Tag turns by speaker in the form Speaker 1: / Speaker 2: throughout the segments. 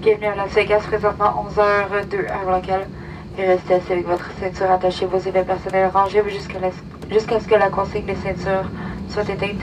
Speaker 1: Bienvenue à Las Vegas, présentement 11h02, heure locale. Et restez assis avec votre ceinture attachée, vos effets personnels rangés jusqu'à ce que la consigne des ceintures soit éteinte.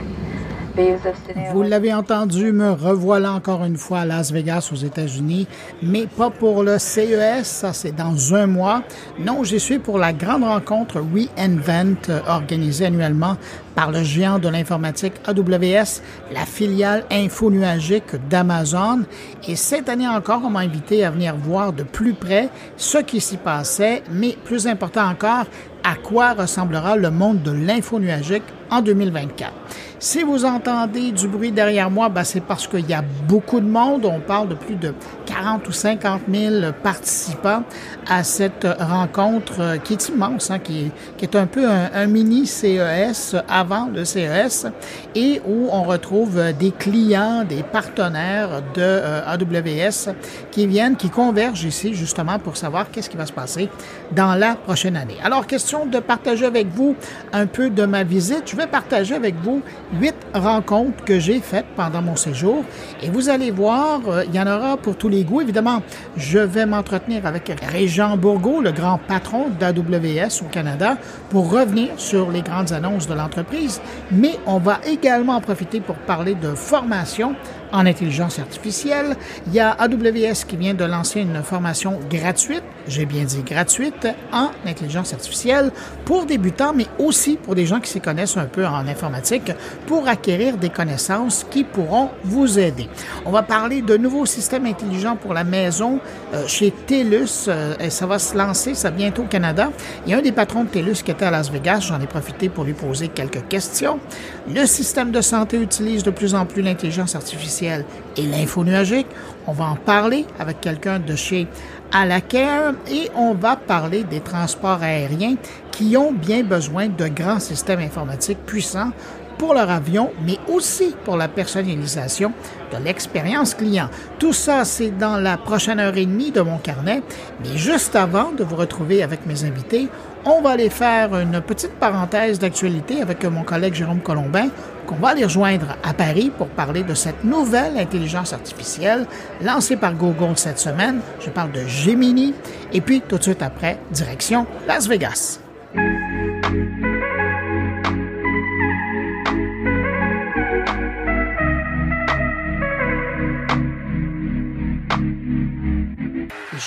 Speaker 2: Vous l'avez entendu, me revoilà encore une fois à Las Vegas aux États-Unis, mais pas pour le CES, ça c'est dans un mois. Non, j'y suis pour la grande rencontre reInvent organisée annuellement par le géant de l'informatique AWS, la filiale infonuagique d'Amazon. Et cette année encore, on m'a invité à venir voir de plus près ce qui s'y passait, mais plus important encore, à quoi ressemblera le monde de l'infonuagique en 2024. Si vous entendez du bruit derrière moi, ben c'est parce qu'il y a beaucoup de monde. On parle de plus de 40 ou 50 000 participants à cette rencontre euh, qui est immense, hein, qui, est, un peu un, mini CES avant le CES et où on retrouve des clients, des partenaires de euh, AWS qui viennent, qui convergent ici justement pour savoir qu'est-ce qui va se passer dans la prochaine année. Alors, question de partager avec vous un peu de ma visite. Vais partager avec vous huit rencontres que j'ai faites pendant mon séjour et vous allez voir, euh, il y en aura pour tous les goûts. Évidemment, je vais m'entretenir avec Régent Bourgault, le grand patron d'AWS au Canada, pour revenir sur les grandes annonces de l'entreprise, mais on va également en profiter pour parler de formation en intelligence artificielle. Il y a AWS qui vient de lancer une formation gratuite, j'ai bien dit gratuite, en intelligence artificielle pour débutants, mais aussi pour des gens qui s'y connaissent un peu en informatique, pour acquérir des connaissances qui pourront vous aider. On va parler de nouveaux systèmes intelligents pour la maison euh, chez TELUS. Euh, ça va se lancer, ça bientôt au Canada. Il y a un des patrons de TELUS qui était à Las Vegas. J'en ai profité pour lui poser quelques questions. Le système de santé utilise de plus en plus l'intelligence artificielle et l'info nuagique. On va en parler avec quelqu'un de chez Alacare et on va parler des transports aériens qui ont bien besoin de grands systèmes informatiques puissants pour leur avion, mais aussi pour la personnalisation de l'expérience client. Tout ça, c'est dans la prochaine heure et demie de mon carnet. Mais juste avant de vous retrouver avec mes invités, on va aller faire une petite parenthèse d'actualité avec mon collègue Jérôme Colombin, qu'on va aller rejoindre à Paris pour parler de cette nouvelle intelligence artificielle lancée par Google cette semaine. Je parle de Gemini. Et puis, tout de suite après, direction Las Vegas.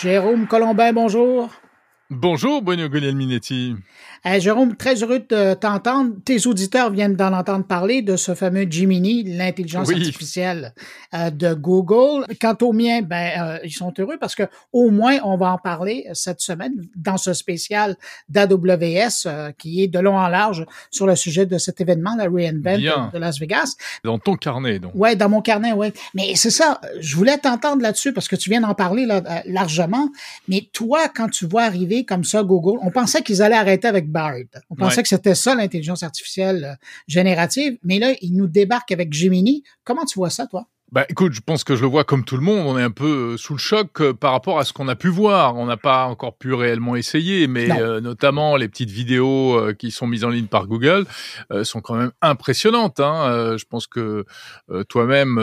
Speaker 2: Jérôme Colombin, bonjour.
Speaker 3: Bonjour, Bruno Guglielminetti.
Speaker 2: Jérôme, très heureux de t'entendre. Tes auditeurs viennent d'en entendre parler de ce fameux Gemini, l'intelligence artificielle euh, de Google. Quant aux miens, ben, euh, ils sont heureux parce que au moins on va en parler cette semaine dans ce spécial d'AWS euh, qui est de long en large sur le sujet de cet événement, la Reinvent de Las Vegas.
Speaker 3: Dans ton carnet, donc.
Speaker 2: Ouais, dans mon carnet, ouais. Mais c'est ça. Je voulais t'entendre là-dessus parce que tu viens d'en parler là, largement. Mais toi, quand tu vois arriver comme ça Google, on pensait qu'ils allaient arrêter avec Bard. On pensait que c'était ça l'intelligence artificielle euh, générative, mais là, ils nous débarquent avec Gemini. Comment tu vois ça, toi?
Speaker 3: Bah écoute, je pense que je le vois comme tout le monde, on est un peu euh, sous le choc euh, par rapport à ce qu'on a pu voir. On n'a pas encore pu réellement essayer, mais euh, notamment les petites vidéos qui sont mises en ligne par Google sont quand même impressionnantes. Hein. je pense que toi-même,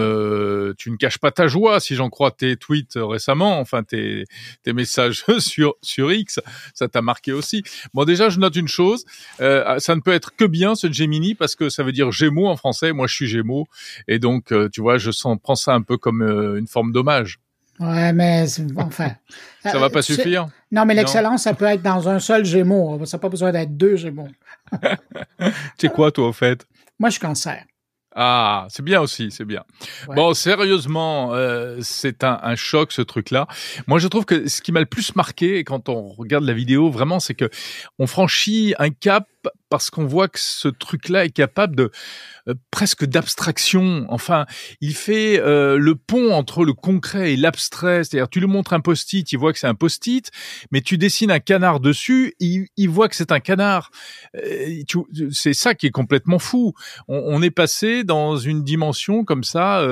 Speaker 3: tu ne caches pas ta joie, si j'en crois tes tweets récemment, enfin tes, tes messages sur sur X, ça t'a marqué aussi. Bon déjà, je note une chose, ça ne peut être que bien ce Gemini parce que ça veut dire Gémeaux en français. Moi, je suis Gémeaux, et donc tu vois, je sens prend ça un peu comme euh, une forme d'hommage.
Speaker 2: Ouais, mais enfin.
Speaker 3: ça va pas suffire.
Speaker 2: Non, mais l'excellence, ça peut être dans un seul Gémeaux. Ça n'a pas besoin d'être deux Gémeaux.
Speaker 3: tu sais quoi, toi, au fait?
Speaker 2: Moi, je suis cancer.
Speaker 3: Ah, c'est bien aussi, c'est bien. Bon, sérieusement, euh, c'est un, un, choc ce truc-là. Moi, je trouve que ce qui m'a le plus marqué quand on regarde la vidéo, vraiment, c'est que on franchit un cap parce qu'on voit que ce truc-là est capable de euh, presque d'abstraction. Enfin, il fait euh, le pont entre le concret et l'abstrait. C'est-à-dire, tu lui montres un post-it, il voit que c'est un post-it, mais tu dessines un canard dessus, il, voit que c'est un canard. Euh, c'est ça qui est complètement fou. On, on, est passé dans une dimension comme ça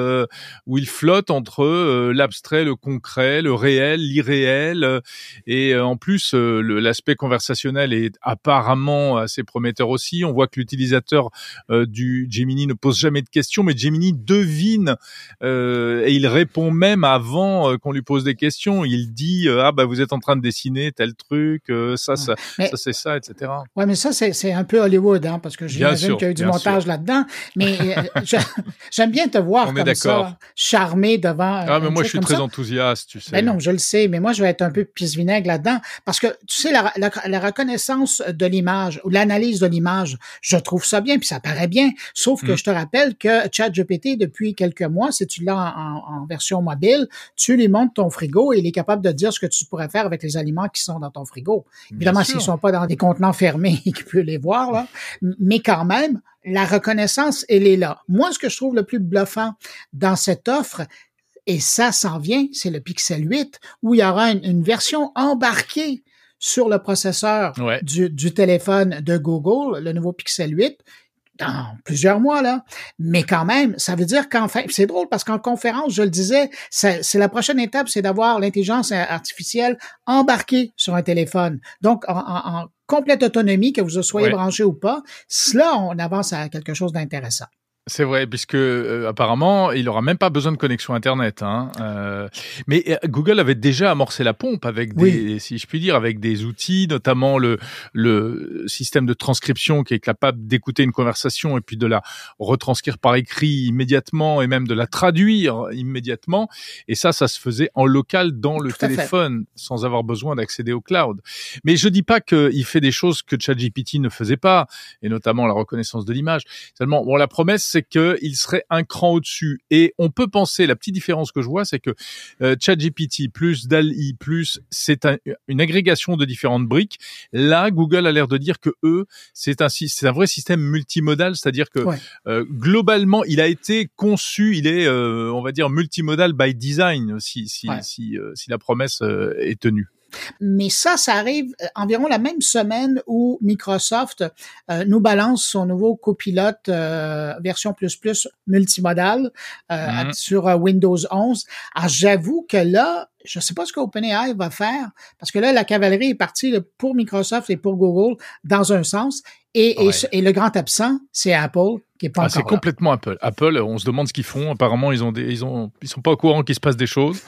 Speaker 3: où il flotte entre l'abstrait, le concret, le réel, l'irréel, et en plus l'aspect conversationnel est apparemment assez assez prometteur aussi. On voit que l'utilisateur du Gemini ne pose jamais de questions, mais Gemini devine et il répond même avant qu'on lui pose des questions. Il dit ah bah vous êtes en train de dessiner tel truc, ça ça, ça c'est ça, etc.
Speaker 2: Ouais, mais ça c'est un peu Hollywood, hein, parce que j'imagine qu'il y a eu du montage là-dedans. Mais j'aime bien te voir comme ça, charmé devant.
Speaker 3: Ah mais moi je suis très enthousiaste, tu sais.
Speaker 2: Ben non, je le sais, mais moi je vais être un peu pisse vinaigre là-dedans, parce que tu sais la, la, reconnaissance de l'image ou l'analyse de l'image, je trouve ça bien, puis ça paraît bien. Sauf que mm. je te rappelle que ChatGPT depuis quelques mois, si tu l'as en, en, version mobile, tu lui montres ton frigo et il est capable de dire ce que tu pourrais faire avec les aliments qui sont dans ton frigo. Évidemment, s'ils sont pas dans des contenants fermés, il peut les voir là, mais quand même, la reconnaissance, elle est là. Moi, ce que je trouve le plus bluffant dans cette offre, et ça s'en vient, c'est le Pixel 8, où il y aura une, version embarquée sur le processeur du, du, téléphone de Google, le nouveau Pixel 8, dans plusieurs mois, là. Mais quand même, ça veut dire qu'enfin, c'est drôle parce qu'en conférence, je le disais, c'est la prochaine étape, c'est d'avoir l'intelligence artificielle embarquée sur un téléphone. Donc, en, complète autonomie, que vous soyez branché ou pas, cela, on avance à quelque chose d'intéressant.
Speaker 3: C'est vrai, puisque euh, apparemment, il aura même pas besoin de connexion internet. Hein. Euh, mais euh, Google avait déjà amorcé la pompe avec des, si je puis dire, avec des outils, notamment le le système de transcription qui est capable d'écouter une conversation et puis de la retranscrire par écrit immédiatement et même de la traduire immédiatement. Et ça, ça se faisait en local dans le téléphone, sans avoir besoin d'accéder au cloud. Mais je dis pas qu'il fait des choses que ChatGPT ne faisait pas, et notamment la reconnaissance de l'image. Seulement, bon, la promesse c'est qu'il serait un cran au-dessus. Et on peut penser, la petite différence que je vois, c'est que euh, ChatGPT plus DALI plus, c'est une agrégation de différentes briques. Là, Google a l'air de dire que eux, c'est un, c'est un vrai système multimodal, c'est-à-dire que euh, globalement, il a été conçu, il est, euh, on va dire, multimodal by design, si, si, si, si la promesse est tenue.
Speaker 2: Mais ça, ça arrive euh, environ la même semaine où Microsoft euh, nous balance son nouveau copilote euh, version plus plus multimodal mm-hmm. sur Windows 11. Alors j'avoue que là, je ne sais pas ce que OpenAI va faire parce que là, la cavalerie est partie pour Microsoft et pour Google dans un sens. Et, et, le grand absent, c'est Apple qui est pas ah,
Speaker 3: C'est complètement Apple. Apple, on se demande ce qu'ils font. Apparemment, ils ont des, ils ont, ils sont pas au courant qu'il se passe des choses.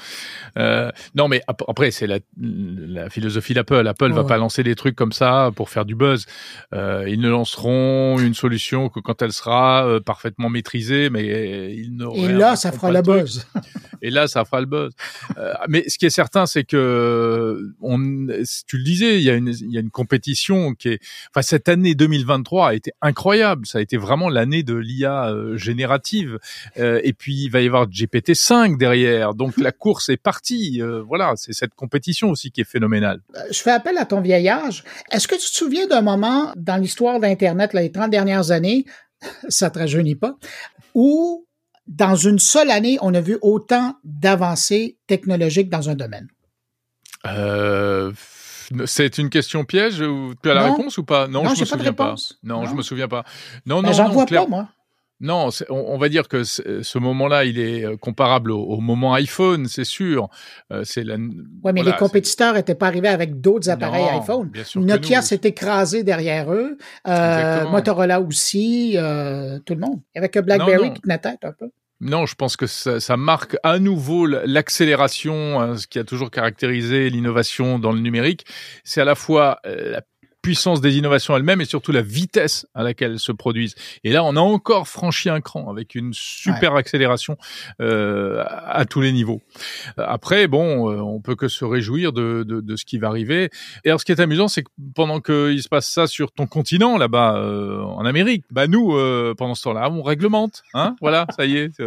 Speaker 3: Euh, non, mais après, c'est la, la, philosophie d'Apple. Apple, va pas lancer des trucs comme ça pour faire du buzz. Euh, ils ne lanceront une solution que quand elle sera euh, parfaitement maîtrisée, mais ils ne.
Speaker 2: Et là, ça fera le buzz.
Speaker 3: Et là, ça fera le buzz. Euh, mais ce qui est certain, c'est que on, tu le disais, il y a une, il y a une compétition qui est, enfin, cette année 2023 a été incroyable. Ça a été vraiment l'année de l'IA euh, générative. Euh, et puis, il va y avoir GPT-5 derrière. Donc, la course est partie. Euh, voilà, c'est cette compétition aussi qui est phénoménale.
Speaker 2: Je fais appel à ton vieil âge. Est-ce que tu te souviens d'un moment dans l'histoire d'Internet, les 30 dernières années, ça te rajeunit pas, où dans une seule année, on a vu autant d'avancées technologiques dans un domaine?
Speaker 3: Euh, c'est une question piège. Tu as la réponse ou pas?
Speaker 2: Non, je me souviens pas.
Speaker 3: Non, je me souviens pas. Non, ben, non,
Speaker 2: j'en vois pas moi.
Speaker 3: Non, on, va dire que ce moment-là, il est euh, comparable au, moment iPhone, c'est sûr.
Speaker 2: Euh, c'est la. Ouais, mais les compétiteurs n'étaient pas arrivés avec d'autres appareils iPhone. Nokia s'est écrasé derrière eux. Euh, Motorola aussi. tout le monde. Avec BlackBerry qui tenait tête un peu.
Speaker 3: Non, je pense que ça, marque à nouveau l'accélération, hein, ce qui a toujours caractérisé l'innovation dans le numérique. C'est à la fois euh, la puissance des innovations elles-mêmes et surtout la vitesse à laquelle elles se produisent. Et là, on a encore franchi un cran avec une super accélération euh, à, tous les niveaux. Après, bon, euh, on peut que se réjouir de, de, de, ce qui va arriver. Et alors, ce qui est amusant, c'est que pendant qu'il se passe ça sur ton continent, là-bas, euh, en Amérique, bah nous, euh, pendant ce temps-là, on réglemente. Hein voilà, ça y est.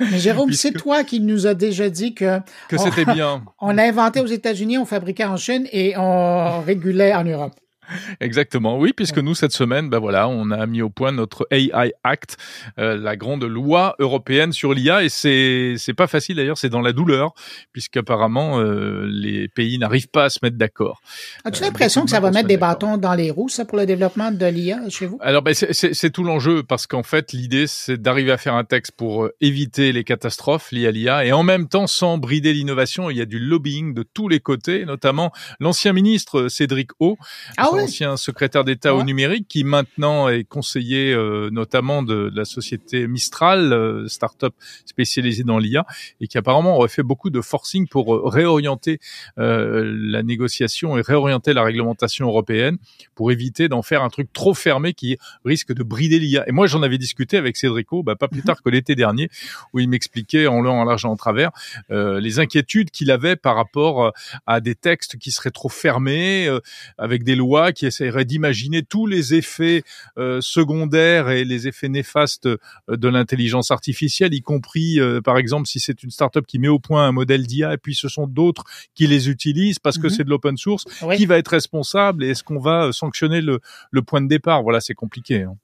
Speaker 2: Mais Jérôme, c'est toi qui nous a déjà dit que...
Speaker 3: Que c'était bien.
Speaker 2: On a inventé aux États-Unis, on fabriquait en Chine et on régulait en Europe.
Speaker 3: Exactement, oui, puisque nous cette semaine, ben voilà, on a mis au point notre AI Act, euh, la grande loi européenne sur l'IA, et c'est c'est pas facile d'ailleurs, c'est dans la douleur, puisqu'apparemment euh, les pays n'arrivent pas à se mettre d'accord.
Speaker 2: As-tu l'impression que ça va mettre des bâtons dans les roues, ça, pour le développement de l'IA chez vous?
Speaker 3: Alors, ben, c'est tout l'enjeu, parce qu'en fait, l'idée, c'est d'arriver à faire un texte pour euh, éviter les catastrophes liées à l'IA, et en même temps, sans brider l'innovation, il y a du lobbying de tous les côtés, notamment l'ancien ministre Cédric O.
Speaker 2: Ah oui
Speaker 3: ancien secrétaire d'État au numérique, qui maintenant est conseiller notamment de, la société Mistral, start-up spécialisée dans l'IA, et qui apparemment aurait fait beaucoup de forcing pour réorienter la négociation et réorienter la réglementation européenne pour éviter d'en faire un truc trop fermé qui risque de brider l'IA. Et moi, j'en avais discuté avec Cédrico, bah, pas plus mhm. tard que l'été dernier, où il m'expliquait en long, en large et en travers euh, les inquiétudes qu'il avait par rapport euh, à des textes qui seraient trop fermés, euh, avec des lois qui essaieraient d'imaginer tous les effets secondaires et les effets néfastes de l'intelligence artificielle, y compris, par exemple, si c'est une startup qui met au point un modèle d'IA et puis ce sont d'autres qui les utilisent parce que mhm. c'est de l'open source, qui va être responsable et est-ce qu'on va sanctionner le, le point de départ? Voilà, c'est compliqué. Hein.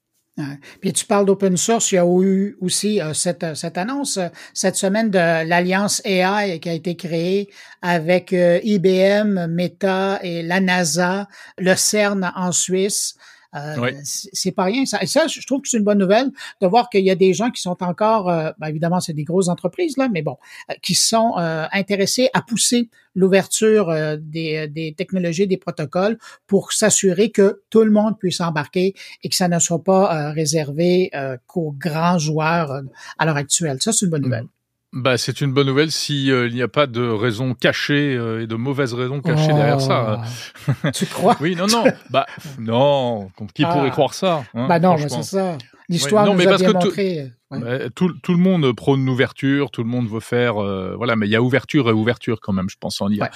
Speaker 2: Puis tu parles d'open source, il y a eu aussi euh, cette, cette annonce euh, cette semaine de l'alliance AI qui a été créée avec euh, IBM, Meta et la NASA, le CERN en Suisse. Euh, c'est pas rien. Ça, et ça, je trouve que c'est une bonne nouvelle de voir qu'il y a des gens qui sont encore, euh, ben, évidemment, c'est des grosses entreprises là, mais bon, euh, qui sont intéressés à pousser l'ouverture des, des, technologies, des protocoles pour s'assurer que tout le monde puisse embarquer et que ça ne soit pas réservé qu'aux grands joueurs à l'heure actuelle. Ça, c'est une bonne mm. nouvelle.
Speaker 3: Bah, c'est une bonne nouvelle s'il euh, n'y a pas de raison cachée euh, et de mauvaises raisons cachées derrière ça.
Speaker 2: Oh. tu crois?
Speaker 3: Oui, non, non. bah, non. Qui ah. pourrait croire ça
Speaker 2: hein, Bah non, c'est ça. L'histoire nous a bien montré.
Speaker 3: Bah, tout, tout, le monde prône l'ouverture, tout le monde veut faire, euh, voilà, mais il y a ouverture et ouverture quand même, je pense en IA.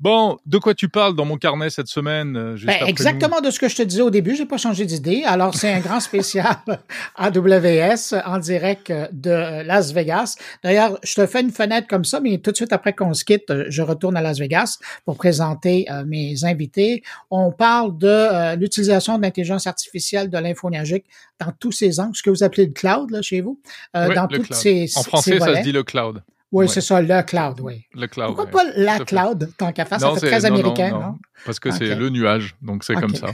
Speaker 3: Bon, de quoi tu parles dans mon carnet cette semaine euh,
Speaker 2: ben, Exactement de ce que je te disais au début. J'ai pas changé d'idée. Alors, c'est un grand spécial AWS en direct de Las Vegas. D'ailleurs, je te fais une fenêtre comme ça, mais tout de suite après qu'on se quitte, je retourne à Las Vegas pour présenter euh, mes invités. On parle de euh, l'utilisation de l'intelligence artificielle de l'infonuagique dans tous ces angles, ce que vous appelez le cloud là, chez vous.
Speaker 3: dans toutes ces, en français, ça se dit le cloud.
Speaker 2: Oui, c'est ça, le cloud, oui.
Speaker 3: Le cloud.
Speaker 2: Pourquoi pas la cloud, tant qu'à faire? Ça fait très américain, non?
Speaker 3: Parce que c'est le nuage, donc c'est comme ça.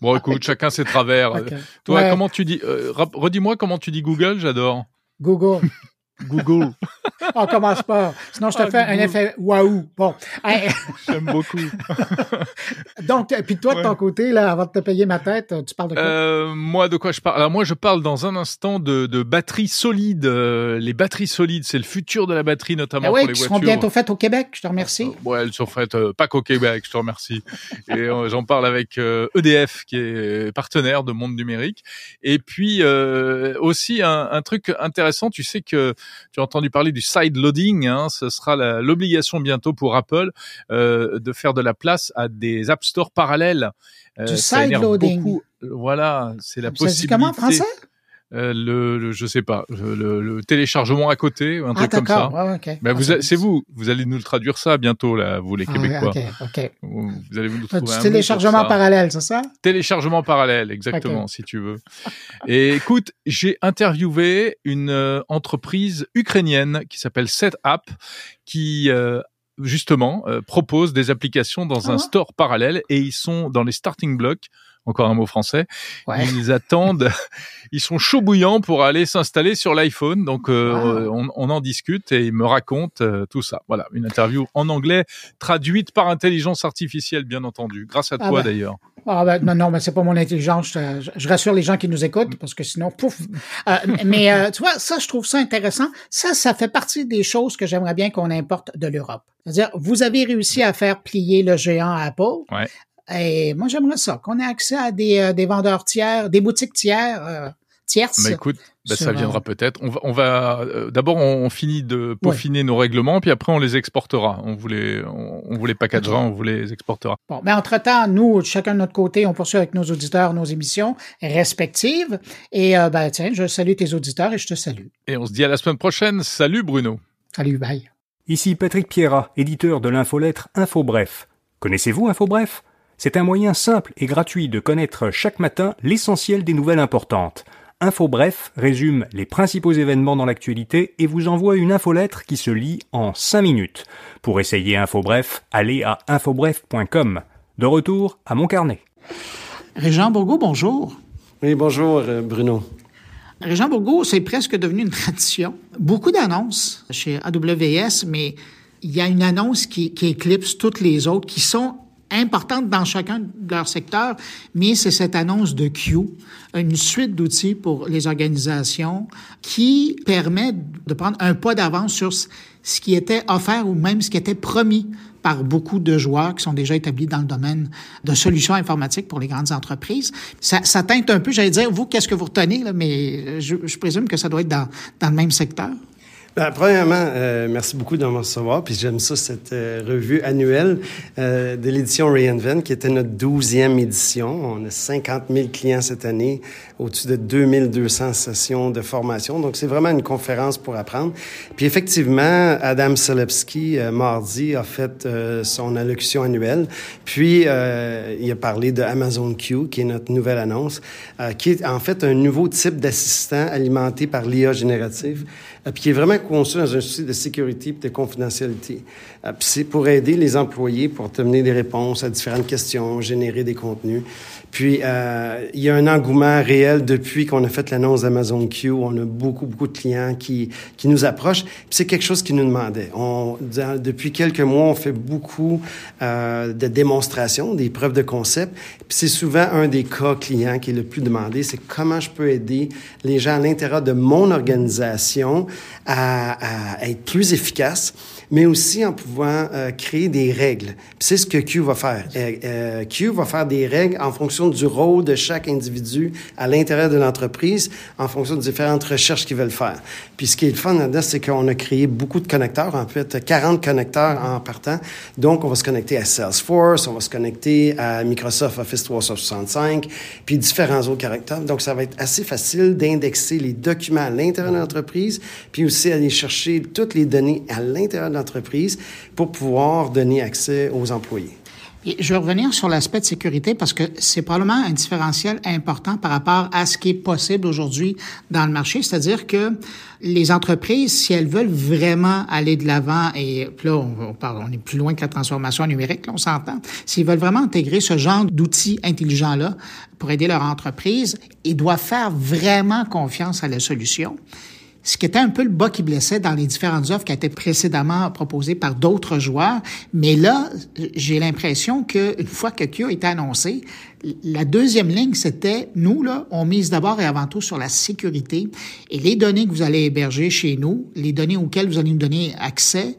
Speaker 3: Bon, écoute, chacun ses travers. Toi, comment tu dis, euh, redis-moi comment tu dis Google, j'adore.
Speaker 2: Google.
Speaker 3: Google.
Speaker 2: On commence pas. Sinon, je te ah, fais un effet waouh. Bon.
Speaker 3: J'aime beaucoup.
Speaker 2: Donc, puis toi, de ton côté, là, avant de te payer ma tête, tu parles de quoi?
Speaker 3: Euh, moi, de quoi je parle? Alors, moi, je parle dans un instant de, de batteries solides. Euh, les batteries solides, c'est le futur de la batterie, notamment ah pour les voitures.
Speaker 2: seront bientôt faites au Québec, je te remercie.
Speaker 3: Euh, ouais, elles sont faites pas qu'au Québec, je te remercie. Et j'en parle avec EDF, e qui est partenaire de Monde Numérique. Et puis, aussi, un, un truc intéressant, tu sais que tu as entendu parler du side loading. Hein, ce sera l'obligation bientôt pour Apple euh, de faire de la place à des App Store parallèles.
Speaker 2: Euh, du side loading.
Speaker 3: Voilà, c'est la possibilité.
Speaker 2: comment en français?
Speaker 3: Euh, le, le, je sais pas, le, le, téléchargement à côté, un ah, truc comme ça.
Speaker 2: Ouais, okay.
Speaker 3: Ben vous, c'est vous, vous allez nous le traduire ça bientôt là, vous les ah, Québécois.
Speaker 2: Okay,
Speaker 3: Vous, allez nous trouver un
Speaker 2: téléchargement parallèle, c'est ça?
Speaker 3: Téléchargement parallèle, exactement, si tu veux. Et écoute, j'ai interviewé une euh, entreprise ukrainienne qui s'appelle SetApp, qui euh, justement euh, propose des applications dans un ah. store parallèle et ils sont dans les starting blocks encore un mot français. Ils attendent, ils sont chauds bouillants pour aller s'installer sur l'iPhone. Donc euh, on, on, en discute et ils me racontent euh, tout ça. Voilà, une interview en anglais traduite par intelligence artificielle, bien entendu, grâce à ah toi ben. d'ailleurs.
Speaker 2: Ah ben, non, non, mais c'est pas mon intelligence. Je, je, rassure les gens qui nous écoutent parce que sinon, pouf. Euh, mais euh, tu vois, ça, je trouve ça intéressant. Ça, ça fait partie des choses que j'aimerais bien qu'on importe de l'Europe. C'est-à-dire, vous avez réussi à faire plier le géant Apple.
Speaker 3: Ouais.
Speaker 2: Et moi, j'aimerais ça, qu'on ait accès à des, euh, des vendeurs tiers, des boutiques tiers, euh, tierces.
Speaker 3: Mais écoute, bah, ça viendra euh, peut-être. On va, on va d'abord on, finit de peaufiner nos règlements, puis après on les exportera. On vous les, on, on vous les packagera, on vous les exportera.
Speaker 2: Bon, mais entre temps, nous, chacun de notre côté, on poursuit avec nos auditeurs nos émissions respectives. Et ben tiens, je salue tes auditeurs et je te salue.
Speaker 3: Et on se dit à la semaine prochaine. Salut Bruno.
Speaker 2: Salut, bye.
Speaker 4: Ici Patrick Pierrat, éditeur de l'infolettre Info Bref. Connaissez-vous Info Bref? C'est un moyen simple et gratuit de connaître chaque matin l'essentiel des nouvelles importantes. Info Bref résume les principaux événements dans l'actualité et vous envoie une infolettre qui se lit en 5 minutes. Pour essayer Info Bref, allez à infobref.com. De retour à mon carnet.
Speaker 2: Régent Bourgault, bonjour.
Speaker 5: Oui, bonjour euh, Bruno.
Speaker 2: Régent Bourgault, c'est presque devenu une tradition. Beaucoup d'annonces chez AWS, mais il y a une annonce qui, qui éclipse toutes les autres qui sont importantes dans chacun de leurs secteurs, mais c'est cette annonce de Q, une suite d'outils pour les organisations qui permet de prendre un pas d'avance sur ce qui était offert ou même ce qui était promis par beaucoup de joueurs qui sont déjà établis dans le domaine de solutions informatiques pour les grandes entreprises. Ça, ça teinte un peu, j'allais dire, vous, qu'est-ce que vous retenez, là, mais je, je présume que ça doit être dans, dans le même secteur.
Speaker 5: Ben, premièrement, euh, merci beaucoup de me recevoir. Puis j'aime ça, cette euh, revue annuelle euh, de l'édition Reinvent, qui était notre douzième édition. On a 50 000 clients cette année, au-dessus de 2200 sessions de formation. Donc, c'est vraiment une conférence pour apprendre. Puis effectivement, Adam Selewski, mardi, a fait son allocution annuelle. Puis, il a parlé de Amazon Q, qui est notre nouvelle annonce, qui est en fait un nouveau type d'assistant alimenté par l'IA générative. Euh, puis qui est vraiment conçu dans un souci de sécurité et de confidentialité. Euh, puis c'est pour aider les employés pour obtenir des réponses à différentes questions, générer des contenus. Puis, euh, il y a un engouement réel depuis qu'on a fait l'annonce d'Amazon Q. On a beaucoup, beaucoup de clients qui, qui nous approchent. Puis, c'est quelque chose qui nous demandait. On, depuis quelques mois, on fait beaucoup euh, de démonstrations, des preuves de concept. Puis, c'est souvent un des cas clients qui est le plus demandé. C'est comment je peux aider les gens à l'intérieur de mon organisation à, à être plus efficaces mais aussi en pouvant euh, créer des règles. C'est ce que Q va faire. Euh, euh, Q va faire des règles en fonction du rôle de chaque individu à l'intérieur de l'entreprise, en fonction de différentes recherches qu'ils veulent faire. Puis ce qui est le fun là-dedans, c'est qu'on a créé beaucoup de connecteurs, en fait, 40 connecteurs en partant. Donc, on va se connecter à Salesforce, on va se connecter à Microsoft Office 365, puis différents autres caractères. Donc, ça va être assez facile d'indexer les documents à l'intérieur de l'entreprise, puis aussi aller chercher toutes les données à l'intérieur de l'entreprise pour pouvoir donner accès aux employés.
Speaker 2: je vais revenir sur l'aspect de sécurité parce que c'est probablement un différentiel important par rapport à ce qui est possible aujourd'hui dans le marché. C'est-à-dire que les entreprises, si elles veulent vraiment aller de l'avant, et là, on, est plus loin que la transformation numérique, là, on s'entend, s'ils veulent vraiment intégrer ce genre d'outils intelligents-là pour aider leur entreprise, ils doivent faire vraiment confiance à la solution ce qui était un peu le bas qui blessait dans les différentes offres qui étaient précédemment proposées par d'autres joueurs. Mais là, j'ai l'impression qu'une fois que a été annoncé, la deuxième ligne, c'était nous, là, on mise d'abord et avant tout sur la sécurité. Et les données que vous allez héberger chez nous, les données auxquelles vous allez nous donner accès,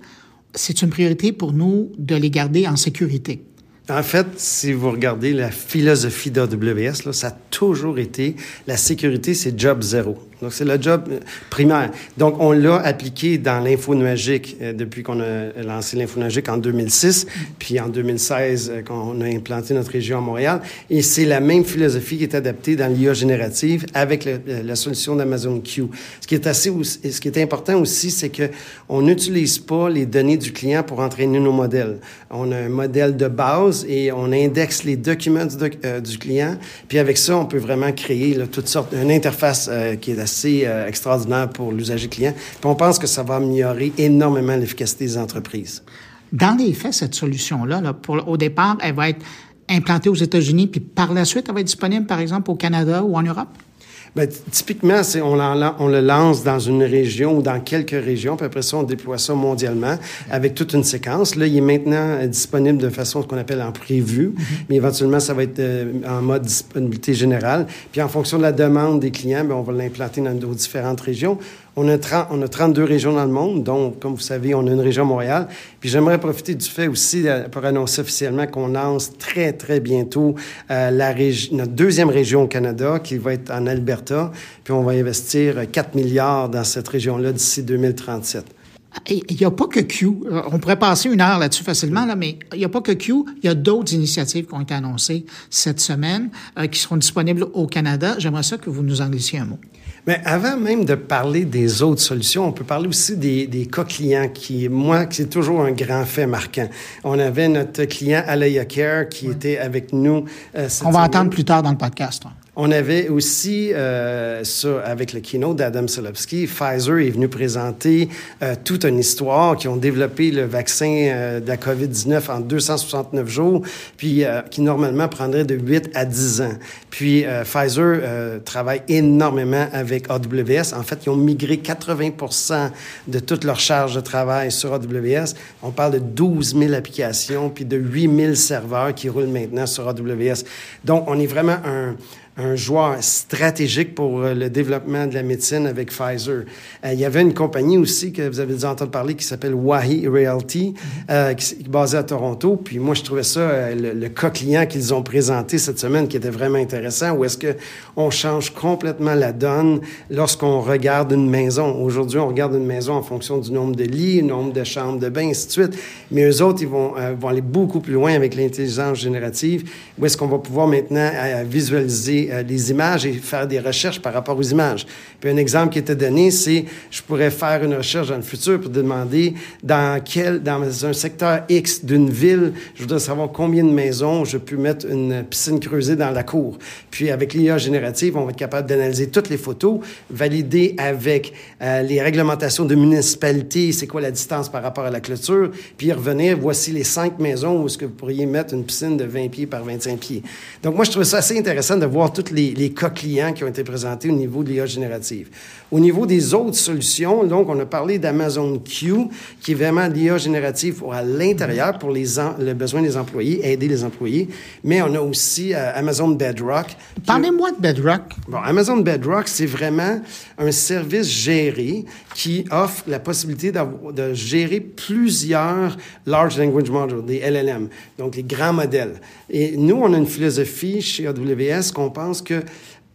Speaker 2: c'est une priorité pour nous de les garder en sécurité.
Speaker 5: En fait, si vous regardez la philosophie d'AWS, ça a toujours été la sécurité, c'est job zéro. Donc, c'est le job euh, primaire. Donc, on l'a appliqué dans l'info nuagique euh, depuis qu'on a lancé l'info nuagique en 2006, puis en 2016, euh, quand on a implanté notre région à Montréal. Et c'est la même philosophie qui est adaptée dans l'IA générative avec la solution d'Amazon Q. Ce qui est assez, ce qui est important aussi, c'est que on n'utilise pas les données du client pour entraîner nos modèles. On a un modèle de base et on indexe les documents du, du client. Puis avec ça, on peut vraiment créer toutes sortes, une interface qui est assez euh, extraordinaire pour l'usager client. On pense que ça va améliorer énormément l'efficacité des entreprises.
Speaker 2: Dans les faits, cette solution-là, au départ, elle va être implantée aux États-Unis, puis par la suite, elle va être disponible, par exemple, au Canada ou en Europe?
Speaker 5: Bien, typiquement, c'est on, on, le lance dans une région ou dans quelques régions, puis après ça, on déploie ça mondialement avec toute une séquence. Là, il est maintenant euh, disponible de façon ce qu'on appelle en prévu, mm-hmm. mais éventuellement, ça va être euh, en mode disponibilité générale. Puis en fonction de la demande des clients, bien, on va l'implanter dans nos différentes régions. On a, 30, on a 32 régions dans le monde, donc, comme vous savez, on a une région Montréal. Puis j'aimerais profiter du fait aussi euh, pour annoncer officiellement qu'on lance très, très bientôt euh, la notre deuxième région au Canada, qui va être en Alberta. Puis on va investir 4 milliards dans cette région-là d'ici 2037.
Speaker 2: Il n'y a pas que Q. Euh, on pourrait passer une heure là-dessus facilement, là, mais il n'y a pas que Q. Il y a d'autres initiatives qui ont été annoncées cette semaine, qui seront disponibles au Canada. J'aimerais ça que vous nous en glaissiez un mot.
Speaker 5: Mais avant même de parler des autres solutions, on peut parler aussi des, des cas clients qui, moi, c'est toujours un grand fait marquant. On avait notre client Alaya Care qui était avec nous.
Speaker 2: Euh, on va entendre plus tard dans le podcast.
Speaker 5: On avait aussi, euh, ça, avec le keynote d'Adam Solowski, Pfizer est venu présenter euh, toute une histoire qui ont développé le vaccin euh, de la COVID-19 en 269 jours, puis euh, qui normalement prendrait de 8 à 10 ans. Puis euh, Pfizer travaille énormément avec AWS. En fait, ils ont migré 80% de toute leur charge de travail sur AWS. On parle de 12 000 applications, puis de 8 000 serveurs qui roulent maintenant sur AWS. Donc, on est vraiment un, un joueur stratégique pour euh, le développement de la médecine avec Pfizer. Euh, il y avait une compagnie aussi que vous avez déjà entendu parler qui s'appelle Wahi Realty, euh, qui, est basée à Toronto. Puis moi, je trouvais ça, euh, le, le, cas client qu'ils ont présenté cette semaine qui était vraiment intéressant, où est-ce que on change complètement la donne lorsqu'on regarde une maison. Aujourd'hui, on regarde une maison en fonction du nombre de lits, du nombre de chambres de bain, ainsi de suite. Mais eux autres, ils vont, vont aller beaucoup plus loin avec l'intelligence générative, où est-ce qu'on va pouvoir maintenant visualiser euh, les images et faire des recherches par rapport aux images. Puis un exemple qui était donné, c'est je pourrais faire une recherche dans le futur pour demander dans quel, dans un secteur X d'une ville, je voudrais savoir combien de maisons je peux mettre une piscine creusée dans la cour. Puis avec l'IA générative, on va être capable d'analyser toutes les photos, valider avec euh, les réglementations de municipalité, c'est quoi la distance par rapport à la clôture, puis revenir, voici les cinq maisons où est-ce que vous pourriez mettre une piscine de 20 pieds par 25 pieds. Donc moi, je trouve ça assez intéressant de voir tous les, les, cas clients qui ont été présentés au niveau de l'IA générative. Au niveau des autres solutions, donc, on a parlé d'Amazon Q, qui est vraiment l'IA générative pour à l'intérieur, pour les en, le besoin des employés, aider les employés. Mais on a aussi euh, Amazon Bedrock.
Speaker 2: Parlez-moi de Bedrock.
Speaker 5: Bon, Amazon Bedrock, c'est vraiment un service géré qui offre la possibilité de gérer plusieurs Large Language Models, des LLM, donc les grands modèles. Et nous, on a une philosophie chez AWS qu'on pense que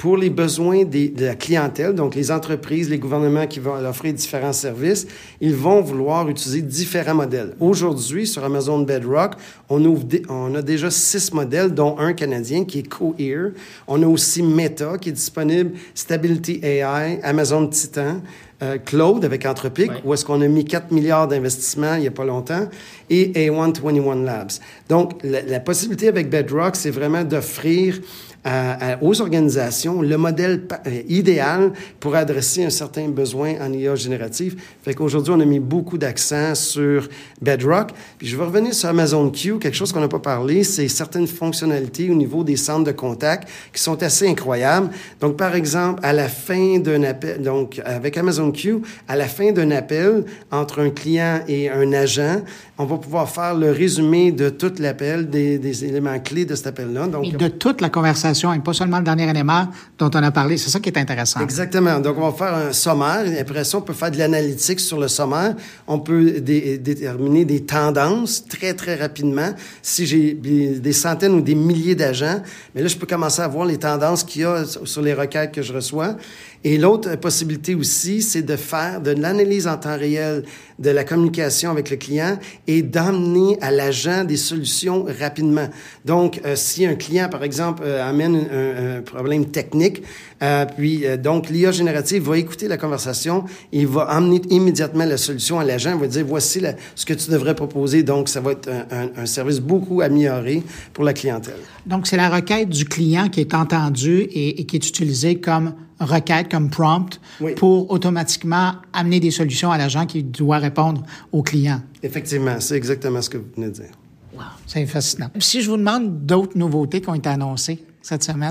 Speaker 5: pour les besoins des, de la clientèle, donc les entreprises, les gouvernements qui vont offrir différents services, ils vont vouloir utiliser différents modèles. Aujourd'hui, sur Amazon Bedrock, on, ouvre on a déjà six modèles, dont un canadien qui est Cohere. On a aussi Meta qui est disponible, Stability AI, Amazon Titan, euh, Claude avec Anthropic, ouais. où est-ce qu'on a mis 4 milliards d'investissements il n'y a pas longtemps, et A121 Labs. Donc, la, la possibilité avec Bedrock, c'est vraiment d'offrir à, aux organisations le modèle euh, idéal pour adresser un certain besoin en IA générative. Fait qu'aujourd'hui, on a mis beaucoup d'accent sur Bedrock. Puis je vais revenir sur Amazon Q. Quelque chose qu'on n'a pas parlé, c'est certaines fonctionnalités au niveau des centres de contact qui sont assez incroyables. Donc, par exemple, à la fin d'un appel, donc avec Amazon Q, à la fin d'un appel entre un client et un agent, on va pouvoir faire le résumé de tout l'appel, des, des, éléments clés de cet appel-là.
Speaker 2: Donc, et de toute la conversation, et pas seulement le dernier élément dont on a parlé. C'est ça qui est intéressant.
Speaker 5: Exactement. Donc, on va faire un sommaire. Et après ça, on peut faire de l'analytique sur le sommaire. On peut dé déterminer des tendances très, très rapidement. Si j'ai des centaines ou des milliers d'agents, mais là, je peux commencer à voir les tendances qu'il y a sur les requêtes que je reçois. Et l'autre possibilité aussi, c'est de faire de l'analyse en temps réel de la communication avec le client et d'emmener à l'agent des solutions rapidement. Donc, euh, si un client, par exemple, euh, amène un, problème technique, euh, puis euh, donc l'IA générative va écouter la conversation, il va emmener immédiatement la solution à l'agent, va dire voici la, ce que tu devrais proposer. Donc, ça va être un, un, service beaucoup amélioré pour la clientèle.
Speaker 2: Donc, c'est la requête du client qui est entendue et, et qui est utilisée comme requête, comme prompt, oui. pour automatiquement amener des solutions à l'agent qui doit répondre au client.
Speaker 5: Effectivement, c'est exactement ce que vous venez de dire.
Speaker 2: Wow, c'est fascinant. Si je vous demande d'autres nouveautés qui ont été annoncées,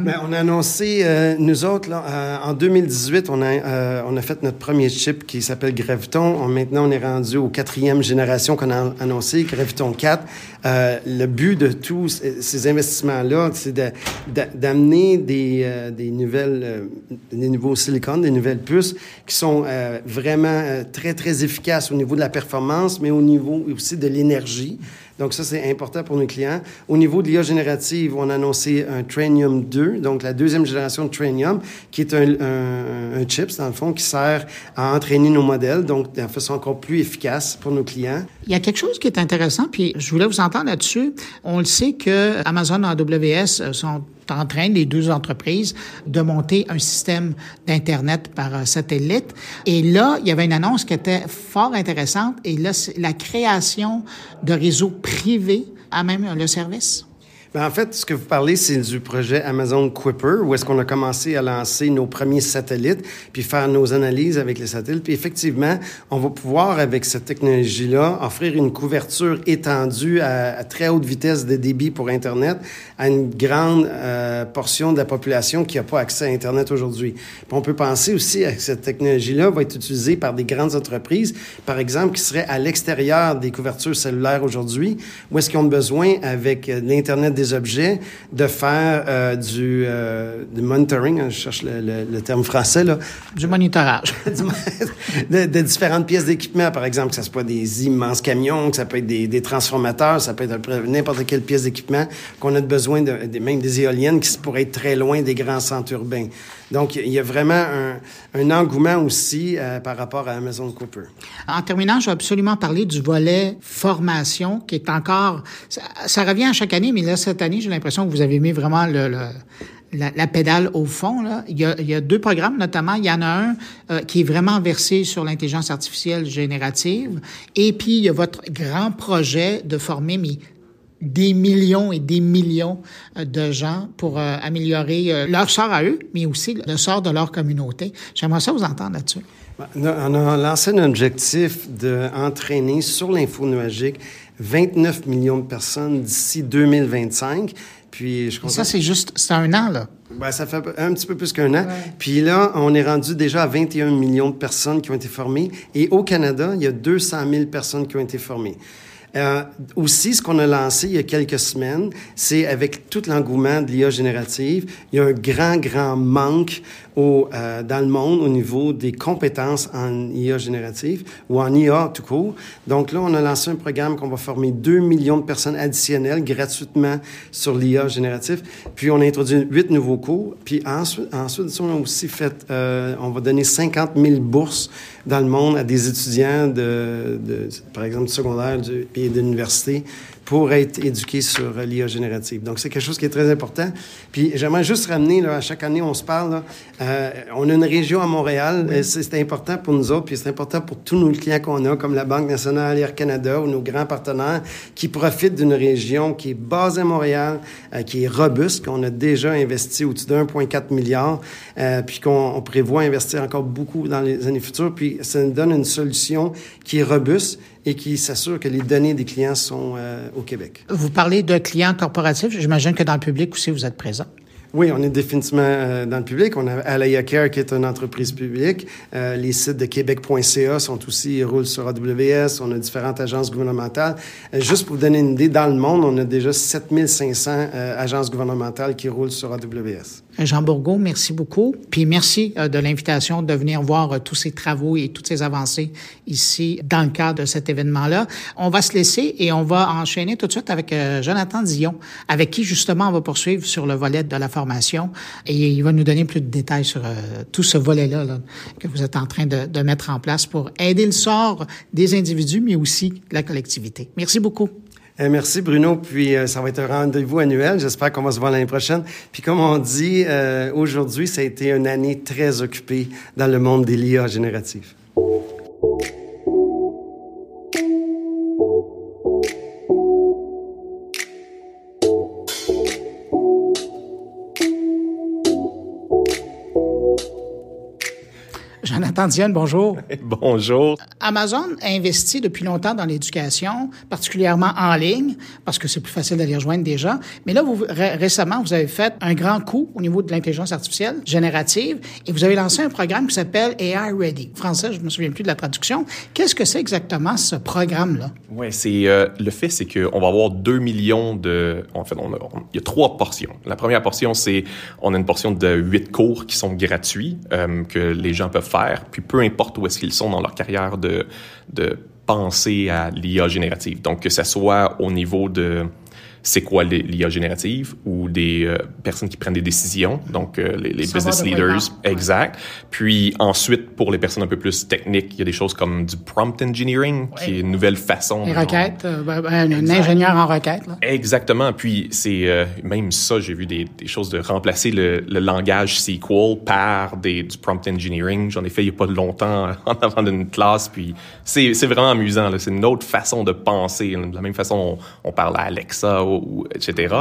Speaker 5: Bien, on a annoncé, euh, nous autres, là, euh, en 2018, on a, euh, on a fait notre premier chip qui s'appelle Graviton. On, maintenant, on est rendu aux quatrième génération qu'on a annoncé, Graviton 4. Euh, le but de tous ces investissements-là, c'est d'amener de, des, euh, des nouvelles, des nouveaux silicones, des nouvelles puces qui sont vraiment très, très efficaces au niveau de la performance, mais au niveau aussi de l'énergie. Donc, ça, c'est important pour nos clients. Au niveau de l'IA générative, on a annoncé un Trainium 2, donc la deuxième génération de Trainium, qui est un, un, un chips, dans le fond, qui sert à entraîner nos modèles, donc de façon encore plus efficace pour nos clients.
Speaker 2: Il y a quelque chose qui est intéressant, puis je voulais vous là-dessus. On le sait que Amazon et AWS sont en train, les deux entreprises, de monter un système d'Internet par satellite. Et là, il y avait une annonce qui était fort intéressante. Et là, c'est la création de réseaux privés à même le service.
Speaker 5: Ben, en fait, ce que vous parlez, c'est du projet Amazon Quipper, où est-ce qu'on a commencé à lancer nos premiers satellites, puis faire nos analyses avec les satellites. Puis effectivement, on va pouvoir, avec cette technologie-là, offrir une couverture étendue à, très haute vitesse de débit pour Internet à une grande euh, portion de la population qui n'a pas accès à Internet aujourd'hui. on peut penser aussi que cette technologie-là va être utilisée par des grandes entreprises, par exemple, qui seraient à l'extérieur des couvertures cellulaires aujourd'hui, où est-ce qu'ils ont besoin, avec euh, l'Internet des objets, de faire euh, du, euh, du, monitoring, hein, je cherche le, terme français, là.
Speaker 2: Du monitorage.
Speaker 5: de, de, différentes pièces d'équipement, par exemple, que ce soit des immenses camions, que ça peut être des, des transformateurs, ça peut être n'importe quelle pièce d'équipement, qu'on a besoin même des éoliennes qui pourraient être très loin des grands centres urbains. Donc, il y a vraiment un, engouement aussi euh, par rapport à Amazon Cooper.
Speaker 2: En terminant, je vais absolument parler du volet formation qui est encore... Ça, revient à chaque année, mais là, cette année, j'ai l'impression que vous avez mis vraiment la, pédale au fond. Il, y a, deux programmes, notamment. Il y en a un euh, qui est vraiment versé sur l'intelligence artificielle générative. Et puis, il y a votre grand projet de former mes des millions et des millions euh, de gens pour euh, améliorer euh, leur sort à eux, mais aussi le sort de leur communauté. J'aimerais ça vous entendre là-dessus.
Speaker 5: On a lancé un objectif d'entraîner sur l'info nuagique 29 millions de personnes d'ici 2025. Puis je
Speaker 2: Ça, c'est juste, c'est un an, là.
Speaker 5: Ben, ça fait un petit peu plus qu'un an. Puis là, on est rendu déjà à 21 millions de personnes qui ont été formées. Et au Canada, il y a 200 000 personnes qui ont été formées. Euh, aussi, ce qu'on a lancé il y a quelques semaines, c'est avec tout l'engouement de l'IA générative, il y a un grand, grand manque au, euh, dans le monde au niveau des compétences en IA générative ou en IA tout court. Donc là, on a lancé un programme qu'on va former 2 millions de personnes additionnelles gratuitement sur l'IA générative. Puis on a introduit huit nouveaux cours. Puis ensuite, ensuite on a aussi fait, euh, on va donner 50 000 bourses dans le monde à des étudiants de, par exemple, du secondaire du, et de l'université pour être éduqué sur l'IA générative. Donc, c'est quelque chose qui est très important. Puis, j'aimerais juste ramener, là, à chaque année, on se parle, là, euh, on a une région à Montréal, c'est important pour nous autres, puis c'est important pour tous nos clients qu'on a, comme la Banque nationale, Air Canada ou nos grands partenaires, qui profitent d'une région qui est basée à Montréal, euh, qui est robuste, qu'on a déjà investi au-dessus de 1,4 milliard, euh, puis qu'on prévoit investir encore beaucoup dans les années futures. Puis, ça nous donne une solution qui est robuste et qui s'assure que les données des clients sont euh, au Québec.
Speaker 2: Vous parlez de clients corporatifs. J'imagine que dans le public aussi, vous êtes présent.
Speaker 5: Oui, on est définitivement euh, dans le public. On a Alaya Care qui est une entreprise publique. Euh, les sites de québec.ca sont aussi, ils roulent sur AWS. On a différentes agences gouvernementales. Euh, juste pour vous donner une idée, dans le monde, on a déjà 7500 agences gouvernementales qui roulent sur AWS.
Speaker 2: Jean Bourgault, merci beaucoup. Puis merci de l'invitation de venir voir tous ces travaux et toutes ces avancées ici dans le cadre de cet événement-là. On va se laisser et on va enchaîner tout de suite avec Jonathan Dion, avec qui justement on va poursuivre sur le volet de la formation et il va nous donner plus de détails sur euh, tout ce volet-là que vous êtes en train de, mettre en place pour aider le sort des individus, mais aussi la collectivité. Merci beaucoup.
Speaker 5: Euh, merci Bruno. Puis euh, ça va être un rendez-vous annuel. J'espère qu'on va se voir l'année prochaine. Puis comme on dit, aujourd'hui, ça a été une année très occupée dans le monde des LIA génératifs.
Speaker 2: Jonathan bonjour.
Speaker 6: bonjour.
Speaker 2: Amazon a investi depuis longtemps dans l'éducation, particulièrement en ligne, parce que c'est plus facile d'aller rejoindre des gens. Mais là, vous, récemment, vous avez fait un grand coup au niveau de l'intelligence artificielle générative et vous avez lancé un programme qui s'appelle AI Ready. français, je me souviens plus de la traduction. Qu'est-ce que c'est exactement ce programme-là?
Speaker 6: Oui, c'est euh, le fait, c'est qu'on va avoir 2 millions de... En fait, on il y a trois portions. La première portion, c'est on a une portion de huit cours qui sont gratuits, euh, que les gens peuvent faire puis peu importe où est-ce qu'ils sont dans leur carrière de, de penser à l'IA générative. Donc, que ce soit au niveau de c'est quoi l'IA générative ou des euh, personnes qui prennent des décisions, donc euh, les, les business leaders, exact. Puis ensuite, pour les personnes un peu plus techniques, il y a des choses comme du prompt engineering, qui est une nouvelle façon.
Speaker 2: Les requêtes, euh, ben, ben, un ingénieur en requête. Là.
Speaker 6: Exactement. Puis c'est même ça, j'ai vu des, des, choses de remplacer le, le, langage SQL par des, du prompt engineering. J'en ai fait il n'y a pas longtemps en avant d'une classe, puis c'est vraiment amusant. C'est une autre façon de penser. De la même façon, on, on parle à Alexa ou, etc.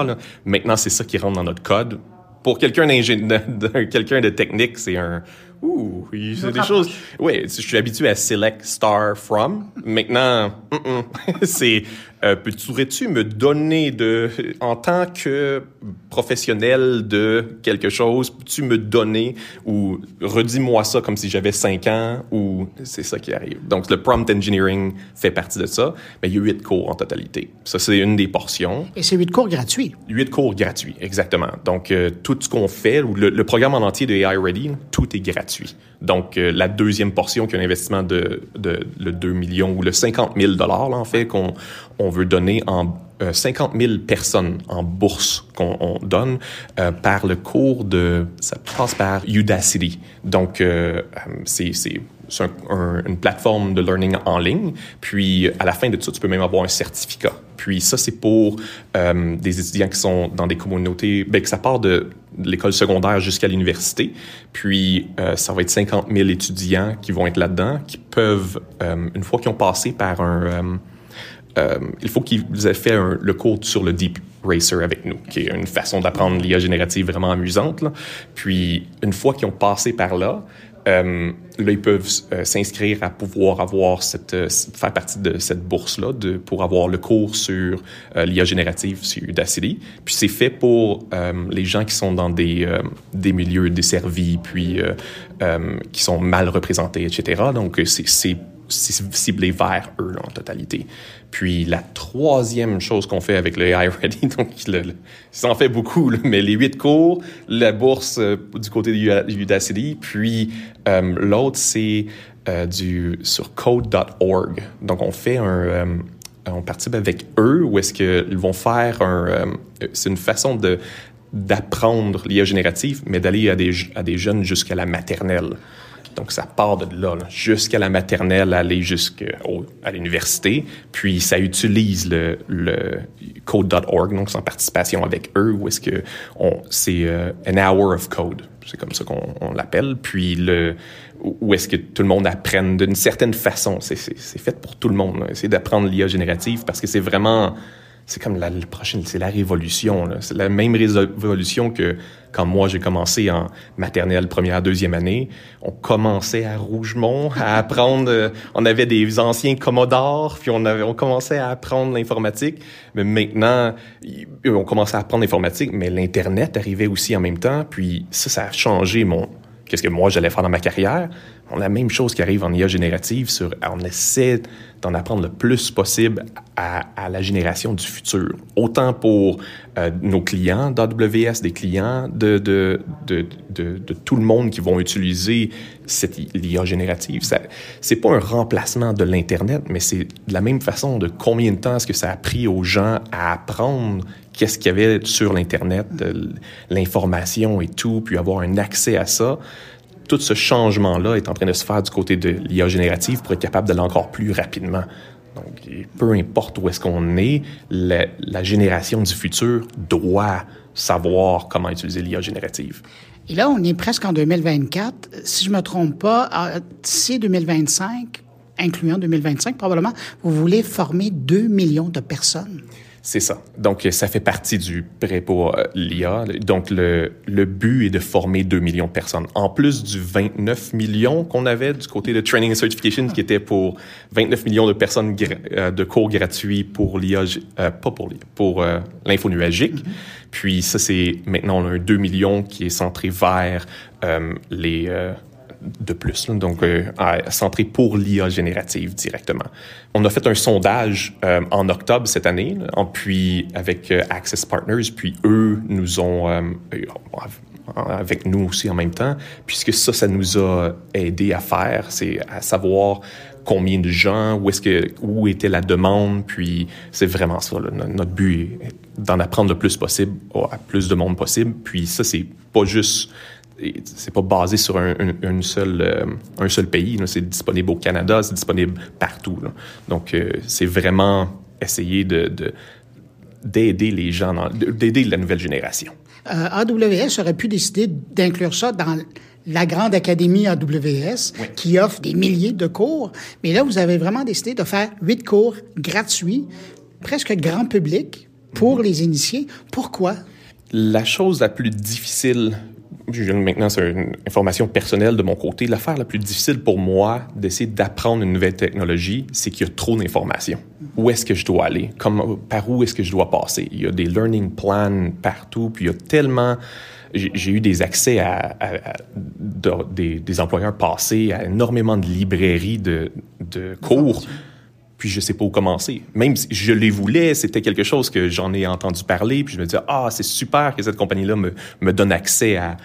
Speaker 6: Maintenant, c'est ça qui rentre dans notre code. Pour quelqu'un quelqu'un de technique, c'est un Ouh, c'est des choses. Oui, je suis habitué à select star from. Maintenant, c'est euh, pourrais-tu me donner de, en tant que professionnel de quelque chose, peux-tu me donner ou redis-moi ça comme si j'avais cinq ans ou c'est ça qui arrive. Donc le prompt engineering fait partie de ça, mais il y a huit cours en totalité. Ça c'est une des portions.
Speaker 2: Et c'est huit cours gratuits.
Speaker 6: Huit cours gratuits, exactement. Donc euh, tout ce qu'on fait, le, le programme en entier de AI Ready, tout est gratuit. Donc, euh, la deuxième portion, qui est un investissement de, de, le 2 millions ou le 50 000 dollars, en fait, qu'on on veut donner en 50 euh, 000 personnes en bourse qu'on donne euh, par le cours de... Ça passe par Udacity. Donc, c'est c'est une plateforme de learning en ligne. Puis, à la fin de ça, tu peux même avoir un certificat. Puis, ça, c'est pour euh, des étudiants qui sont dans des communautés, ben, que ça part de l'école secondaire jusqu'à l'université. Puis, euh, ça va être 50 000 étudiants qui vont être là-dedans, qui peuvent, euh, une fois qu'ils ont passé par un... il faut qu'ils aient fait le cours sur le Deep Racer avec nous, qui est une façon d'apprendre l'IA générative vraiment amusante. Puis, une fois qu'ils ont passé par là, euh, là, ils peuvent euh, s'inscrire à pouvoir avoir cette, euh, faire partie de cette bourse-là, de, pour avoir le cours sur l'IA générative sur Udacity. Puis c'est fait pour les gens qui sont dans des, des milieux desservis, puis qui sont mal représentés, etc. Donc, c'est ciblé vers eux en totalité. Puis la troisième chose qu'on fait avec le AI Ready, donc ça en fait beaucoup, mais les huit cours, la bourse euh, du côté de Udacity, puis euh, l'autre c'est euh, du sur code.org. Donc on fait un on participe avec eux où est-ce qu'ils vont faire un c'est une façon de d'apprendre l'IA générative, mais d'aller à des, à des jeunes jusqu'à la maternelle. Donc, ça part de là, jusqu'à la maternelle, aller jusqu'à l'université. Puis, ça utilise le, le code.org, donc c'est en participation avec eux, où est-ce que c'est euh, an hour of code. C'est comme ça qu'on l'appelle. Puis, le, où est-ce que tout le monde apprenne d'une certaine façon. C'est fait pour tout le monde. C'est d'apprendre l'IA générative parce que c'est vraiment c'est comme la, prochaine, c'est la révolution. C'est la même révolution que quand moi j'ai commencé en maternelle première, deuxième année. On commençait à Rougemont à apprendre. Euh, on avait des anciens Commodore, puis on avait, on commençait à apprendre l'informatique. Mais maintenant, on commençait à apprendre l'informatique, mais l'internet arrivait aussi en même temps. Puis ça, ça a changé mon qu'est-ce que moi j'allais faire dans ma carrière. On a la même chose qui arrive en IA générative sur, on essaie d'en apprendre le plus possible à, la génération du futur. Autant pour euh, nos clients d'AWS, des clients de, tout le monde qui vont utiliser cette IA générative. C'est pas un remplacement de l'Internet, mais c'est de la même façon de combien de temps est-ce que ça a pris aux gens à apprendre qu'est-ce qu'il y avait sur l'Internet, l'information et tout, puis avoir un accès à ça. Tout ce changement-là est en train de se faire du côté de l'IA générative pour être capable d'aller encore plus rapidement. Donc, peu importe où est-ce qu'on est, la, génération du futur doit savoir comment utiliser l'IA générative.
Speaker 2: Et là, on est presque en 2024. Si je me trompe pas, d'ici 2025, incluant 2025 probablement, vous voulez former 2 millions de personnes.
Speaker 6: C'est ça. Donc, ça fait partie du prêt pour euh, l'IA. Donc, le, le but est de former 2 millions de personnes. En plus du 29 millions qu'on avait du côté de Training and Certification, qui était pour 29 millions de personnes euh, de cours gratuits pour l'IA, euh, pas pour l'IA, pour l'info nuagique. Mm-hmm. Puis ça, c'est maintenant, on a un 2 millions qui est centré vers les de plus, donc euh, centré pour l'IA générative directement. On a fait un sondage euh, en octobre cette année, en, puis avec euh, Access Partners, puis eux nous ont avec nous aussi en même temps, puisque ça, ça nous a aidé à faire, c'est à savoir combien de gens, où est-ce que où était la demande, puis c'est vraiment ça. notre but est d'en apprendre le plus possible à plus de monde possible. Puis ça, c'est pas juste c'est pas basé sur un, une seul, euh, un seul pays. C'est disponible au Canada, c'est disponible partout. Donc, euh, c'est vraiment essayer de, d'aider les gens, d'aider la nouvelle génération.
Speaker 2: Euh, AWS aurait pu décider d'inclure ça dans la grande académie AWS qui offre des milliers de cours. Mais là, vous avez vraiment décidé de faire huit cours gratuits, presque grand public, pour les initiés. Pourquoi?
Speaker 6: La chose la plus difficile, maintenant c'est une information personnelle de mon côté, l'affaire la plus difficile pour moi d'essayer d'apprendre une nouvelle technologie, c'est qu'il y a trop d'informations. Où est-ce que je dois aller? Par où est-ce que je dois passer? Il y a des learning plans partout, puis il y a tellement j'ai eu des accès à, des, employeurs passés à énormément de librairies de cours puis je sais pas où commencer. Même si je les voulais, c'était quelque chose que j'en ai entendu parler, puis je me disais, ah, c'est super que cette compagnie-là me, me donne accès à,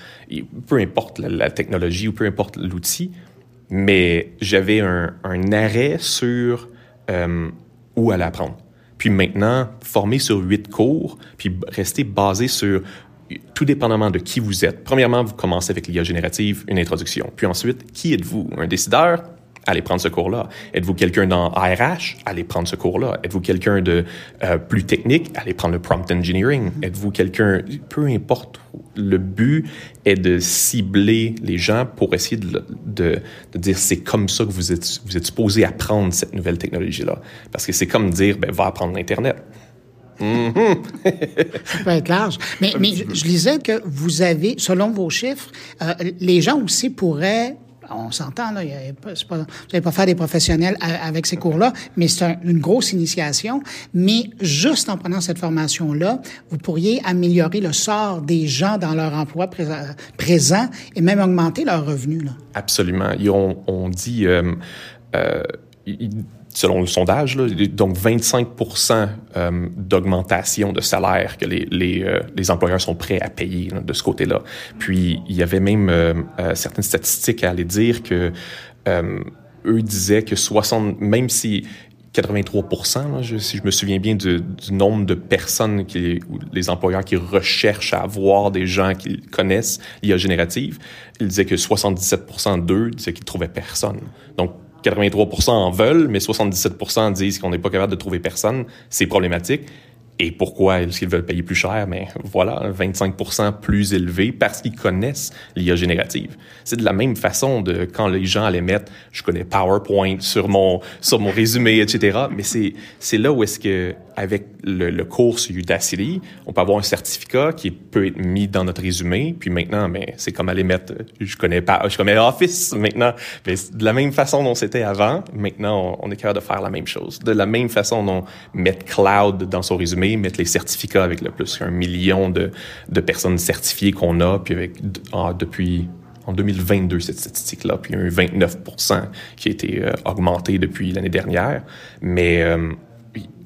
Speaker 6: peu importe la, technologie ou peu importe l'outil, mais j'avais un, arrêt sur euh, où aller apprendre. Puis maintenant, former sur huit cours, puis rester basé sur tout dépendamment de qui vous êtes. Premièrement, vous commencez avec l'IA générative, une introduction. Puis ensuite, qui êtes-vous? Un décideur? Allez prendre ce cours-là. Êtes-vous quelqu'un dans RH? Allez prendre ce cours-là. Êtes-vous quelqu'un de euh, plus technique? Allez prendre le prompt engineering. Mm-hmm. Êtes-vous quelqu'un, peu importe, le but est de cibler les gens pour essayer de, de, de dire c'est comme ça que vous êtes, vous êtes supposé apprendre cette nouvelle technologie-là. Parce que c'est comme dire, ben, va apprendre l'Internet.
Speaker 2: Mm-hmm. ça peut être large. Mais, mais je, lisais que vous avez, selon vos chiffres, euh, les gens aussi pourraient on s'entend, là, vous n'allez pas faire des professionnels avec ces cours-là, mais c'est une grosse initiation. Mais juste en prenant cette formation-là, vous pourriez améliorer le sort des gens dans leur emploi présent et même augmenter leurs revenus.
Speaker 6: Absolument. on, on dit... Euh, euh, selon le sondage, là, donc 25% euh, d'augmentation de salaire que les, les, euh, les, employeurs sont prêts à payer de ce côté-là. Puis il y avait même euh, certaines statistiques à aller dire que eux disaient que 60, même si 83 là, si je me souviens bien du, du nombre de personnes qui, les employeurs qui recherchent à avoir des gens qu'ils connaissent l'IA générative, ils disaient que 77% d'eux disaient qu'ils trouvaient personne. Donc 83% en veulent, mais 77% disent qu'on n'est pas capable de trouver personne. C'est problématique. Et pourquoi est-ce qu'ils veulent payer plus cher? Mais voilà, 25% plus élevé parce qu'ils connaissent l'IA générative. C'est de la même façon de quand les gens allaient mettre, je connais PowerPoint sur mon, sur mon résumé, etc. Mais c'est, c'est là où est-ce que, avec le, le cours sur Udacity, on peut avoir un certificat qui peut être mis dans notre résumé. Puis maintenant, mais c'est comme aller mettre, je connais pas, je connais Office maintenant. Mais de la même façon dont c'était avant, maintenant, on, on est capable de faire la même chose. De la même façon dont mettre cloud dans son résumé, mettre les certificats avec le plus qu'un million de, de personnes certifiées qu'on a, puis avec ah, depuis en 2022 cette statistique-là, puis un 29 qui a été euh, augmenté depuis l'année dernière. Mais euh,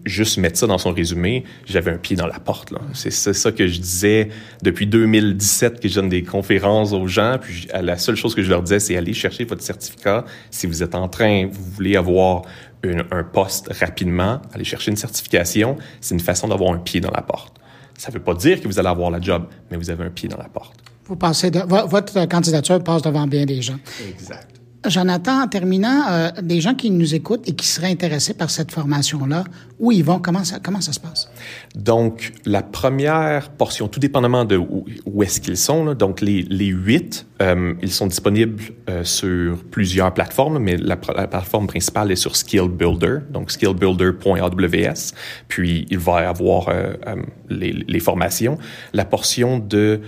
Speaker 6: juste mettre ça dans son résumé, j'avais un pied dans la porte. C'est ça que je disais depuis 2017 que je donne des conférences aux gens. Puis la seule chose que je leur disais, c'est aller chercher votre certificat. Si vous êtes en train, vous voulez avoir un poste rapidement, aller chercher une certification, c'est une façon d'avoir un pied dans la porte. Ça ne veut pas dire que vous allez avoir la job, mais vous avez un pied dans la porte.
Speaker 2: Vous de, votre candidature passe devant bien des gens.
Speaker 6: Exact.
Speaker 2: Jonathan, en terminant, euh, des gens qui nous écoutent et qui seraient intéressés par cette formation-là, où ils vont? Comment ça, se passe?
Speaker 6: Donc, la première portion, tout dépendamment de où, est-ce qu'ils sont, là, donc les, huit, euh, ils sont disponibles euh, sur plusieurs plateformes, mais la, plateforme principale est sur Skill Builder, donc skillbuilder.aws, puis il va y avoir euh, euh, les, les formations. La portion de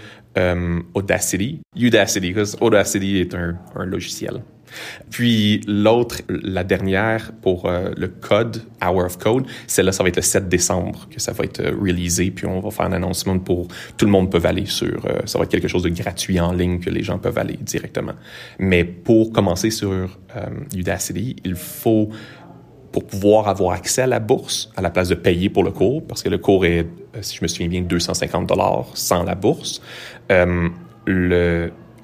Speaker 6: Audacity, Udacity, parce Audacity est un, un logiciel. Puis l'autre, la dernière pour euh, le code, Hour of Code, celle-là, ça va être le 7 décembre que ça va être euh, réalisé, puis on va faire un annoncement pour tout le monde peut aller sur, euh, ça va être quelque chose de gratuit en ligne que les gens peuvent aller directement. Mais pour commencer sur Udacity, il faut pour pouvoir avoir accès à la bourse à la place de payer pour le cours, parce que le cours est, si je me souviens bien, 250 dollars sans la bourse.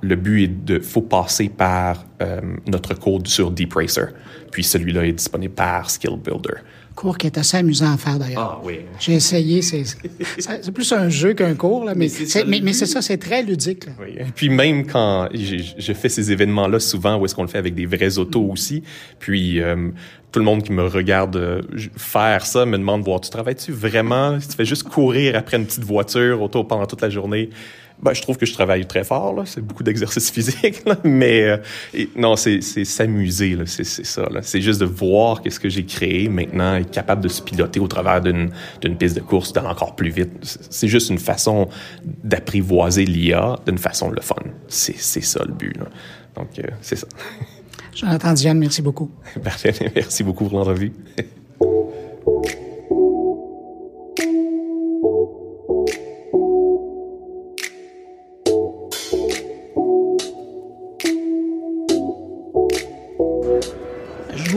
Speaker 6: Le but est de faut passer par euh, notre code sur DeepRacer. Puis celui-là est disponible par Skill Builder.
Speaker 2: Cours qui est assez amusant à faire d'ailleurs.
Speaker 6: Ah oui.
Speaker 2: J'ai essayé, c'est plus un jeu qu'un cours, là, mais c'est mais, ça, c'est très ludique.
Speaker 6: Oui. Et puis même quand je fais ces événements-là, souvent, où est-ce qu'on le fait avec des vrais autos aussi, puis euh, tout le monde qui me regarde euh, faire ça me demande, voir, tu travailles-tu vraiment? Tu fais juste courir après une petite voiture auto pendant toute la journée? Ben, je trouve que je travaille très fort, là. C'est beaucoup d'exercice physique, là. Mais, euh, non, c'est, c'est s'amuser, là. C'est, c'est ça, là. C'est juste de voir qu'est-ce que j'ai créé maintenant, être capable de se piloter au travers d'une, d'une piste de course, d'aller encore plus vite. C'est juste une façon d'apprivoiser l'IA d'une façon le fun. C'est, c'est ça le but, là. Donc, euh, c'est ça.
Speaker 2: Jonathan Diane, merci beaucoup.
Speaker 6: Parfait. Merci beaucoup pour l'entrevue.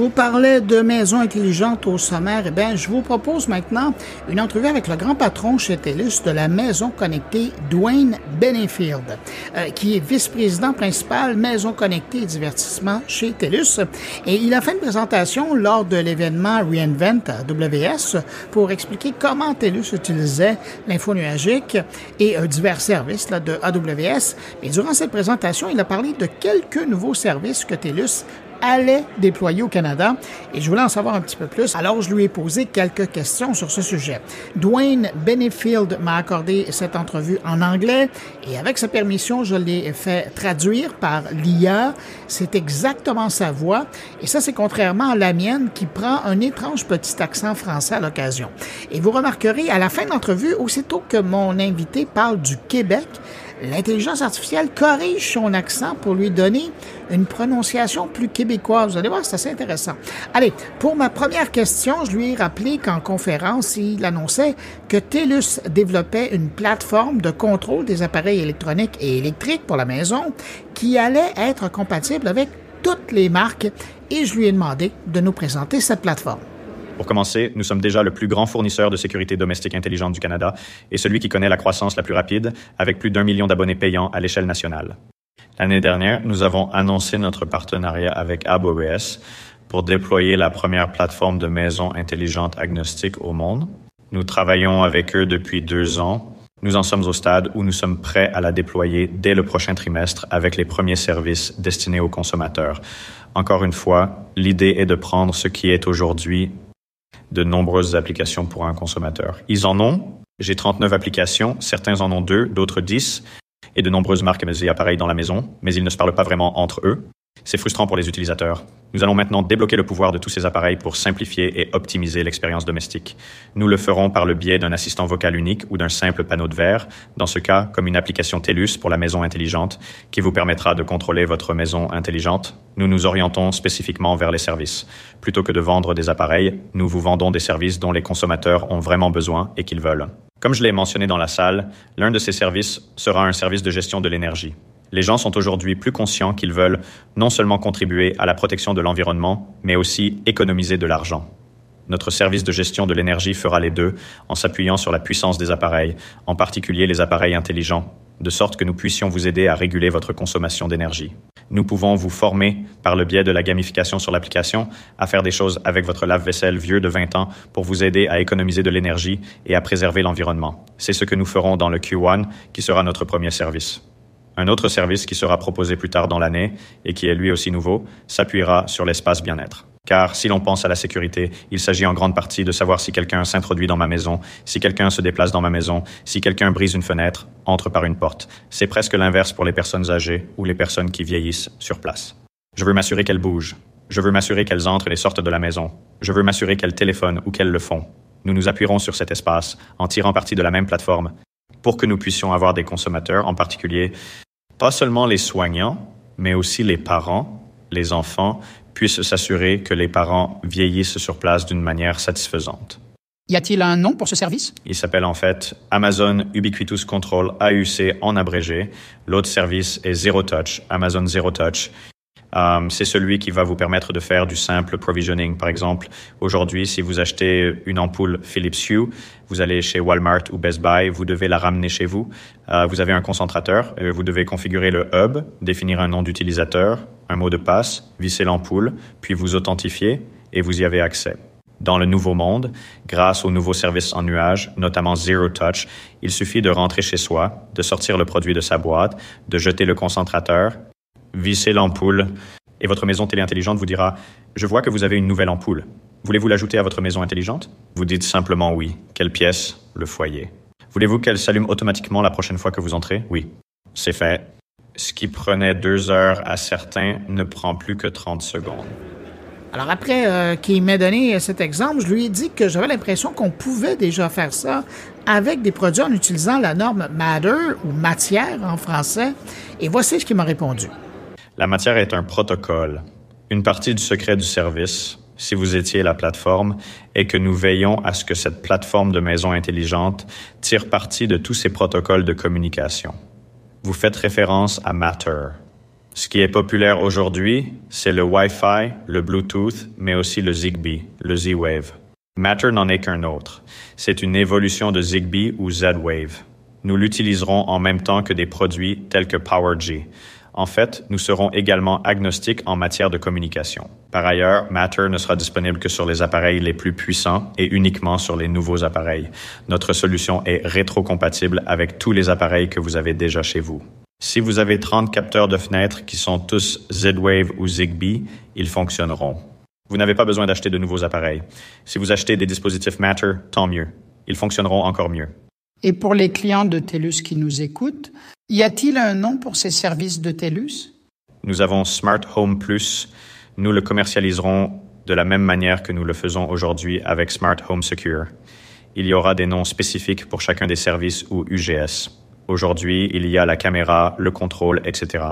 Speaker 2: parlait de maisons intelligentes au sommaire, eh bien, je vous propose maintenant une entrevue avec le grand patron chez TELUS de la maison connectée, Dwayne Benefield, euh, qui est vice-président principal maison connectée et divertissement chez TELUS. Et il a fait une présentation lors de l'événement Reinvent AWS pour expliquer comment TELUS utilisait l'info nuagique et divers services là, de AWS. Et durant cette présentation, il a parlé de quelques nouveaux services que TELUS allait déployer au Canada et je voulais en savoir un petit peu plus. Alors, je lui ai posé quelques questions sur ce sujet. Dwayne Benefield m'a accordé cette entrevue en anglais et avec sa permission, je l'ai fait traduire par l'IA. C'est exactement sa voix et ça, c'est contrairement à la mienne qui prend un étrange petit accent français à l'occasion. Et vous remarquerez à la fin de l'entrevue, aussitôt que mon invité parle du Québec, l'intelligence artificielle corrige son accent pour lui donner une prononciation plus québécoise. Vous allez voir, c'est assez intéressant. Allez, pour ma première question, je lui ai rappelé qu'en conférence, il annonçait que TELUS développait une plateforme de contrôle des appareils électroniques et électriques pour la maison qui allait être compatible avec toutes les marques et je lui ai demandé de nous présenter cette plateforme.
Speaker 7: Pour commencer, nous sommes déjà le plus grand fournisseur de sécurité domestique intelligente du Canada et celui qui connaît la croissance la plus rapide, avec plus d'un million d'abonnés payants à l'échelle nationale. L'année dernière, nous avons annoncé notre partenariat avec AWS pour déployer la première plateforme de maison intelligente agnostique au monde. Nous travaillons avec eux depuis deux ans. Nous en sommes au stade où nous sommes prêts à la déployer dès le prochain trimestre avec les premiers services destinés aux consommateurs. Encore une fois, l'idée est de prendre ce qui est aujourd'hui de nombreuses applications pour un consommateur. Ils en ont. J'ai 39 applications. Certains en ont deux, d'autres 10 et de nombreuses marques et appareils dans la maison, mais ils ne se parlent pas vraiment entre eux. C'est frustrant pour les utilisateurs. Nous allons maintenant débloquer le pouvoir de tous ces appareils pour simplifier et optimiser l'expérience domestique. Nous le ferons par le biais d'un assistant vocal unique ou d'un simple panneau de verre, dans ce cas comme une application TELUS pour la maison intelligente, qui vous permettra de contrôler votre maison intelligente. Nous nous orientons spécifiquement vers les services. Plutôt que de vendre des appareils, nous vous vendons des services dont les consommateurs ont vraiment besoin et qu'ils veulent. Comme je l'ai mentionné dans la salle, l'un de ces services sera un service de gestion de l'énergie. Les gens sont aujourd'hui plus conscients qu'ils veulent non seulement contribuer à la protection de l'environnement, mais aussi économiser de l'argent. Notre service de gestion de l'énergie fera les deux en s'appuyant sur la puissance des appareils, en particulier les appareils intelligents, de sorte que nous puissions vous aider à réguler votre consommation d'énergie. Nous pouvons vous former, par le biais de la gamification sur l'application, à faire des choses avec votre lave-vaisselle vieux de 20 ans pour vous aider à économiser de l'énergie et à préserver l'environnement. C'est ce que nous ferons dans le Q1, qui sera notre premier service. Un autre service qui sera proposé plus tard dans l'année et qui est lui aussi nouveau s'appuiera sur l'espace bien-être. Car si l'on pense à la sécurité, il s'agit en grande partie de savoir si quelqu'un s'introduit dans ma maison, si quelqu'un se déplace dans ma maison, si quelqu'un brise une fenêtre, entre par une porte. C'est presque l'inverse pour les personnes âgées ou les personnes qui vieillissent sur place. Je veux m'assurer qu'elles bougent. Je veux m'assurer qu'elles entrent et sortent de la maison. Je veux m'assurer qu'elles téléphonent ou qu'elles le font. Nous nous appuierons sur cet espace en tirant parti de la même plateforme pour que nous puissions avoir des consommateurs, en particulier pas seulement les soignants, mais aussi les parents, les enfants, puissent s'assurer que les parents vieillissent sur place d'une manière satisfaisante.
Speaker 2: Y a-t-il un nom pour ce service?
Speaker 7: Il s'appelle en fait Amazon Ubiquitous Control AUC en abrégé. L'autre service est Zero Touch, Amazon Zero Touch. Euh, c'est celui qui va vous permettre de faire du simple provisioning. Par exemple, aujourd'hui, si vous achetez une ampoule Philips Hue, vous allez chez Walmart ou Best Buy, vous devez la ramener chez vous. Euh, vous avez un concentrateur, vous devez configurer le hub, définir un nom d'utilisateur, un mot de passe, visser l'ampoule, puis vous authentifier et vous y avez accès. Dans le nouveau monde, grâce aux nouveaux services en nuage, notamment Zero Touch, il suffit de rentrer chez soi, de sortir le produit de sa boîte, de jeter le concentrateur, vissez l'ampoule et votre maison télé intelligente vous dira Je vois que vous avez une nouvelle ampoule. Voulez-vous l'ajouter à votre maison intelligente? Vous dites simplement oui. Quelle pièce? Le foyer. Voulez-vous qu'elle s'allume automatiquement la prochaine fois que vous entrez? Oui. C'est fait. Ce qui prenait deux heures à certains ne prend plus que 30 secondes.
Speaker 2: Alors après euh, qu'il m'ait donné cet exemple, je lui ai dit que j'avais l'impression qu'on pouvait déjà faire ça avec des produits en utilisant la norme Matter ou matière en français. Et voici ce qu'il m'a répondu.
Speaker 7: La matière est un protocole, une partie du secret du service, si vous étiez la plateforme, est que nous veillons à ce que cette plateforme de maison intelligente tire parti de tous ces protocoles de communication. Vous faites référence à Matter. Ce qui est populaire aujourd'hui, c'est le Wi-Fi, le Bluetooth, mais aussi le Zigbee, le Z-Wave. Matter n'en est qu'un autre. C'est une évolution de Zigbee ou Z-Wave. Nous l'utiliserons en même temps que des produits tels que PowerG. En fait, nous serons également agnostiques en matière de communication. Par ailleurs, Matter ne sera disponible que sur les appareils les plus puissants et uniquement sur les nouveaux appareils. Notre solution est rétrocompatible avec tous les appareils que vous avez déjà chez vous. Si vous avez 30 capteurs de fenêtres qui sont tous Z-Wave ou Zigbee, ils fonctionneront. Vous n'avez pas besoin d'acheter de nouveaux appareils. Si vous achetez des dispositifs Matter, tant mieux. Ils fonctionneront encore mieux.
Speaker 2: Et pour les clients de TELUS qui nous écoutent, y a-t-il un nom pour ces services de TELUS?
Speaker 7: Nous avons Smart Home Plus. Nous le commercialiserons de la même manière que nous le faisons aujourd'hui avec Smart Home Secure. Il y aura des noms spécifiques pour chacun des services ou UGS. Aujourd'hui, il y a la caméra, le contrôle, etc.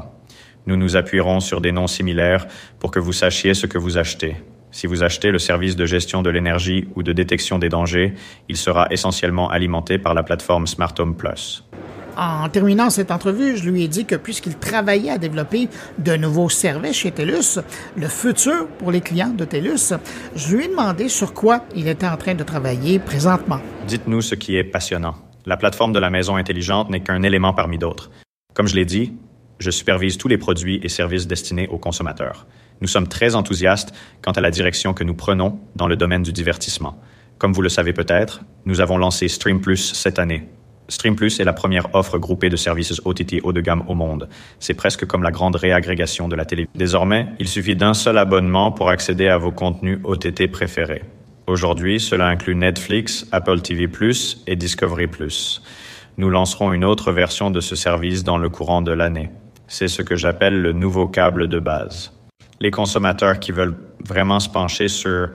Speaker 7: Nous nous appuierons sur des noms similaires pour que vous sachiez ce que vous achetez. Si vous achetez le service de gestion de l'énergie ou de détection des dangers, il sera essentiellement alimenté par la plateforme Smart Home Plus.
Speaker 2: En terminant cette entrevue, je lui ai dit que puisqu'il travaillait à développer de nouveaux services chez TELUS, le futur pour les clients de TELUS, je lui ai demandé sur quoi il était en train de travailler présentement.
Speaker 7: Dites-nous ce qui est passionnant. La plateforme de la maison intelligente n'est qu'un élément parmi d'autres. Comme je l'ai dit, je supervise tous les produits et services destinés aux consommateurs. Nous sommes très enthousiastes quant à la direction que nous prenons dans le domaine du divertissement. Comme vous le savez peut-être, nous avons lancé Stream Plus cette année. Stream Plus est la première offre groupée de services OTT haut de gamme au monde. C'est presque comme la grande réagrégation de la télé. Désormais, il suffit d'un seul abonnement pour accéder à vos contenus OTT préférés. Aujourd'hui, cela inclut Netflix, Apple TV ⁇ et Discovery ⁇ Nous lancerons une autre version de ce service dans le courant de l'année. C'est ce que j'appelle le nouveau câble de base. Les consommateurs qui veulent vraiment se pencher sur,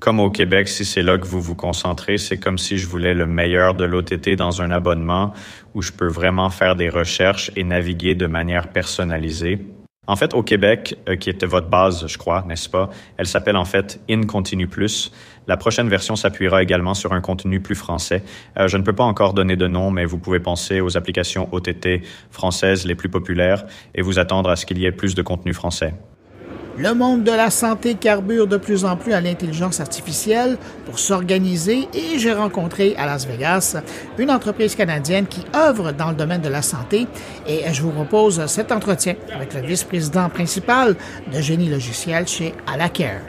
Speaker 7: comme au Québec, si c'est là que vous vous concentrez, c'est comme si je voulais le meilleur de l'OTT dans un abonnement où je peux vraiment faire des recherches et naviguer de manière personnalisée en fait, au Québec, euh, qui était votre base, je crois, n'est-ce pas, elle s'appelle en fait In Continu Plus. La prochaine version s'appuiera également sur un contenu plus français. Euh, je ne peux pas encore donner de nom, mais vous pouvez penser aux applications OTT françaises les plus populaires et vous attendre à ce qu'il y ait plus de contenu français.
Speaker 2: Le monde de la santé carbure de plus en plus à l'intelligence artificielle pour s'organiser et j'ai rencontré à Las Vegas une entreprise canadienne qui œuvre dans le domaine de la santé et je vous propose cet entretien avec le vice-président principal de génie logiciel chez Alacare.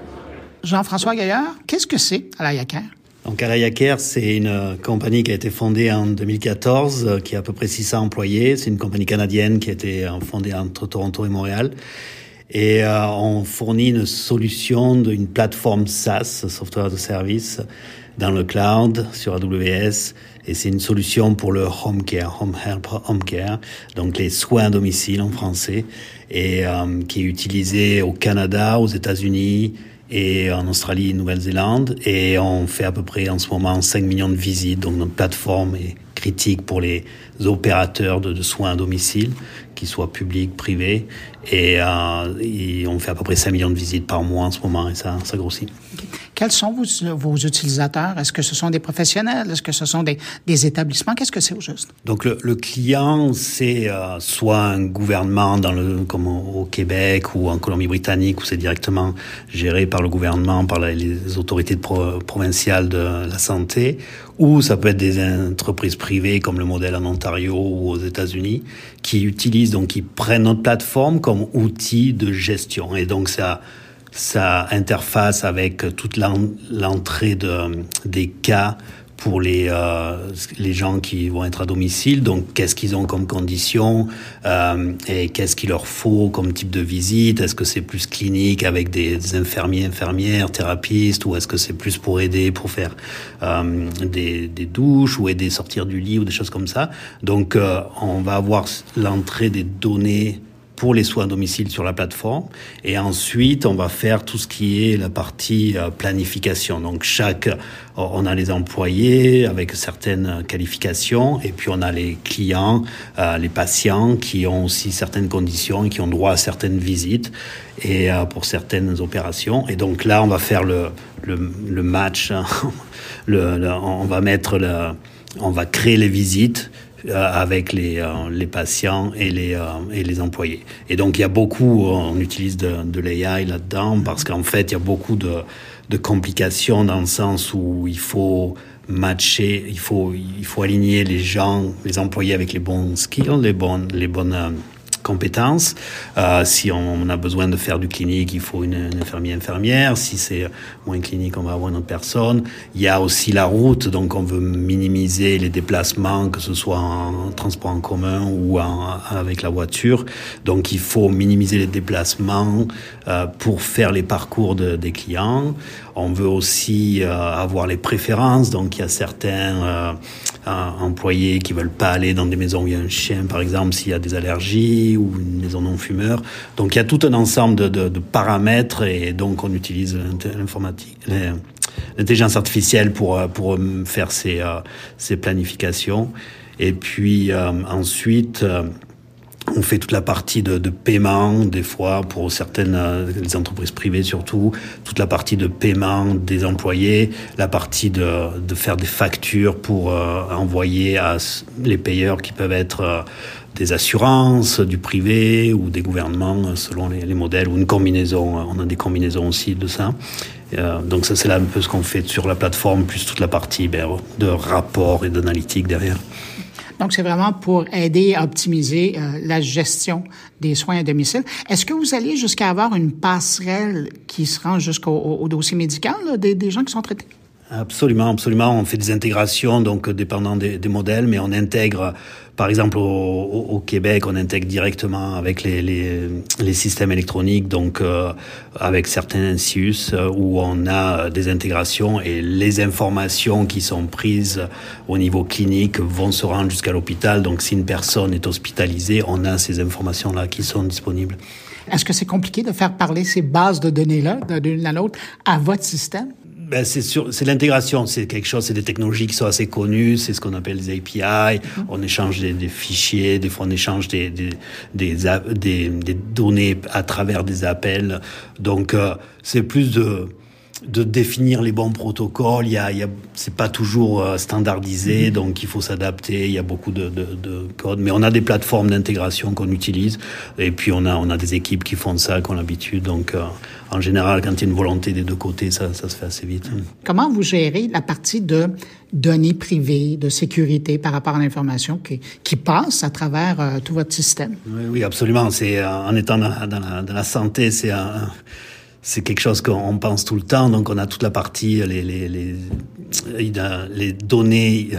Speaker 2: Jean-François Gaillard, qu'est-ce que c'est Alacare?
Speaker 8: Donc Alacare, c'est une compagnie qui a été fondée en 2014, qui a à peu près 600 employés. C'est une compagnie canadienne qui a été fondée entre Toronto et Montréal et euh, on fournit une solution d'une plateforme SaaS, software de service, dans le cloud sur AWS. Et c'est une solution pour le home care, home help, home care, donc les soins à domicile en français, et euh, qui est utilisé au Canada, aux États-Unis et en Australie et Nouvelle-Zélande. Et on fait à peu près en ce moment 5 millions de visites, donc notre plateforme est critique pour les opérateurs de soins à domicile, qu'ils soient publics, privés. Et, euh, on fait à peu près 5 millions de visites par mois en ce moment et ça, ça grossit.
Speaker 2: Quels sont vos, utilisateurs? Est-ce que ce sont des professionnels? Est-ce que ce sont des, établissements? Qu'est-ce que c'est au juste?
Speaker 8: Donc, le, client, c'est euh, soit un gouvernement comme au, Québec ou en Colombie-Britannique, où c'est directement géré par le gouvernement, par les autorités provinciales de la santé, ou ça peut être des entreprises privées comme le modèle en Ontario ou aux États-Unis qui utilisent donc qui prennent notre plateforme comme outil de gestion et donc ça ça interface avec toute l'entrée de, des cas pour les euh, les gens qui vont être à domicile. Donc, qu'est-ce qu'ils ont comme conditions euh, et qu'est-ce qu'il leur faut comme type de visite? Est-ce que c'est plus clinique avec des, infirmiers, infirmières, thérapeutes, ou est-ce que c'est plus pour aider, pour faire euh, des, des, douches ou aider sortir du lit ou des choses comme ça? Donc, on va avoir l'entrée des données pour les soins à domicile sur la plateforme. Et ensuite, on va faire tout ce qui est la partie euh, planification. Donc, chaque, euh, on a les employés avec certaines qualifications, et puis on a les clients, euh, les patients qui ont aussi certaines conditions qui ont droit à certaines visites et pour certaines opérations. Et donc là, on va faire le, match. le, on va mettre le, on va créer les visites avec les, euh, les patients et les, euh, et les employés. Et donc il y a beaucoup, on utilise de, de l'AI là-dedans parce qu'en fait il y a beaucoup de, de complications dans le sens où il faut matcher, il faut, il faut aligner les gens, les employés avec les bons skills, les bonnes, les bonnes compétences. Euh, si on, a besoin de faire du clinique, il faut une, une infirmière infirmière. Si c'est moins clinique, on va avoir une autre personne. Il y a aussi la route, donc on veut minimiser les déplacements, que ce soit en transport en commun ou avec la voiture. Donc il faut minimiser les déplacements euh, pour faire les parcours de, des clients. On veut aussi euh, avoir les préférences. Donc il y a certains employés qui veulent pas aller dans des maisons où il y a un chien, par exemple, s'il y a des allergies ou une maison non fumeur. Donc il y a tout un ensemble de, de, de paramètres et donc on utilise l'informatique, l'intelligence artificielle pour pour faire ces ces planifications. Et puis ensuite on fait toute la partie de, de, paiement, des fois pour certaines euh, les entreprises privées surtout, toute la partie de paiement des employés, la partie de, de faire des factures pour euh, envoyer à les payeurs qui peuvent être euh, des assurances, du privé ou des gouvernements selon les, les, modèles ou une combinaison. On a des combinaisons aussi de ça. donc ça c'est là un peu ce qu'on fait sur la plateforme, plus toute la partie ben, de rapport et d'analytique derrière.
Speaker 2: Donc, c'est vraiment pour aider à optimiser euh, la gestion des soins à domicile. Est-ce que vous allez jusqu'à avoir une passerelle qui se rend jusqu'au dossier médical des, gens qui sont traités?
Speaker 8: Absolument, absolument. On fait des intégrations, donc dépendant des modèles, mais on intègre, par exemple, au, Québec, on intègre directement avec les, les, systèmes électroniques, donc euh, avec certains NCIUS, euh, où on a des intégrations et les informations qui sont prises au niveau clinique vont se rendre jusqu'à l'hôpital. Donc, si une personne est hospitalisée, on a ces informations-là qui sont disponibles.
Speaker 2: Est-ce que c'est compliqué de faire parler ces bases de données-là d'une à l'autre à votre système?
Speaker 8: Ben c'est c'est l'intégration, c'est quelque chose, c'est des technologies qui sont assez connues, c'est ce qu'on appelle les API. Mm-hmm. On échange des, des, fichiers, des fois on échange des des, des, des, des données à travers des appels. Donc euh, c'est plus de de définir les bons protocoles. Il y a, il y a c'est pas toujours euh, standardisé, mm-hmm. donc il faut s'adapter. Il y a beaucoup de, de, de codes, mais on a des plateformes d'intégration qu'on utilise, et puis on a on a des équipes qui font ça, qui ont l'habitude. Donc euh, en général, quand il y a une volonté des deux côtés, ça, ça se fait assez vite.
Speaker 2: Comment vous gérez la partie de données privées, de sécurité par rapport à l'information qui, qui passe à travers euh, tout votre système?
Speaker 8: Oui, oui absolument. C'est en étant dans, dans, la, dans la santé, c'est un c'est quelque chose qu'on pense tout le temps. Donc, on a toute la partie, les, les, les, les données,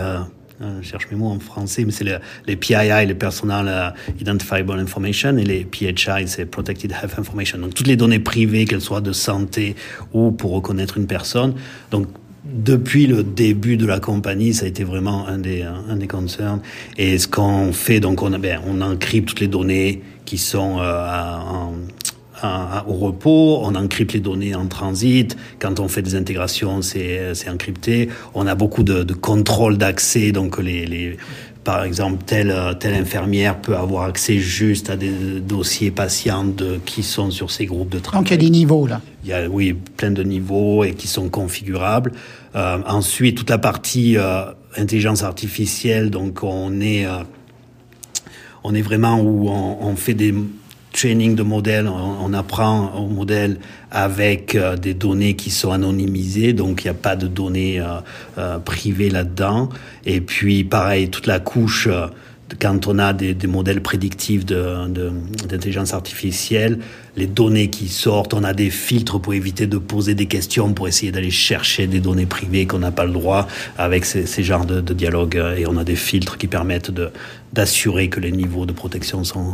Speaker 8: euh, je cherche mes mots en français, mais c'est les, PII, les Personal euh, Identifiable Information, et les PHI, c'est Protected Health Information. Donc, toutes les données privées, qu'elles soient de santé ou pour reconnaître une personne. Donc, depuis le début de la compagnie, ça a été vraiment un des, un des concerns. Et ce qu'on fait, donc, on, ben, on encrypte toutes les données qui sont euh, en, au repos, on encrypte les données en transit. Quand on fait des intégrations, c'est encrypté. On a beaucoup de, de contrôle d'accès, donc les, les, par exemple, telle, telle infirmière peut avoir accès juste à des dossiers patients de, qui sont sur ces groupes de travail.
Speaker 2: Donc il y a des niveaux là.
Speaker 8: Il y a oui plein de niveaux et qui sont configurables. Euh, ensuite, toute la partie euh, intelligence artificielle, donc on est euh, on est vraiment où on, on fait des training de modèles, on, apprend au modèle avec euh, des données qui sont anonymisées, donc il n'y a pas de données euh, euh, privées là-dedans. Et puis pareil, toute la couche quand on a des, modèles prédictifs d'intelligence artificielle, les données qui sortent, on a des filtres pour éviter de poser des questions, pour essayer d'aller chercher des données privées qu'on n'a pas le droit avec ces, genres de, dialogues. Et on a des filtres qui permettent d'assurer que les niveaux de protection sont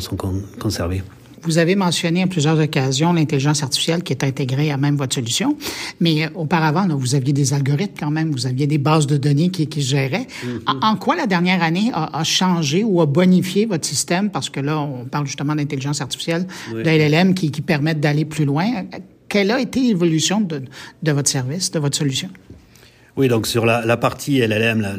Speaker 8: conservés.
Speaker 2: Vous avez mentionné à plusieurs occasions l'intelligence artificielle qui est intégrée à même votre solution, mais euh, auparavant, vous aviez des algorithmes quand même, vous aviez des bases de données qui, qui géraient. Mm-hmm. en, quoi la dernière année a, changé ou a bonifié votre système? Parce que là, on parle justement d'intelligence artificielle, de LLM qui, qui permettent d'aller plus loin. Quelle a été l'évolution de, de, votre service, de votre solution?
Speaker 8: Oui, donc sur la, la partie LLM, la,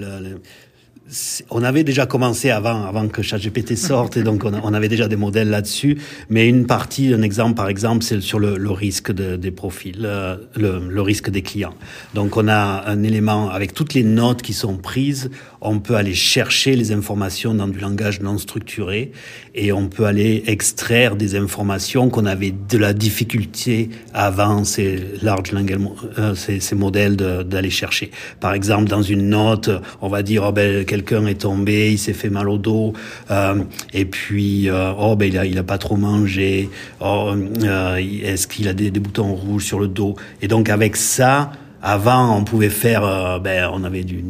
Speaker 8: on avait déjà commencé avant, avant que ChatGPT sorte, et donc on, avait déjà des modèles là-dessus. Mais une partie, un exemple par exemple, c'est sur le, risque des profils, euh, le, risque des clients. Donc on a un élément avec toutes les notes qui sont prises, on peut aller chercher les informations dans du langage non structuré et on peut aller extraire des informations qu'on avait de la difficulté avant ces large euh, ces, ces, modèles d'aller chercher. Par exemple, dans une note, on va dire oh ben quelqu'un est tombé, il s'est fait mal au dos, euh, et puis euh, oh ben il a, il a pas trop mangé, oh, euh, est-ce qu'il a des, des, boutons rouges sur le dos? Et donc avec ça, avant on pouvait faire, euh, ben on avait du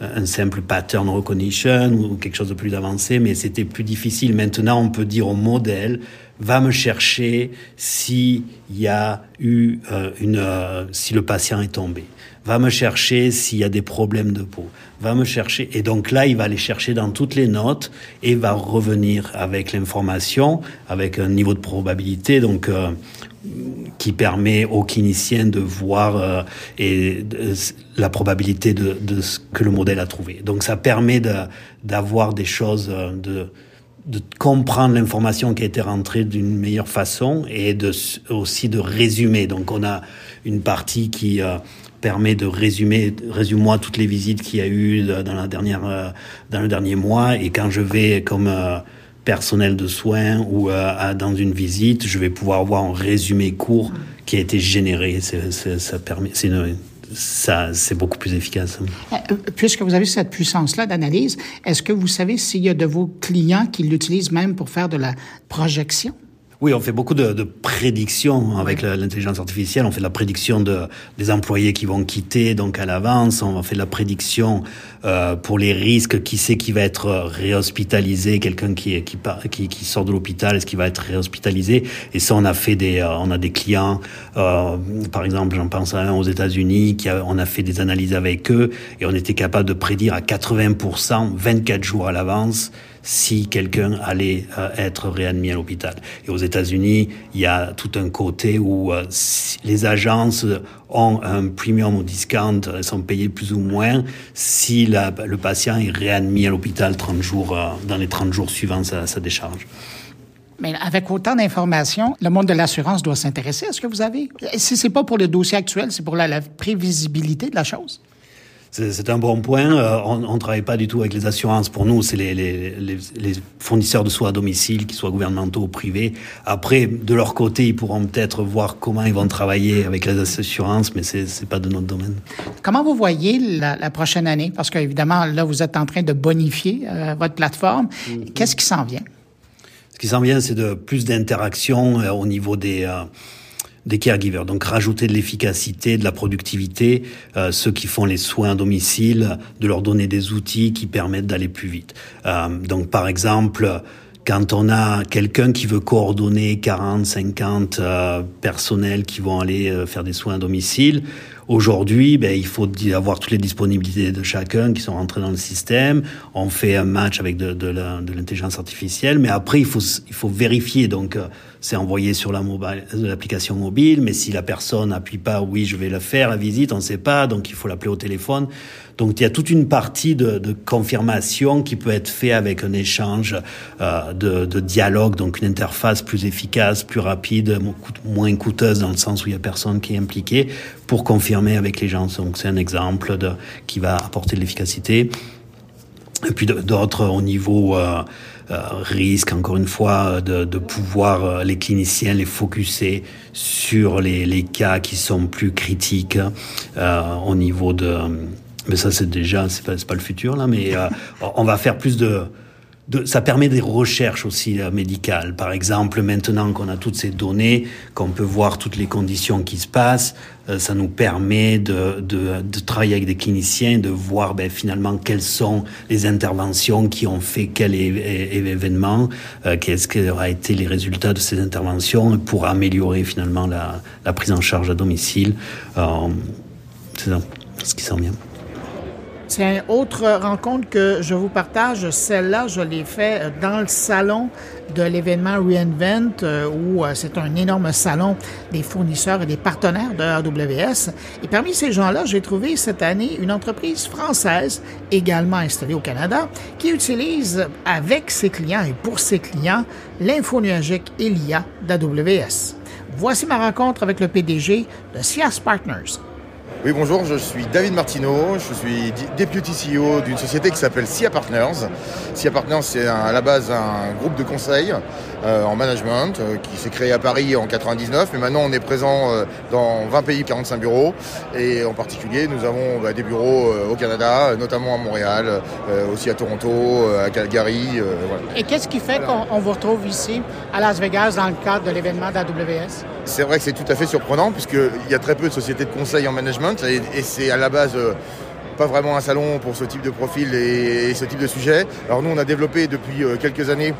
Speaker 8: un simple pattern recognition ou quelque chose de plus avancé, mais c'était plus difficile. Maintenant, on peut dire au modèle, va me chercher s'il y a eu euh, une, euh, si le patient est tombé. Va me chercher s'il y a des problèmes de peau. Va me chercher. Et donc là, il va aller chercher dans toutes les notes et va revenir avec l'information, avec un niveau de probabilité. Donc, euh, qui permet aux cliniciens de voir euh, la probabilité de, ce que le modèle a trouvé. Donc ça permet d'avoir des choses, euh, de, comprendre l'information qui a été rentrée d'une meilleure façon et aussi de résumer. Donc on a une partie qui euh, permet de résumer, résume-moi toutes les visites qu'il y a eu dans le dernier mois. Et quand je vais comme personnel de soins ou euh, dans une visite, je vais pouvoir voir un résumé court qui a été généré. ça permet, c'est ça, c'est beaucoup plus efficace.
Speaker 2: Euh, puisque vous avez cette puissance-là d'analyse, est-ce que vous savez s'il y a de vos clients qui l'utilisent même pour faire de la projection?
Speaker 8: Oui, on fait beaucoup de, de prédictions avec l'intelligence artificielle. On fait de la prédiction de, des employés qui vont quitter donc à l'avance. On fait de la prédiction euh, pour les risques. Qui sait qui va être réhospitalisé? Quelqu'un qui, qui, qui, sort de l'hôpital, est-ce qu'il va être réhospitalisé? Et ça, on a fait des, euh, on a des clients. Euh, par exemple, j'en pense à un aux États-Unis. On a fait des analyses avec eux et on était capable de prédire à 80%, 24 jours à l'avance si quelqu'un allait euh, être réadmis à l'hôpital. Et aux États-Unis, il y a tout un côté où euh, les agences ont un premium ou discount, elles sont payées plus ou moins si le patient est réadmis à l'hôpital 30 jours, euh, dans les 30 jours suivant sa, sa décharge.
Speaker 2: Mais avec autant d'informations, le monde de l'assurance doit s'intéresser à ce que vous avez. Si c'est pas pour le dossier actuel, c'est pour la prévisibilité de la chose.
Speaker 8: C'est un bon point. Euh, on ne travaille pas du tout avec les assurances. Pour nous, c'est les, les, les, fournisseurs de soins à domicile, qu'ils soient gouvernementaux ou privés. Après, de leur côté, ils pourront peut-être voir comment ils vont travailler avec les assurances, mais c'est n'est pas de notre domaine.
Speaker 2: Comment vous voyez la, la prochaine année? Parce qu'évidemment, là, vous êtes en train de bonifier euh, votre plateforme. Mm-hmm. Qu'est-ce qui s'en vient?
Speaker 8: Ce qui s'en vient, c'est de plus d'interaction euh, au niveau des des caregivers. Donc rajouter de l'efficacité, de la productivité, euh, ceux qui font les soins à domicile, de leur donner des outils qui permettent d'aller plus vite. Euh, donc par exemple, quand on a quelqu'un qui veut coordonner 40, 50 euh, personnels qui vont aller euh, faire des soins à domicile, Aujourd'hui, ben, il faut avoir toutes les disponibilités de chacun qui sont rentrés dans le système. On fait un match avec de, de l'intelligence artificielle, mais après, il faut, il faut vérifier. Donc, euh, c'est envoyé sur l'application mobile, mais si la personne n'appuie pas, oui, je vais le faire, la visite, on ne sait pas, donc il faut l'appeler au téléphone. Donc il y a toute une partie de, de confirmation qui peut être fait avec un échange euh, de, de, dialogue, donc une interface plus efficace, plus rapide, moins coûteuse dans le sens où il y a personne qui est impliqué pour confirmer avec les gens. Donc c'est un exemple de, qui va apporter de l'efficacité. Et puis d'autres au niveau euh, euh, risque, encore une fois, de, de pouvoir euh, les cliniciens les focuser sur les, les cas qui sont plus critiques euh, au niveau de mais ça c'est déjà c'est pas, pas le futur là mais euh, on va faire plus de ça permet des recherches aussi euh, médicales. Par exemple, maintenant qu'on a toutes ces données, qu'on peut voir toutes les conditions qui se passent, euh, ça nous permet de, de, de, travailler avec des cliniciens, de voir ben, finalement quelles sont les interventions qui ont fait quel événement, euh, qu'est-ce que aura été les résultats de ces interventions pour améliorer finalement la, la prise en charge à domicile. Euh, c'est ça, ce qui sent bien.
Speaker 2: C'est une autre rencontre que je vous partage. Celle-là, je l'ai fait dans le salon de l'événement Reinvent, euh, où euh, c'est un énorme salon des fournisseurs et des partenaires de AWS. Et parmi ces gens-là, j'ai trouvé cette année une entreprise française, également installée au Canada, qui utilise avec ses clients et pour ses clients l'info nuagique ELIA d'AWS. Voici ma rencontre avec le PDG de SIAS Partners.
Speaker 9: Oui, bonjour, je suis David Martineau, je suis Deputy CEO d'une société qui s'appelle SIA Partners. SIA Partners, c'est à la base un groupe de conseil euh, en management euh, qui s'est créé à Paris en 99, mais maintenant on est présent euh, dans 20 pays, 45 bureaux, et en particulier nous avons bah, des bureaux au Canada, notamment à Montréal, aussi à Toronto, à Calgary.
Speaker 2: Et qu'est-ce qui fait qu'on vous retrouve ici à Las Vegas dans le cadre de l'événement d'AWS?
Speaker 9: C'est vrai que c'est tout à fait surprenant puisqu'il y a très peu de sociétés de conseil en management et, c'est à la base pas vraiment un salon pour ce type de profil et, ce type de sujet. Alors nous, on a développé depuis quelques années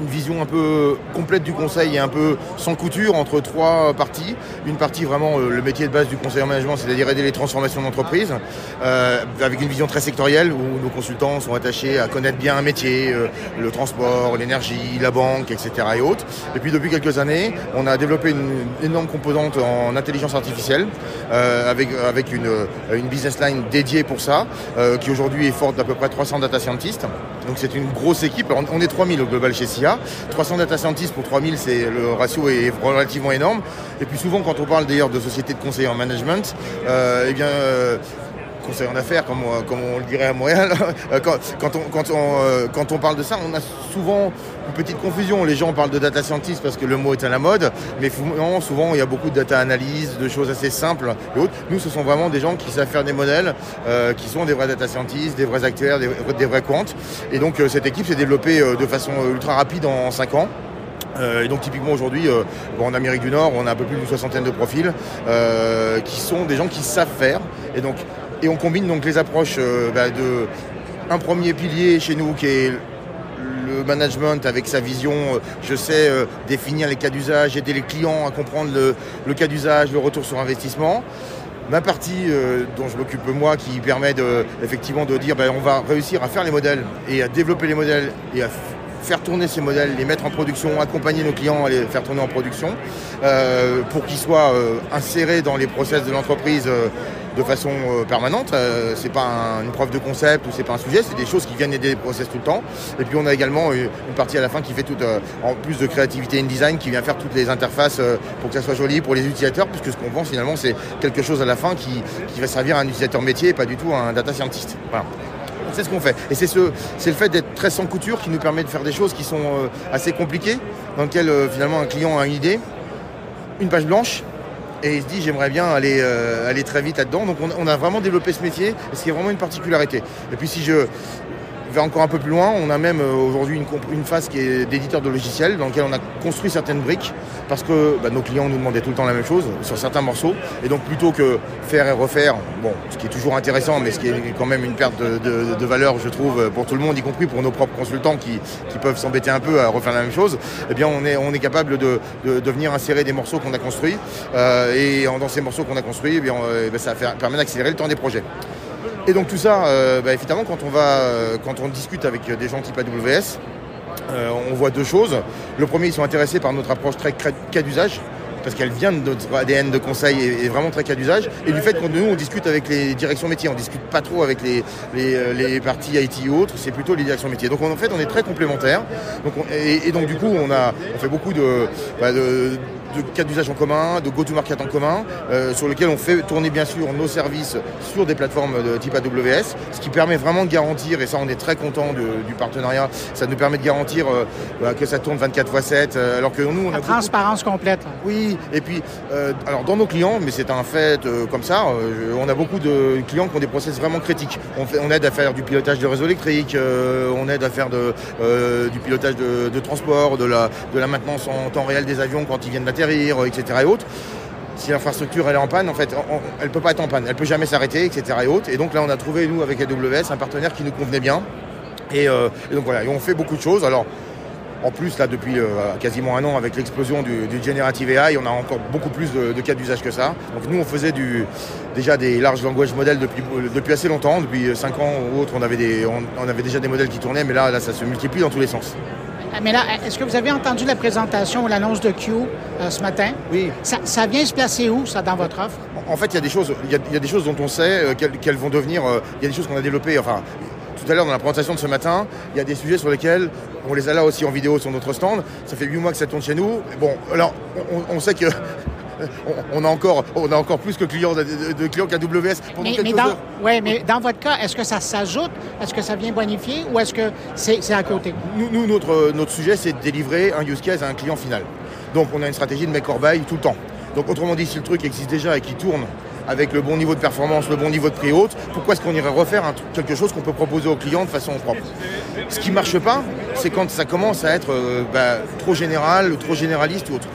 Speaker 9: une vision un peu complète du conseil et un peu sans couture entre trois parties. Une partie vraiment euh, le métier de base du conseil en management, c'est-à-dire aider les transformations d'entreprise, euh, avec une vision très sectorielle où nos consultants sont attachés à connaître bien un métier, euh, le transport, l'énergie, la banque, etc. et autres. Et puis depuis quelques années, on a développé une énorme composante en intelligence artificielle avec, avec une, une business line dédiée pour ça, qui aujourd'hui est forte d'à peu près 300 data scientists. Donc c'est une grosse équipe. On est 3000 au global chez SIA. 300 data scientists pour 3000, c'est le ratio est relativement énorme. Et puis souvent, quand on parle d'ailleurs de sociétés de conseil en management, euh, eh bien, euh, conseil en affaires, comme, comme, on le dirait à Montréal, quand, quand, on, euh, quand, on, parle de ça, on a souvent une petite confusion. Les gens parlent de data scientist parce que le mot est à la mode, mais souvent il y a beaucoup de data analyse, de choses assez simples et autres. Nous, ce sont vraiment des gens qui savent faire des modèles, euh, qui sont des vrais data scientists, des vrais acteurs, des, vrais comptes. Et donc euh, cette équipe s'est développée de façon ultra rapide en 5 ans. et donc typiquement aujourd'hui, en Amérique du Nord, on a un peu plus d'une soixantaine de profils qui sont des gens qui savent faire. Et donc et on combine donc les approches euh, bah, de un premier pilier chez nous qui est management avec sa vision, euh, je sais euh, définir les cas d'usage, aider les clients à comprendre le, cas d'usage, le retour sur investissement. Ma partie dont je m'occupe moi qui permet effectivement de dire ben, on va réussir à faire les modèles et à développer les modèles et à faire tourner ces modèles, les mettre en production, accompagner nos clients à les faire tourner en production pour qu'ils soient insérés dans les process de l'entreprise de façon euh, permanente. Euh, c'est pas une preuve de concept ou c'est pas un sujet, c'est des choses qui viennent aider les process tout le temps. Et puis on a également une, partie à la fin qui fait tout, euh, en plus de créativité in design, qui vient faire toutes les interfaces pour que ça soit joli pour les utilisateurs, puisque ce qu'on vend finalement c'est quelque chose à la fin qui, va servir à un utilisateur métier et pas du tout à un data scientist. Voilà. C'est ce qu'on fait. Et c'est ce, c'est le fait d'être très sans couture qui nous permet de faire des choses qui sont assez compliquées, dans lesquelles finalement un client a une idée, une page blanche, et il se dit j'aimerais bien aller, euh, aller très vite là-dedans. Donc on, a vraiment développé ce métier, ce qui est vraiment une particularité. Et puis si je, va encore un peu plus loin. On a même euh, aujourd'hui une, phase qui est d'éditeur de logiciels dans lequel on a construit certaines briques parce que bah, nos clients nous demandaient tout le temps la même chose sur certains morceaux. Et donc plutôt que faire et refaire, ce qui est toujours intéressant, mais ce qui est quand même une perte de, valeur, je trouve, pour tout le monde, y compris pour nos propres consultants qui, peuvent s'embêter un peu à refaire la même chose, eh on est, on capable de, venir insérer des morceaux qu'on a construits. Euh, et dans ces morceaux qu'on a construits, eh euh, bah, ça permet d'accélérer le temps des projets. Et donc tout ça, euh, bah, évidemment, quand on, va, euh, quand on discute avec des gens type AWS, euh, on voit deux choses. Le premier, ils sont intéressés par notre approche très cas d'usage parce qu'elle vient de notre ADN de conseil et, vraiment très cas d'usage, et du fait que nous, on discute avec les directions métiers, on discute pas trop avec les, les, parties IT ou autres, c'est plutôt les directions métiers. Donc en fait, on est très complémentaires, donc et, donc du coup, on, a, on fait beaucoup de, bah, de de cas d'usage en commun, de go-to-market en commun, euh, sur lequel on fait tourner bien sûr nos services sur des plateformes de type AWS, ce qui permet vraiment de garantir, et ça on est très content du partenariat, ça nous permet de garantir euh, bah, que ça tourne 24 x 7, alors que nous on
Speaker 2: La transparence complète.
Speaker 9: Oui, et puis alors dans nos clients, mais c'est un fait comme ça, on a beaucoup de clients qui ont des process vraiment critiques. On, fait, on aide à faire du pilotage de réseau électrique, on aide à faire de, du pilotage de, de transport, de la, de la maintenance en temps réel des avions quand ils viennent d'atterrir, etc. et autres. Si l'infrastructure elle est en panne, en fait, elle peut pas être en panne, elle peut jamais s'arrêter, etc. et autres. Et donc là, on a trouvé nous avec AWS un partenaire qui nous convenait bien. Et, euh, donc voilà, on fait beaucoup de choses. Alors en plus, là, depuis euh, quasiment un an, avec l'explosion du, Generative AI, on a encore beaucoup plus de, cas d'usage que ça. Donc nous, on faisait du, déjà des large language models depuis, depuis assez longtemps. Depuis 5 ans ou autre, on avait, des, on, avait déjà des modèles qui tournaient, mais là, là, ça se multiplie dans tous les sens.
Speaker 2: Ah, mais là, est-ce que vous avez entendu la présentation ou l'annonce de Q euh, ce matin?
Speaker 9: Oui.
Speaker 2: Ça, vient se placer où, ça, dans votre offre?
Speaker 9: En fait, il y a des choses, il y, a, des choses dont on sait euh, qu'elles vont devenir. Euh, il y a des choses qu'on a développées. Enfin, tout à l'heure dans la présentation de ce matin, il y a des sujets sur lesquels on les a là aussi en vidéo sur notre stand. Ça fait 8 mois que ça tourne chez nous. Bon, alors on, sait que on a encore, on a encore plus que clients de, clients qu'AWS
Speaker 2: pendant mais, mais dans, mais dans votre cas, est-ce que ça s'ajoute? Est-ce que ça vient bonifier ou est-ce que c'est à côté?
Speaker 9: Nous, notre, notre sujet, c'est de délivrer un use case à un client final. Donc, on a une stratégie de make or buy tout le temps. Donc, autrement dit, si le truc existe déjà et qui tourne avec le bon niveau de performance, le bon niveau de prix haute, pourquoi est-ce qu'on irait refaire quelque chose qu'on peut proposer aux clients de façon propre? Ce qui ne marche pas, c'est quand ça commence à être euh, bah, trop général, trop généraliste ou autre.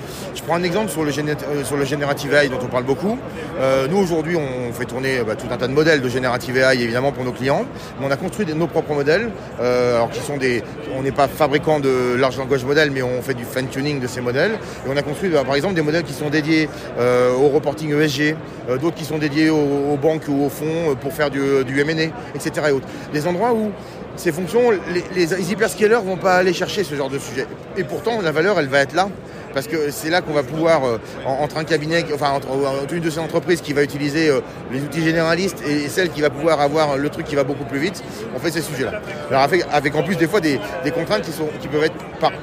Speaker 9: Prends un exemple sur le, euh, sur Generative AI dont on parle beaucoup. Euh, nous, aujourd'hui, on fait tourner bah, tout un tas de modèles de Generative AI, évidemment, pour nos clients. Mais on a construit nos propres modèles, euh, alors qui sont des... On n'est pas fabricant de large language modèles, mais on fait du fine-tuning de ces modèles. Et on a construit, bah, par exemple, des modèles qui sont dédiés au reporting ESG, d'autres qui sont dédiés aux, banques ou aux fonds pour faire du, du M&A, etc. Des endroits où ces fonctions, les, hyperscalers vont pas aller chercher ce genre de sujet. Et pourtant, la valeur, elle va être là parce que c'est là qu'on va pouvoir, euh, entre un cabinet, enfin entre, une de ces entreprises qui va utiliser euh, les outils généralistes et celle qui va pouvoir avoir le truc qui va beaucoup plus vite, on fait ces sujets-là. Alors avec, en plus des fois des, contraintes qui, sont, qui peuvent être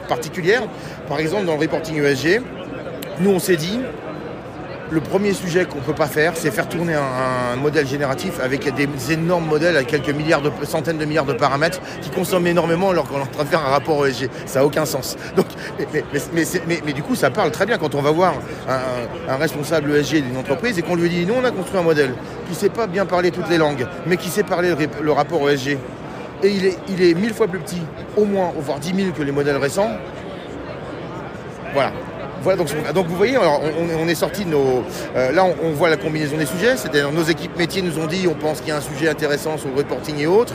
Speaker 9: particulières. Par exemple, dans le reporting ESG, nous on s'est dit, le premier sujet qu'on ne peut pas faire, c'est faire tourner un, modèle génératif avec des énormes modèles avec quelques milliards de, centaines de milliards de paramètres qui consomment énormément alors qu'on est en train de faire un rapport ESG. Ça n'a aucun sens. Donc, mais, du coup, ça parle très bien quand on va voir un, responsable ESG d'une entreprise et qu'on lui dit, nous, on a construit un modèle qui ne sait pas bien parler toutes les langues, mais qui sait parler le, rapport ESG. Et il est, il est mille fois plus petit, au moins, voire dix mille que les modèles récents. Voilà. Voilà, donc, vous voyez, on, est sorti de nos. Euh, là, on, voit la combinaison des sujets, c'est-à-dire nos équipes métiers nous ont dit on pense qu'il y a un sujet intéressant sur le reporting et autres.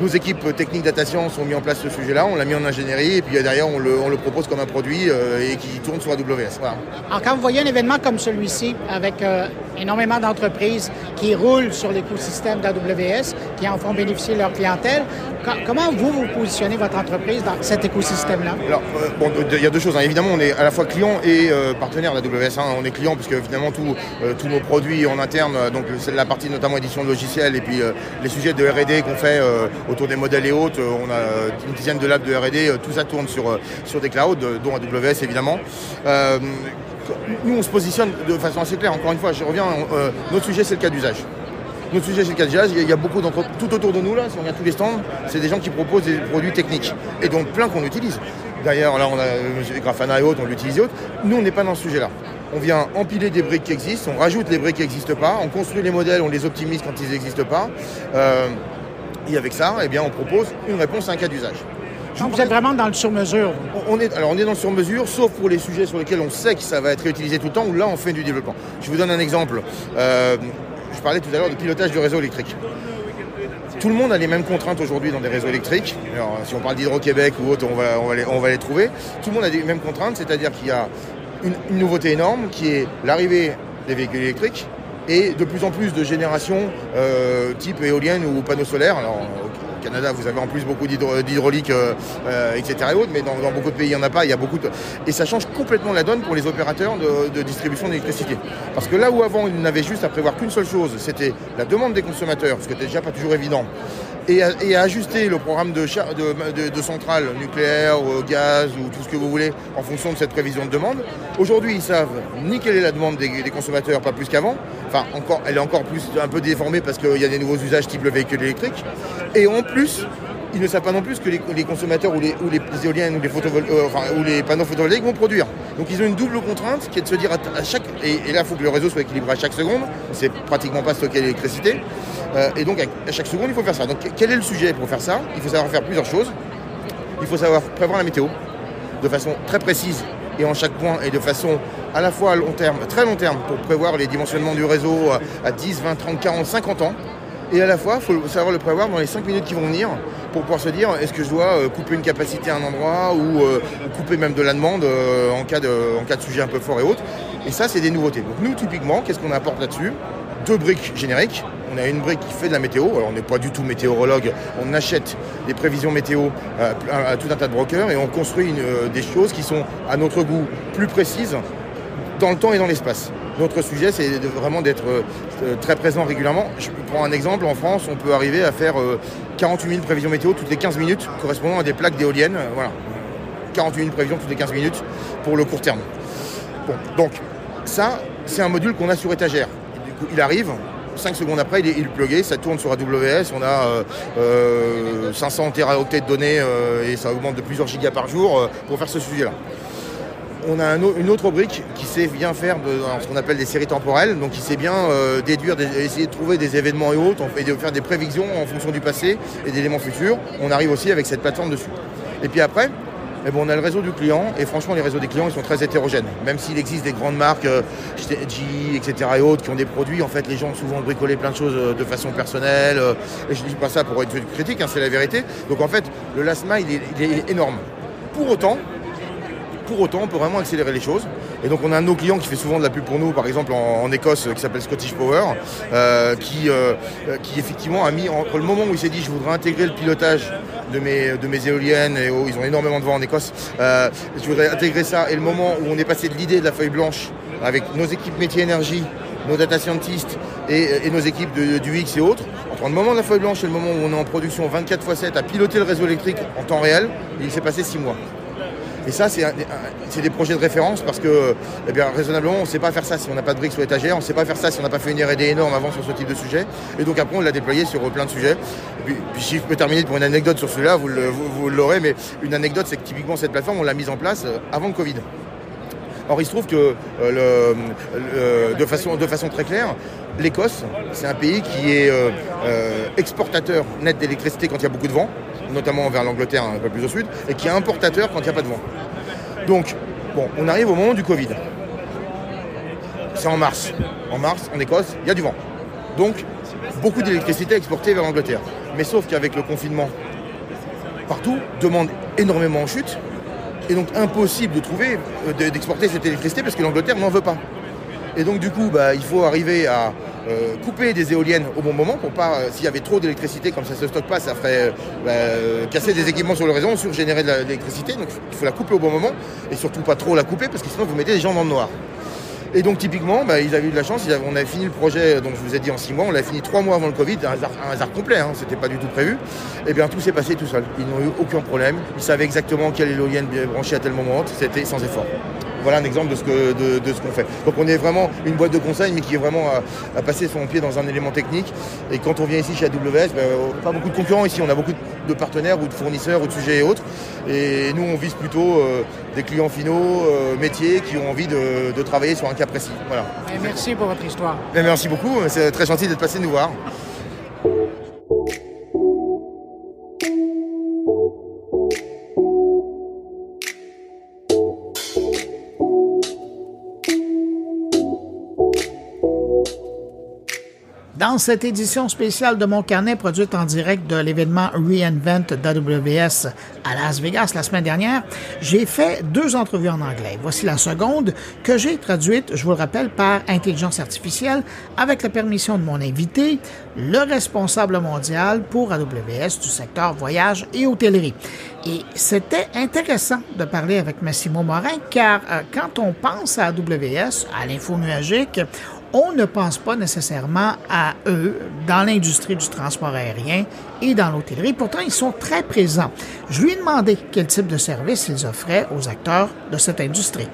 Speaker 9: Nos équipes techniques data science ont mis en place ce sujet-là, on l'a mis en ingénierie et puis derrière on le, propose comme un produit euh, et qui tourne sur AWS.
Speaker 2: Alors quand vous voyez un événement comme celui-ci avec euh, énormément d'entreprises qui roulent sur l'écosystème d'AWS, qui en font bénéficier leur clientèle, comment vous vous positionnez votre entreprise dans cet écosystème-là?
Speaker 9: Alors euh, bon, il y a deux choses. Hein. Évidemment, on est à la fois client et partenaire d'AWS. Hein. On est client puisque finalement tous nos produits en interne, donc la partie notamment édition de logiciels et puis les sujets de R&D qu'on fait autour des modèles et autres. On a une dizaine de labs de R&D, euh, tout ça tourne sur, euh, sur des clouds, euh, dont AWS évidemment. nous, on se positionne de façon assez claire. Encore une fois, je reviens, notre sujet, c'est le cas d'usage. Notre sujet, c'est le cas d'usage. Il y a beaucoup d'entreprises tout autour de nous, là, si on regarde tous les stands, c'est des gens qui proposent des produits techniques. Et donc plein qu'on utilise. D'ailleurs, là, on a Grafana et autres, on l'utilise et autres. Nous, on n'est pas dans ce sujet-là. On vient empiler des briques qui existent, on rajoute les briques qui n'existent pas, on construit les modèles, on les optimise quand ils n'existent pas. Et avec ça, eh bien, on propose une réponse à un cas d'usage.
Speaker 2: vous êtes vraiment dans le sur-mesure.
Speaker 9: On est, alors on est dans le sur-mesure, sauf pour les sujets sur lesquels on sait que ça va être réutilisé tout le temps, où là on fait du développement. Je vous donne un exemple. Euh, je parlais tout à l'heure du pilotage du réseau électrique. Tout le monde a les mêmes contraintes aujourd'hui dans des réseaux électriques. Alors, si on parle d'Hydro-Québec ou autre, on va, on, va les, on va les trouver. Tout le monde a les mêmes contraintes, c'est-à-dire qu'il y a une nouveauté énorme qui est l'arrivée des véhicules électriques, et de plus en plus de générations euh, type éolienne ou panneaux solaires. Alors, au Canada, vous avez en plus beaucoup d'hydraulique, euh, euh, etc. Et autres, mais dans, beaucoup de pays, il n'y en a pas. Il y a beaucoup de... Et ça change complètement la donne pour les opérateurs de, distribution d'électricité. Parce que là où avant, ils n'avaient juste à prévoir qu'une seule chose, c'était la demande des consommateurs, ce qui n'était déjà pas toujours évident, et à, ajuster le programme de, de, centrales nucléaires, gaz ou tout ce que vous voulez en fonction de cette prévision de demande. Aujourd'hui, ils savent ni quelle est la demande des, consommateurs, pas plus qu'avant. Enfin, encore, elle est encore plus un peu déformée parce qu'il y a des nouveaux usages type le véhicule électrique. Et en plus, ils ne savent pas non plus que les, consommateurs ou les, éoliennes euh, ou les panneaux photovoltaïques vont produire. Donc ils ont une double contrainte qui est de se dire à, chaque. Et, là, il faut que le réseau soit équilibré à chaque seconde. C'est pratiquement pas stocker l'électricité. Euh, et donc à, chaque seconde, il faut faire ça. Donc quel est le sujet pour faire ça? Il faut savoir faire plusieurs choses. Il faut savoir prévoir la météo de façon très précise et en chaque point et de façon à la fois à long terme, très long terme, pour prévoir les dimensionnements du réseau à 10, 20, 30, 40, 50 ans. Et à la fois, il faut savoir le prévoir dans les 5 minutes qui vont venir pour pouvoir se dire est-ce que je dois euh, couper une capacité à un endroit ou euh, couper même de la demande euh, en, cas de, en cas de sujet un peu fort et autres. Et ça, c'est des nouveautés. Donc nous, typiquement, qu'est-ce qu'on apporte là-dessus? Deux briques génériques. On a une brique qui fait de la météo. Alors, on n'est pas du tout météorologue. On achète des prévisions météo à, tout un tas de brokers et on construit des choses qui sont, à notre goût, plus précises dans le temps et dans l'espace. Notre sujet, c'est vraiment d'être euh, très présent régulièrement. Je prends un exemple, en France, on peut arriver à faire 48 euh, 000 prévisions météo toutes les 15 minutes, correspondant à des plaques d'éoliennes. Euh, voilà. 48 000 prévisions toutes les 15 minutes pour le court terme. Bon, donc, ça, c'est un module qu'on a sur étagère. il arrive, 5 secondes après, il est, il plugué, ça tourne sur AWS, on a 500 teraoctets de données et ça augmente de plusieurs gigas par jour pour faire ce sujet-là on a une autre brique qui sait bien faire ce qu'on appelle des séries temporelles, donc qui sait bien euh, déduire, essayer de trouver des événements et autres, et de faire des prévisions en fonction du passé et d'éléments futurs. On arrive aussi avec cette plateforme dessus. Et puis après, eh bon, on a le réseau du client, et franchement, les réseaux des clients, ils sont très hétérogènes. Même s'il existe des grandes marques, euh, etc. et autres, qui ont des produits, en fait, les gens ont souvent bricolé plein de choses euh, de façon personnelle. et je ne dis pas ça pour être critique, hein, c'est la vérité. Donc en fait, le last il est énorme. Pour autant, pour autant, on peut vraiment accélérer les choses. Et donc, on a un de nos clients qui fait souvent de la pub pour nous, par exemple en, Écosse, qui s'appelle Scottish Power, euh, qui, euh, qui effectivement a mis entre le moment où il s'est dit je voudrais intégrer le pilotage de mes, éoliennes, et ils ont énormément de vent en Écosse, euh, je voudrais intégrer ça, et le moment où on est passé de l'idée de la feuille blanche avec nos équipes métier énergie, nos data scientists et, nos équipes du X et autres, entre le moment de la feuille blanche et le moment où on est en production 24 x 7 à piloter le réseau électrique en temps réel, il s'est passé 6 mois. Et ça, c'est des projets de référence parce que, eh raisonnablement, on ne sait pas faire ça si on n'a pas de briques sur l'étagère, on ne sait pas faire ça si on n'a pas fait une R&D énorme avant sur ce type de sujet. Et donc après, on l'a déployé sur plein de sujets. Et puis, si je peux terminer pour une anecdote sur celui-là, vous l'aurez, mais une anecdote, c'est que typiquement cette plateforme, on l'a mise en place euh, avant le Covid. Or, il se trouve que, euh, de, façon, très claire, l'Écosse, c'est un pays qui est euh, exportateur net d'électricité quand il y a beaucoup de vent notamment vers l'Angleterre un peu plus au sud, et qui est importateur quand il n'y a pas de vent. Donc, bon, on arrive au moment du Covid. C'est en mars. En mars, en Écosse, il y a du vent. Donc, beaucoup d'électricité exportée vers l'Angleterre. Mais sauf qu'avec le confinement, partout, demande énormément en chute. Et donc impossible de trouver, euh, d'exporter cette électricité parce que l'Angleterre n'en veut pas. Et donc du coup, bah, il faut arriver à euh, couper des éoliennes au bon moment pour pas, euh, s'il y avait trop d'électricité, comme ça se stocke pas, ça ferait euh, bah, casser des équipements sur le réseau, surgénérer de l'électricité. Donc il faut la couper au bon moment et surtout pas trop la couper parce que sinon vous mettez les gens dans le noir. Et donc typiquement, bah, ils avaient eu de la chance, on avait fini le projet, donc je vous ai dit en six mois, on l'a fini trois mois avant le Covid, un hasard, complet, hein, c'était pas du tout prévu. Et bien tout s'est passé tout seul. Ils n'ont eu aucun problème, ils savaient exactement quelle éolienne brancher à tel moment, c'était sans effort voilà un exemple de ce qu'on fait. Donc on est vraiment une boîte de conseil, mais qui est vraiment à, passer son pied dans un élément technique. Et quand on vient ici chez AWS, ben, pas beaucoup de concurrents ici, on a beaucoup de partenaires ou de fournisseurs ou de sujets et autres. Et nous, on vise plutôt euh, des clients finaux, euh, métiers, qui ont envie de, travailler sur un cas précis. Voilà.
Speaker 2: merci pour votre histoire.
Speaker 9: merci beaucoup, c'est très gentil d'être passé nous voir.
Speaker 2: Dans cette édition spéciale de mon carnet produite en direct de l'événement Reinvent d'AWS à Las Vegas la semaine dernière, j'ai fait deux entrevues en anglais. Voici la seconde que j'ai traduite, je vous le rappelle, par intelligence artificielle avec la permission de mon invité, le responsable mondial pour AWS du secteur voyage et hôtellerie. Et c'était intéressant de parler avec Massimo Morin car euh, quand on pense à AWS, à l'info nuagique, on ne pense pas nécessairement à eux dans l'industrie du transport aérien et dans l'hôtellerie. Pourtant, ils sont très présents. Je lui ai demandé quel type de service ils offraient aux acteurs de cette industrie.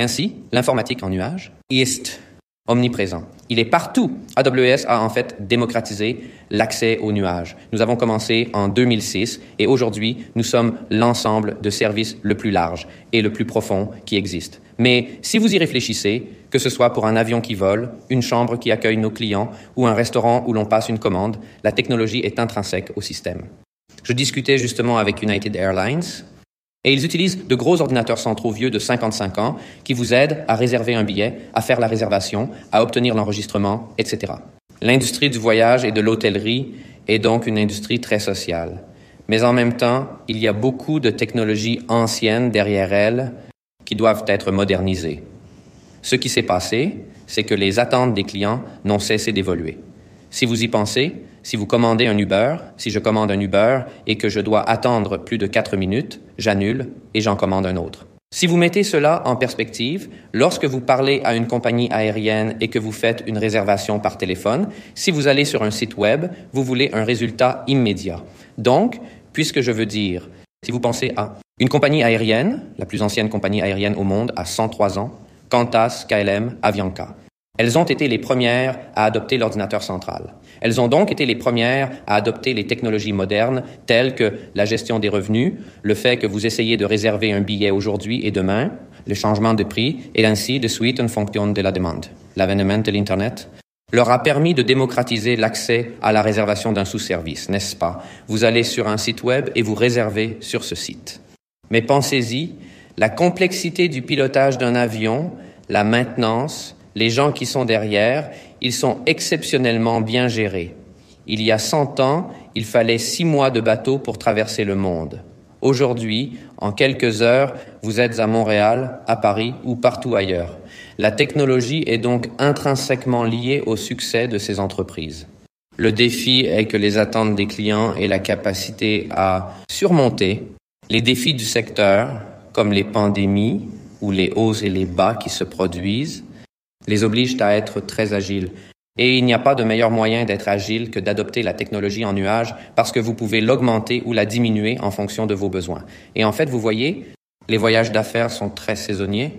Speaker 10: Ainsi, l'informatique en nuage est omniprésent. Il est partout. AWS a en fait démocratisé l'accès aux nuages. Nous avons commencé en 2006 et aujourd'hui, nous sommes l'ensemble de services le plus large et le plus profond qui existe. Mais si vous y réfléchissez, que ce soit pour un avion qui vole, une chambre qui accueille nos clients ou un restaurant où l'on passe une commande, la technologie est intrinsèque au système. Je discutais justement avec United Airlines et ils utilisent de gros ordinateurs centraux vieux de 55 ans qui vous aident à réserver un billet, à faire la réservation, à obtenir l'enregistrement, etc. L'industrie du voyage et de l'hôtellerie est donc une industrie très sociale. Mais en même temps, il y a beaucoup de technologies anciennes derrière elle qui doivent être modernisées. Ce qui s'est passé, c'est que les attentes des clients n'ont cessé d'évoluer. Si vous y pensez, si vous commandez un Uber, si je commande un Uber et que je dois attendre plus de quatre minutes, j'annule et j'en commande un autre. Si vous mettez cela en perspective, lorsque vous parlez à une compagnie aérienne et que vous faites une réservation par téléphone, si vous allez sur un site web, vous voulez un résultat immédiat. Donc, puisque je veux dire, si vous pensez à une compagnie aérienne, la plus ancienne compagnie aérienne au monde, à 103 ans, Qantas, KLM, Avianca. Elles ont été les premières à adopter l'ordinateur central. Elles ont donc été les premières à adopter les technologies modernes telles que la gestion des revenus, le fait que vous essayez de réserver un billet aujourd'hui et demain, le changement de prix et ainsi de suite en fonction de la demande. L'avènement de l'Internet leur a permis de démocratiser l'accès à la réservation d'un sous-service, n'est-ce pas? Vous allez sur un site web et vous réservez sur ce site. Mais pensez-y, la complexité du pilotage d'un avion, la maintenance, les gens qui sont derrière, ils sont exceptionnellement bien gérés. Il y a 100 ans, il fallait six mois de bateau pour traverser le monde. Aujourd'hui, en quelques heures, vous êtes à Montréal, à Paris ou partout ailleurs. La technologie est donc intrinsèquement liée au succès de ces entreprises. Le défi est que les attentes des clients et la capacité à surmonter les défis du secteur, comme les pandémies ou les hauts et les bas qui se produisent, les obligent à être très agiles. Et il n'y a pas de meilleur moyen d'être agile que d'adopter la technologie en nuage parce que vous pouvez l'augmenter ou la diminuer en fonction de vos besoins. Et en fait, vous voyez, les voyages d'affaires sont très saisonniers.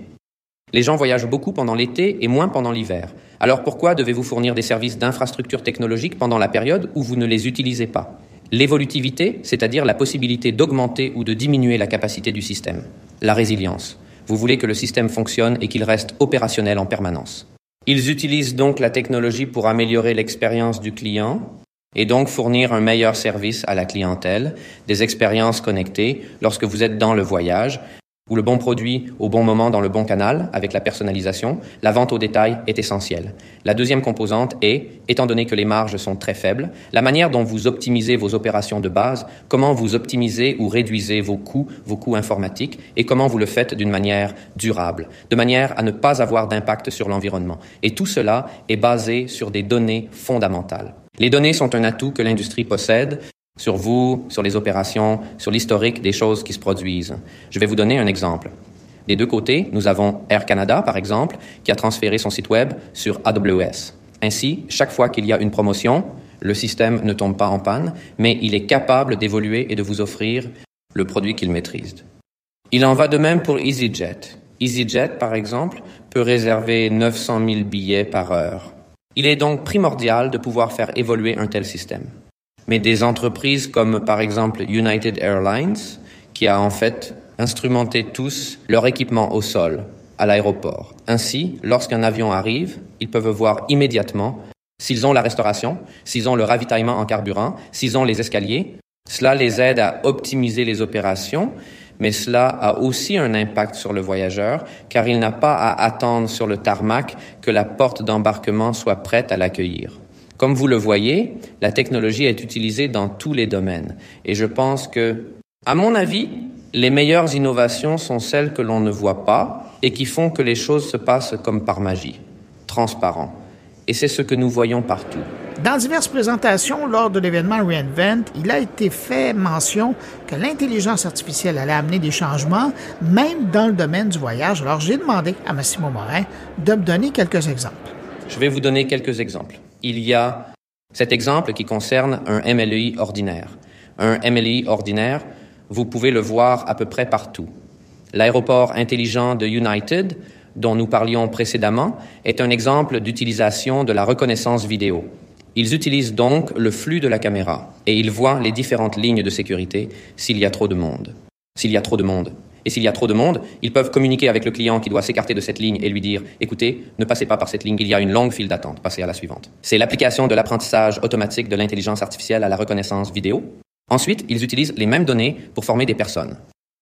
Speaker 10: Les gens voyagent beaucoup pendant l'été et moins pendant l'hiver. Alors pourquoi devez-vous fournir des services d'infrastructure technologique pendant la période où vous ne les utilisez pas? L'évolutivité, c'est-à-dire la possibilité d'augmenter ou de diminuer la capacité du système. La résilience. Vous voulez que le système fonctionne et qu'il reste opérationnel en permanence. Ils utilisent donc la technologie pour améliorer l'expérience du client et donc fournir un meilleur service à la clientèle, des expériences connectées lorsque vous êtes dans le voyage, ou le bon produit au bon moment dans le bon canal, avec la personnalisation, la vente au détail est essentielle. La deuxième composante est, étant donné que les marges sont très faibles, la manière dont vous optimisez vos opérations de base, comment vous optimisez ou réduisez vos coûts, vos coûts informatiques, et comment vous le faites d'une manière durable, de manière à ne pas avoir d'impact sur l'environnement. Et tout cela est basé sur des données fondamentales. Les données sont un atout que l'industrie possède sur vous, sur les opérations, sur l'historique des choses qui se produisent. Je vais vous donner un exemple. Des deux côtés, nous avons Air Canada, par exemple, qui a transféré son site Web sur AWS. Ainsi, chaque fois qu'il y a une promotion, le système ne tombe pas en panne, mais il est capable d'évoluer et de vous offrir le produit qu'il maîtrise. Il en va de même pour EasyJet. EasyJet, par exemple, peut réserver 900 000 billets par heure. Il est donc primordial de pouvoir faire évoluer un tel système mais des entreprises comme par exemple United Airlines, qui a en fait instrumenté tous leur équipement au sol, à l'aéroport. Ainsi, lorsqu'un avion arrive, ils peuvent voir immédiatement s'ils ont la restauration, s'ils ont le ravitaillement en carburant, s'ils ont les escaliers. Cela les aide à optimiser les opérations, mais cela a aussi un impact sur le voyageur, car il n'a pas à attendre sur le tarmac que la porte d'embarquement soit prête à l'accueillir. Comme vous le voyez, la technologie est utilisée dans tous les domaines. Et je pense que, à mon avis, les meilleures innovations sont celles que l'on ne voit pas et qui font que les choses se passent comme par magie, transparent. Et c'est ce que nous voyons partout.
Speaker 2: Dans diverses présentations lors de l'événement Reinvent, il a été fait mention que l'intelligence artificielle allait amener des changements, même dans le domaine du voyage. Alors j'ai demandé à Massimo Morin de me donner quelques exemples.
Speaker 10: Je vais vous donner quelques exemples. Il y a cet exemple qui concerne un MLI ordinaire. Un MLI ordinaire, vous pouvez le voir à peu près partout. L'aéroport intelligent de United, dont nous parlions précédemment, est un exemple d'utilisation de la reconnaissance vidéo. Ils utilisent donc le flux de la caméra et ils voient les différentes lignes de sécurité s'il y a trop de monde. S'il y a trop de monde. Et s'il y a trop de monde, ils peuvent communiquer avec le client qui doit s'écarter de cette ligne et lui dire écoutez, ne passez pas par cette ligne, il y a une longue file d'attente, passez à la suivante. C'est l'application de l'apprentissage automatique de l'intelligence artificielle à la reconnaissance vidéo. Ensuite, ils utilisent les mêmes données pour former des personnes.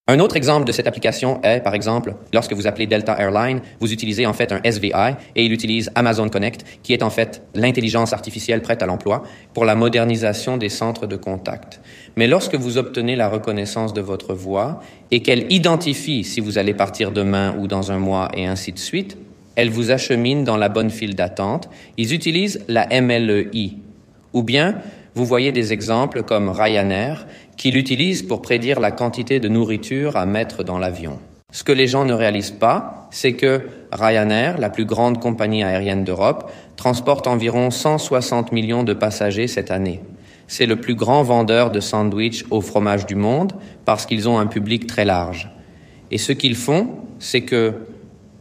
Speaker 10: Un autre exemple de cette application est, par exemple, lorsque vous appelez Delta Airline, vous utilisez en fait un SVI et il utilise Amazon Connect, qui est en fait l'intelligence artificielle prête à l'emploi pour la modernisation des centres de contact. Mais lorsque vous obtenez la reconnaissance de votre voix et qu'elle identifie si vous allez partir demain ou dans un mois et ainsi de suite, elle vous achemine dans la bonne file d'attente. Ils utilisent la MLEI. Ou bien, vous voyez des exemples comme Ryanair, qui l'utilise pour prédire la quantité de nourriture à mettre dans l'avion. Ce que les gens ne réalisent pas, c'est que Ryanair, la plus grande compagnie aérienne d'Europe, transporte environ 160 millions de passagers cette année. C'est le plus grand vendeur de sandwichs au fromage du monde parce qu'ils ont un public très large. Et ce qu'ils font, c'est que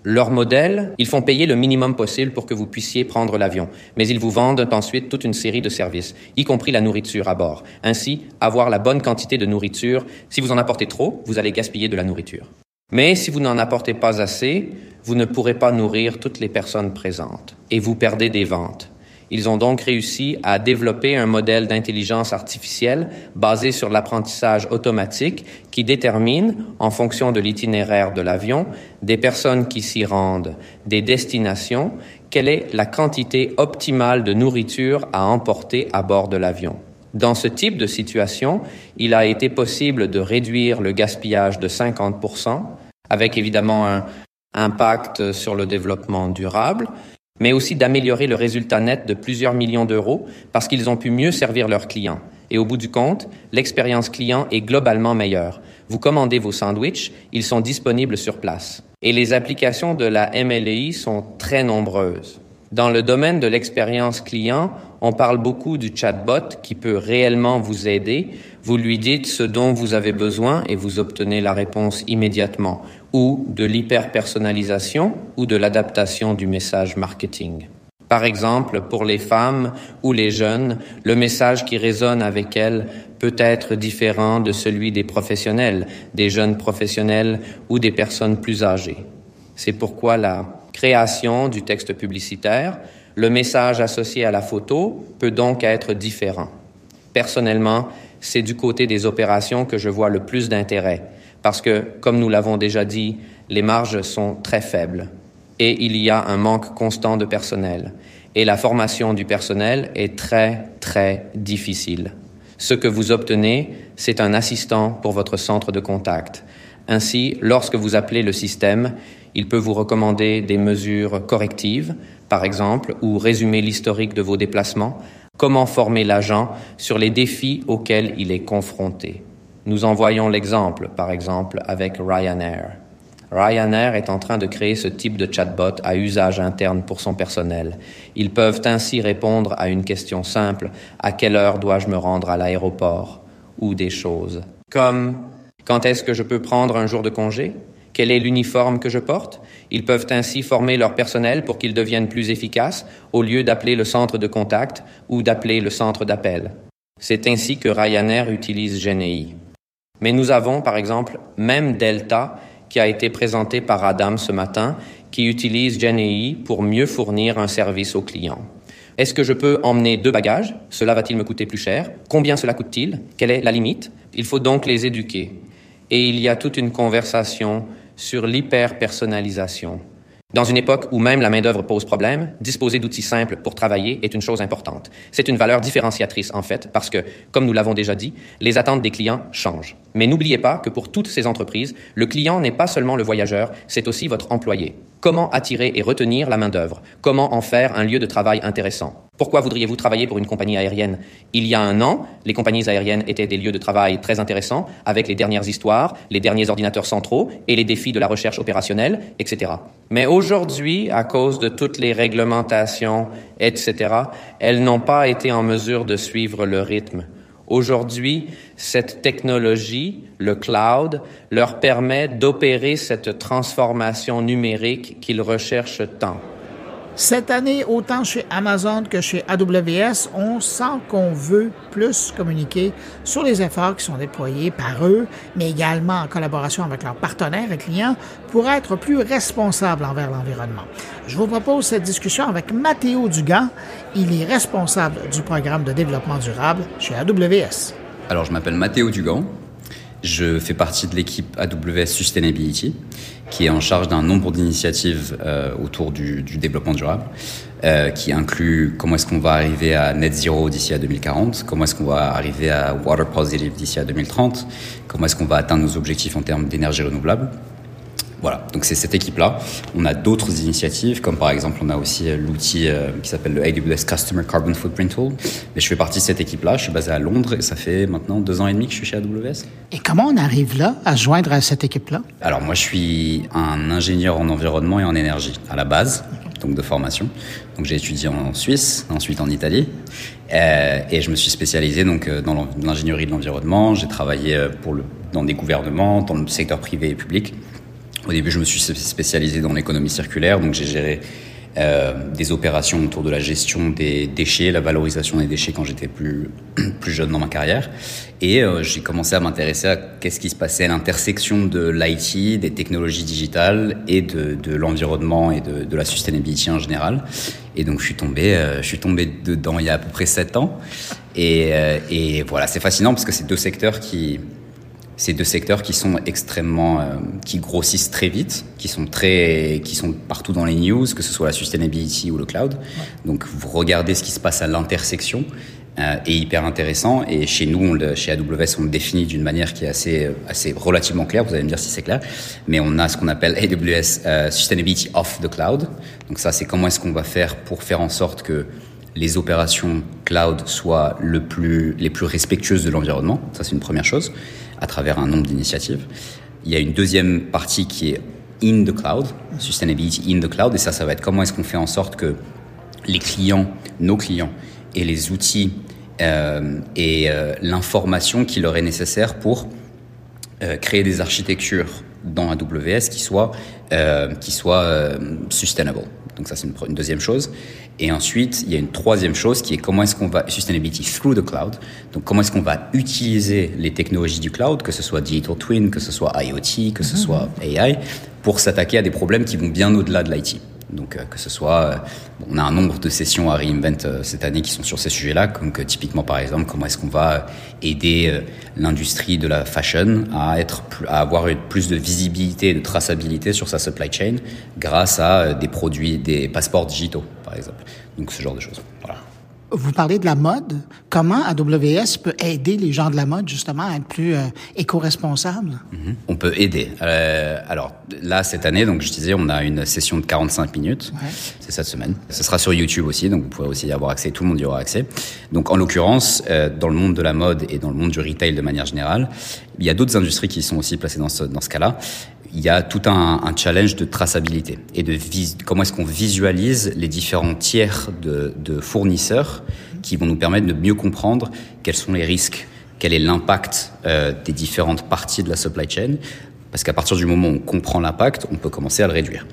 Speaker 10: leur modèle, ils font payer le minimum possible pour que vous puissiez prendre l'avion, mais ils vous vendent ensuite toute une série de services, y compris la nourriture à bord. Ainsi, avoir la bonne quantité de nourriture. Si vous en apportez trop, vous allez gaspiller de la nourriture. Mais si vous n'en apportez pas assez, vous ne pourrez pas nourrir toutes les personnes présentes et vous perdez des ventes. Ils ont donc réussi à développer un modèle d'intelligence artificielle basé sur l'apprentissage automatique qui détermine, en fonction de l'itinéraire de l'avion, des personnes qui s'y rendent, des destinations, quelle est la quantité optimale de nourriture à emporter à bord de l'avion. Dans ce type de situation, il a été possible de réduire le gaspillage de 50%, avec évidemment un impact sur le développement durable, mais aussi d'améliorer le résultat net de plusieurs millions d'euros parce qu'ils ont pu mieux servir leurs clients. Et au bout du compte, l'expérience client est globalement meilleure. Vous commandez vos sandwichs, ils sont disponibles sur place. Et les applications de la MLI sont très nombreuses. Dans le domaine de l'expérience client, on parle beaucoup du chatbot qui peut réellement vous aider. Vous lui dites ce dont vous avez besoin et vous obtenez la réponse immédiatement ou de l'hyper-personnalisation ou de l'adaptation du message marketing. Par exemple, pour les femmes ou les jeunes, le message qui résonne avec elles peut être différent de celui des professionnels, des jeunes professionnels ou des personnes plus âgées. C'est pourquoi la création du texte publicitaire, le message associé à la photo peut donc être différent. Personnellement, c'est du côté des opérations que je vois le plus d'intérêt parce que, comme nous l'avons déjà dit, les marges sont très faibles et il y a un manque constant de personnel. Et la formation du personnel est très, très difficile. Ce que vous obtenez, c'est un assistant pour votre centre de contact. Ainsi, lorsque vous appelez le système, il peut vous recommander des mesures correctives, par exemple, ou résumer l'historique de vos déplacements, comment former l'agent sur les défis auxquels il est confronté. Nous en voyons l'exemple, par exemple, avec Ryanair. Ryanair est en train de créer ce type de chatbot à usage interne pour son personnel. Ils peuvent ainsi répondre à une question simple à quelle heure dois-je me rendre à l'aéroport? Ou des choses comme quand est-ce que je peux prendre un jour de congé? Quel est l'uniforme que je porte? Ils peuvent ainsi former leur personnel pour qu'ils deviennent plus efficaces au lieu d'appeler le centre de contact ou d'appeler le centre d'appel. C'est ainsi que Ryanair utilise GNI. Mais nous avons, par exemple, même Delta, qui a été présenté par Adam ce matin, qui utilise GenAI pour mieux fournir un service aux clients. Est-ce que je peux emmener deux bagages? Cela va-t-il me coûter plus cher? Combien cela coûte-t-il? Quelle est la limite? Il faut donc les éduquer. Et il y a toute une conversation sur l'hyper-personnalisation. Dans une époque où même la main-d'œuvre pose problème, disposer d'outils simples pour travailler est une chose importante. C'est une valeur différenciatrice, en fait, parce que, comme nous l'avons déjà dit, les attentes des clients changent. Mais n'oubliez pas que pour toutes ces entreprises, le client n'est pas seulement le voyageur, c'est aussi votre employé. Comment attirer et retenir la main-d'œuvre? Comment en faire un lieu de travail intéressant? Pourquoi voudriez-vous travailler pour une compagnie aérienne? Il y a un an, les compagnies aériennes étaient des lieux de travail très intéressants, avec les dernières histoires, les derniers ordinateurs centraux et les défis de la recherche opérationnelle, etc. Mais aujourd'hui, à cause de toutes les réglementations, etc., elles n'ont pas été en mesure de suivre le rythme. Aujourd'hui, cette technologie, le cloud, leur permet d'opérer cette transformation numérique qu'ils recherchent tant.
Speaker 2: Cette année, autant chez Amazon que chez AWS, on sent qu'on veut plus communiquer sur les efforts qui sont déployés par eux, mais également en collaboration avec leurs partenaires et clients pour être plus responsables envers l'environnement. Je vous propose cette discussion avec Mathéo Dugan. Il est responsable du programme de développement durable chez AWS.
Speaker 11: Alors, je m'appelle Mathéo Dugan. Je fais partie de l'équipe AWS Sustainability, qui est en charge d'un nombre d'initiatives euh, autour du, développement durable, euh, qui inclut comment est-ce qu'on va arriver à net zero d'ici à 2040, comment est-ce qu'on va arriver à water positive d'ici à 2030, comment est-ce qu'on va atteindre nos objectifs en termes d'énergie renouvelable. Voilà, donc c'est cette équipe-là. On a d'autres initiatives, comme par exemple, on a aussi euh, l'outil euh, qui s'appelle le AWS Customer Carbon Footprint Tool. Mais je fais partie de cette équipe-là. Je suis basé à Londres et ça fait maintenant deux ans et demi que je suis chez AWS.
Speaker 2: Et comment on arrive là, à se joindre à cette équipe-là?
Speaker 11: Alors moi, je suis un ingénieur en environnement et en énergie à la base, donc de formation. Donc j'ai étudié en Suisse, ensuite en Italie, euh, et je me suis spécialisé donc dans l'ingénierie de l'environnement. J'ai travaillé pour le, dans des gouvernements, dans le secteur privé et public. Au début, je me suis spécialisé dans l'économie circulaire, donc j'ai géré euh, des opérations autour de la gestion des déchets, la valorisation des déchets quand j'étais plus plus jeune dans ma carrière, et euh, j'ai commencé à m'intéresser à qu'est-ce qui se passait à l'intersection de l'IT, des technologies digitales et de, de l'environnement et de, de, la sustainability en général. Et donc je suis tombé, euh, je suis tombé dedans il y a à peu près sept ans, et, euh, et voilà, c'est fascinant parce que c'est deux secteurs qui ces deux secteurs qui sont extrêmement, euh, qui grossissent très vite, qui sont très, qui sont partout dans les news, que ce soit la sustainability ou le cloud. Donc, vous regardez ce qui se passe à l'intersection euh, est hyper intéressant. Et chez nous, on le, chez AWS, on le définit d'une manière qui est assez, assez relativement claire. Vous allez me dire si c'est clair. Mais on a ce qu'on appelle AWS euh, Sustainability of the Cloud. Donc ça, c'est comment est-ce qu'on va faire pour faire en sorte que les opérations cloud soient le plus, les plus respectueuses de l'environnement. Ça, c'est une première chose à travers un nombre d'initiatives. Il y a une deuxième partie qui est in the cloud, sustainability in the cloud, et ça, ça va être comment est-ce qu'on fait en sorte que les clients, nos clients, et les outils euh, et euh, l'information qui leur est nécessaire pour euh, créer des architectures dans AWS qui soient, euh, qui soient sustainable. Donc ça, c'est une, une, deuxième chose. Et ensuite, il y a une troisième chose qui est comment est-ce qu'on va sustainability through the cloud. Donc comment est-ce qu'on va utiliser les technologies du cloud, que ce soit digital twin, que ce soit IoT, que ce -hmm. soit AI, pour s'attaquer à des problèmes qui vont bien au-delà de l'IT. Donc euh, que ce soit, euh, on a un nombre de sessions à Reinvent euh, cette année qui sont sur ces sujets-là, comme que typiquement par exemple comment est-ce qu'on va aider l'industrie de la fashion à être, à avoir plus de visibilité et de traçabilité sur sa supply chain grâce à des produits, des passeports digitaux par exemple. Donc ce genre de choses. Voilà.
Speaker 2: Vous parlez de la mode. Comment AWS peut aider les gens de la mode justement à être plus euh, éco-responsables?
Speaker 11: Mm -hmm. On peut aider. Euh, alors là, cette année, donc je disais, on a une session de 45 minutes. Ouais. C'est cette semaine. Ce sera sur YouTube aussi, donc vous pourrez aussi y avoir accès. Tout le monde y aura accès. Donc en l'occurrence, euh, dans le monde de la mode et dans le monde du retail de manière générale, il y a d'autres industries qui sont aussi placées dans ce, dans ce cas-là il y a tout un, un, challenge de traçabilité et de vis, comment est-ce qu'on visualise les différents tiers de, de, fournisseurs qui vont nous permettre de mieux comprendre quels sont les risques, quel est l'impact euh, des différentes parties de la supply chain, parce qu'à partir du moment où on comprend l'impact, on peut commencer à le réduire.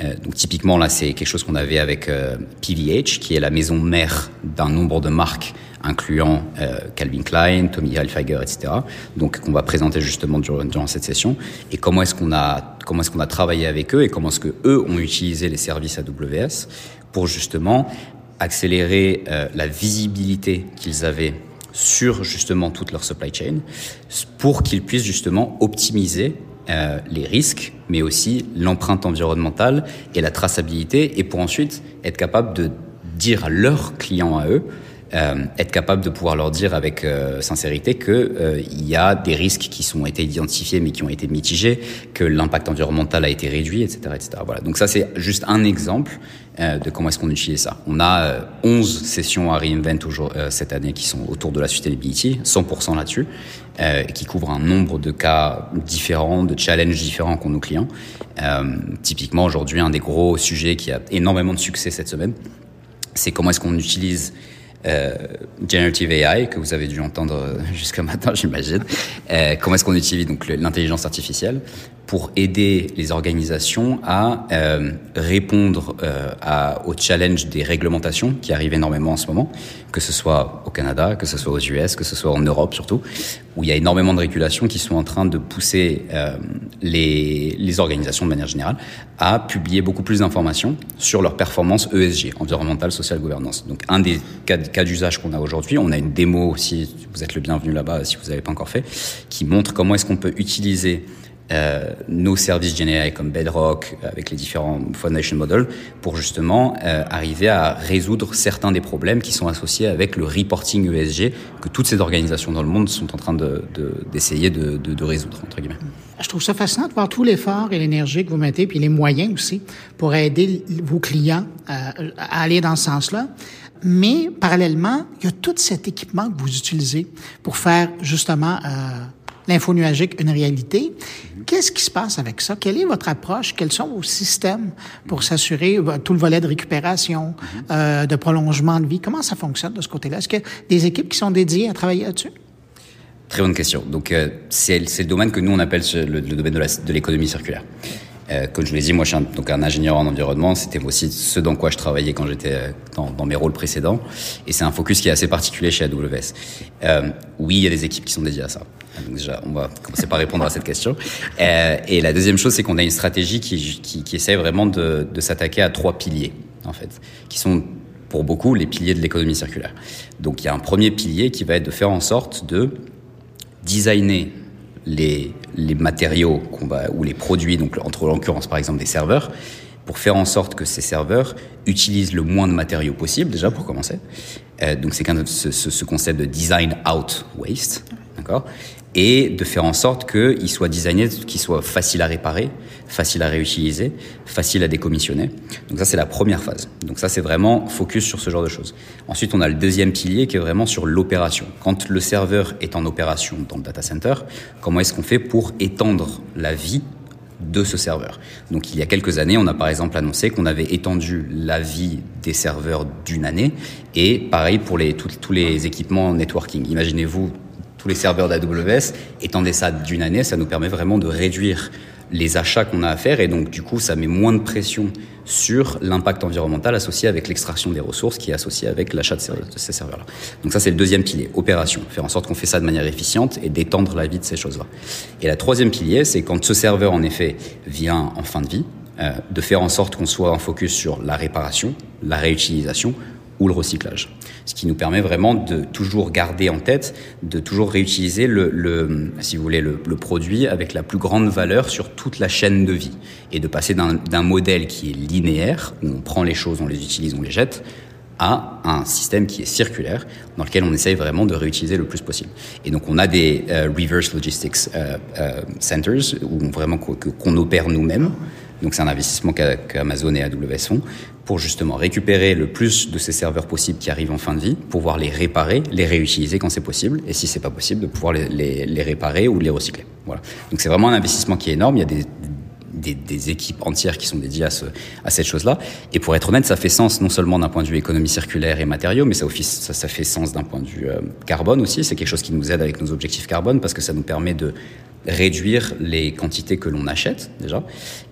Speaker 11: Euh, donc typiquement là, c'est quelque chose qu'on avait avec euh, PVH, qui est la maison mère d'un nombre de marques incluant euh, Calvin Klein, Tommy Hilfiger, etc. Donc qu'on va présenter justement durant, cette session. Et comment est-ce qu'on a comment est-ce qu'on a travaillé avec eux et comment est-ce que eux ont utilisé les services AWS pour justement accélérer euh, la visibilité qu'ils avaient sur justement toute leur supply chain pour qu'ils puissent justement optimiser euh, les risques, mais aussi l'empreinte environnementale et la traçabilité, et pour ensuite être capable de dire à leurs clients à eux euh, être capable de pouvoir leur dire avec euh, sincérité que y a des risques qui sont été identifiés mais qui ont été mitigés, que l'impact environnemental a été réduit, etc., etc. Voilà. Donc ça c'est juste un exemple de comment est-ce qu'on utilise ça. On a 11 sessions à Reinvent cette année qui sont autour de la sustainability, 100% là-dessus, qui couvrent un nombre de cas différents, de challenges différents qu'ont nos clients. typiquement aujourd'hui un des gros sujets qui a énormément de succès cette semaine, c'est comment est-ce qu'on utilise euh, Generative AI, que vous avez dû entendre euh, jusqu'à maintenant, j'imagine. Euh, comment est-ce qu'on utilise donc l'intelligence artificielle pour aider les organisations à euh, répondre euh, à, aux challenges des réglementations qui arrivent énormément en ce moment, que ce soit au Canada, que ce soit aux US, que ce soit en Europe surtout, où il y a énormément de régulations qui sont en train de pousser euh, les, les organisations de manière générale à publier beaucoup plus d'informations sur leur performance ESG, environnementale, sociale, gouvernance. Donc un des cas, d'usage qu'on a aujourd'hui, on a une démo aussi, vous êtes le bienvenu là-bas si vous n'avez pas encore fait, qui montre comment est-ce qu'on peut utiliser euh, nos services générés comme Bedrock, avec les différents foundation models, pour justement euh, arriver à résoudre certains des problèmes qui sont associés avec le reporting ESG que toutes ces organisations dans le monde sont en train d'essayer de, de, de, résoudre, entre guillemets.
Speaker 2: Je trouve ça fascinant de voir tout l'effort et l'énergie que vous mettez, puis les moyens aussi, pour aider vos clients euh, à aller dans ce sens-là. Mais parallèlement, il y a tout cet équipement que vous utilisez pour faire justement euh, l'info nuagique une réalité. Qu'est-ce qui se passe avec ça? Quelle est votre approche? Quels sont vos systèmes pour s'assurer euh, tout le volet de récupération, euh, de prolongement de vie? Comment ça fonctionne de ce côté-là? Est-ce qu'il y a des équipes qui sont dédiées à travailler là-dessus?
Speaker 11: Très bonne question. Donc, euh, c'est le domaine que nous, on appelle le, domaine de l'économie circulaire. Euh, comme je vous l'ai dit, moi, je suis un, donc un ingénieur en environnement. C'était aussi ce dans quoi je travaillais quand j'étais dans, dans, mes rôles précédents. Et c'est un focus qui est assez particulier chez AWS. Euh, oui, il y a des équipes qui sont dédiées à ça. Donc déjà, on va commencer par répondre à cette question. Euh, et la deuxième chose, c'est qu'on a une stratégie qui, qui, qui essaie vraiment de, de s'attaquer à trois piliers, en fait, qui sont pour beaucoup les piliers de l'économie circulaire. Donc il y a un premier pilier qui va être de faire en sorte de designer les, les matériaux ou les produits, donc entre l'occurrence par exemple des serveurs, pour faire en sorte que ces serveurs utilisent le moins de matériaux possible, déjà pour commencer. Euh, donc c'est ce, ce, concept de design out waste, d'accord? Et de faire en sorte qu'ils soient designés, qu'ils soient faciles à réparer, faciles à réutiliser, faciles à décommissionner. Donc ça, c'est la première phase. Donc ça, c'est vraiment focus sur ce genre de choses. Ensuite, on a le deuxième pilier qui est vraiment sur l'opération. Quand le serveur est en opération dans le data center, comment est-ce qu'on fait pour étendre la vie de ce serveur? Donc il y a quelques années, on a par exemple annoncé qu'on avait étendu la vie des serveurs d'une année et pareil pour les, tous les équipements networking. Imaginez-vous tous les serveurs d'AWS. Étendez ça d'une année, ça nous permet vraiment de réduire les achats qu'on a à faire et donc du coup ça met moins de pression sur l'impact environnemental associé avec l'extraction des ressources qui est associé avec l'achat de ces, serveurs-là. Donc ça c'est le deuxième pilier, opération, faire en sorte qu'on fait ça de manière efficiente et d'étendre la vie de ces choses-là. Et la troisième pilier, c'est quand ce serveur en effet vient en fin de vie, euh, de faire en sorte qu'on soit en focus sur la réparation, la réutilisation ou le recyclage. Ce qui nous permet vraiment de toujours garder en tête, de toujours réutiliser le, si vous voulez, le, le, produit avec la plus grande valeur sur toute la chaîne de vie et de passer d'un modèle qui est linéaire, où on prend les choses, on les utilise, on les jette, à un système qui est circulaire, dans lequel on essaye vraiment de réutiliser le plus possible. Et donc on a des euh, reverse logistics euh, euh, centers où vraiment qu'on opère nous-mêmes. Donc c'est un investissement qu'Amazon et AWS font pour justement récupérer le plus de ces serveurs possibles qui arrivent en fin de vie, pouvoir les réparer, les réutiliser quand c'est possible, et si c'est pas possible, de pouvoir les, réparer ou les recycler. Voilà. Donc c'est vraiment un investissement qui est énorme. Il y a des, équipes entières qui sont dédiées à, ce, à cette chose-là. Et pour être honnête, ça fait sens non seulement d'un point de vue économie circulaire et matériaux, mais ça fait sens d'un point de vue euh, carbone aussi. C'est quelque chose qui nous aide avec nos objectifs carbone parce que ça nous permet de réduire les quantités que l'on achète déjà.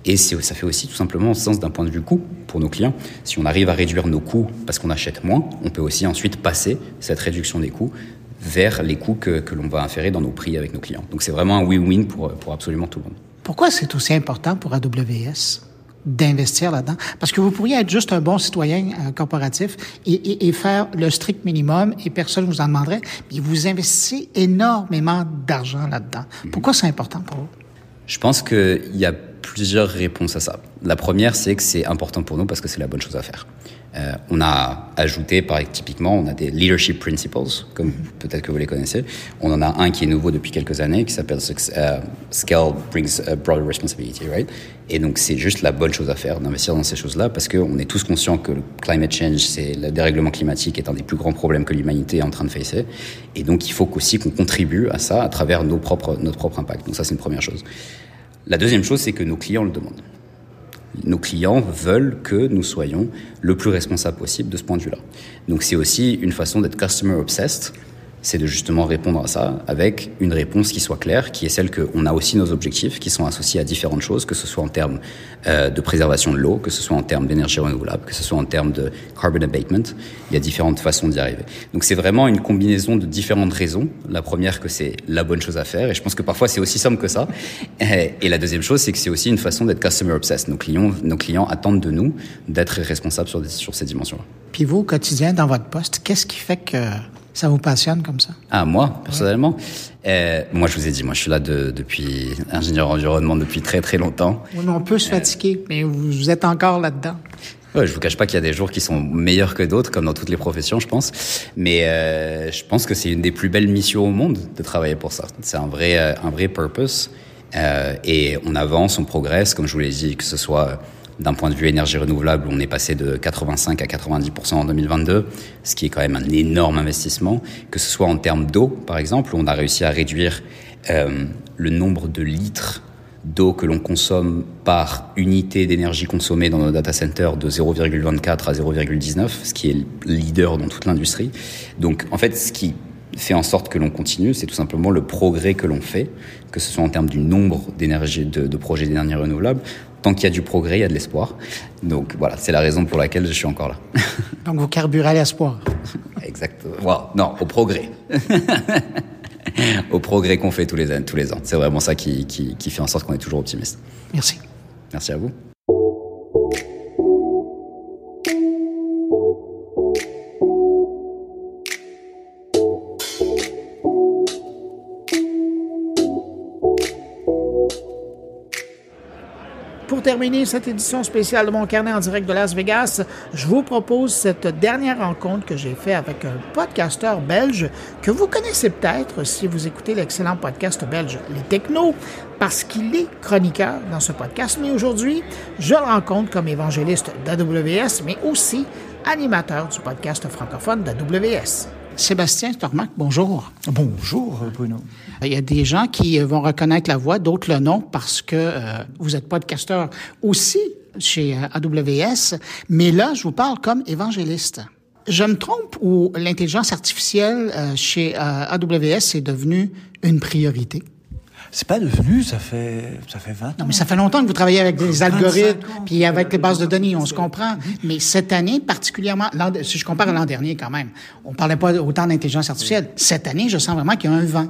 Speaker 11: Et ça fait aussi tout simplement sens d'un point de vue coût pour nos clients. Si on arrive à réduire nos coûts parce qu'on achète moins, on peut aussi ensuite passer cette réduction des coûts vers les coûts que, que l'on va inférer dans nos prix avec nos clients. Donc c'est vraiment un win-win pour, pour absolument tout le monde.
Speaker 2: Pourquoi c'est aussi important pour AWS d'investir là-dedans. Parce que vous pourriez être juste un bon citoyen euh, corporatif et, et, et, faire le strict minimum et personne ne vous en demanderait, mais vous investissez énormément d'argent là-dedans. Mhm. Pourquoi c'est important pour vous?
Speaker 11: Je pense qu'il y a plusieurs réponses à ça. La première, c'est que c'est important pour nous parce que c'est la bonne chose à faire. Euh, on a ajouté, par, typiquement, on a des leadership principles, comme peut-être que vous les connaissez. On en a un qui est nouveau depuis quelques années, qui s'appelle euh, Scale brings a broader responsibility, right? Et donc, c'est juste la bonne chose à faire d'investir dans ces choses-là, parce qu'on est tous conscients que le climate change, c'est le dérèglement climatique, est un des plus grands problèmes que l'humanité est en train de facer. Et donc, il faut aussi qu'on contribue à ça à travers nos propres, notre propre impact. Donc, ça, c'est une première chose. La deuxième chose, c'est que nos clients le demandent nos clients veulent que nous soyons le plus responsable possible de ce point de vue-là. Donc c'est aussi une façon d'être customer obsessed c'est de justement répondre à ça avec une réponse qui soit claire, qui est celle qu'on a aussi nos objectifs, qui sont associés à différentes choses, que ce soit en termes euh, de préservation de l'eau, que ce soit en termes d'énergie renouvelable, que ce soit en termes de carbon abatement. Il y a différentes façons d'y arriver. Donc c'est vraiment une combinaison de différentes raisons. La première, que c'est la bonne chose à faire, et je pense que parfois c'est aussi simple que ça. Et la deuxième chose, c'est que c'est aussi une façon d'être customer obsessed. Nos clients, nos clients attendent de nous d'être responsables sur, sur ces dimensions-là.
Speaker 2: Puis vous, au quotidien, dans votre poste, qu'est-ce qui fait que ça vous passionne comme ça?
Speaker 11: Ah, moi, personnellement? Euh, Moi, je vous ai dit, moi, je suis là de, depuis ingénieur environnement depuis très, très longtemps.
Speaker 2: Oui, on peut se fatiguer, mais vous êtes encore là-dedans.
Speaker 11: Ouais, je vous cache pas qu'il y a des jours qui sont meilleurs que d'autres, comme dans toutes les professions, je pense. Mais euh, je pense que c'est une des plus belles missions au monde de travailler pour ça. C'est un vrai, euh, un vrai purpose. Euh, et on avance, on progresse, comme je vous l'ai dit, que ce soit d'un point de vue énergie renouvelable, on est passé de 85 à 90% en 2022, ce qui est quand même un énorme investissement. Que ce soit en termes d'eau, par exemple, où on a réussi à réduire euh, le nombre de litres d'eau que l'on consomme par unité d'énergie consommée dans nos data centers de 0,24 à 0,19, ce qui est leader dans toute l'industrie. Donc, en fait, ce qui fait en sorte que l'on continue, c'est tout simplement le progrès que l'on fait, que ce soit en termes du nombre d'énergie, de, de projets d'énergie renouvelable, tant qu'il y a du progrès, il y a de l'espoir. Donc voilà, c'est la raison pour laquelle je suis encore là.
Speaker 2: Donc vous carburez à l'espoir.
Speaker 11: Exactement. non, au progrès. au progrès qu'on fait tous les, tous les ans. C'est vraiment ça qui, qui, qui fait en sorte qu'on est toujours optimiste.
Speaker 2: Merci.
Speaker 11: Merci à vous.
Speaker 2: Pour terminer cette édition spéciale de mon carnet en direct de Las Vegas, je vous propose cette dernière rencontre que j'ai faite avec un podcasteur belge que vous connaissez peut-être si vous écoutez l'excellent podcast belge Les Technos, parce qu'il est chroniqueur dans ce podcast. Mais aujourd'hui, je le rencontre comme évangéliste d'AWS, mais aussi animateur du podcast francophone d'AWS. Sébastien Stormac, bonjour.
Speaker 12: Bonjour, Bruno.
Speaker 2: Il y a des gens qui vont reconnaître la voix, d'autres le nom, parce que euh, vous êtes podcasteur aussi chez euh, AWS, mais là, je vous parle comme évangéliste. Je me trompe ou l'intelligence artificielle euh, chez AWS est devenue une priorité?
Speaker 12: C'est pas devenu, ça fait, ça fait 20 ans.
Speaker 2: Non, mais ça fait longtemps que vous travaillez avec des algorithmes, puis avec les bases de données, on se comprend. Mais cette année, particulièrement, si je compare à l'an dernier quand même, on parlait pas autant d'intelligence artificielle. Cette année, je sens vraiment qu'il y a un vent.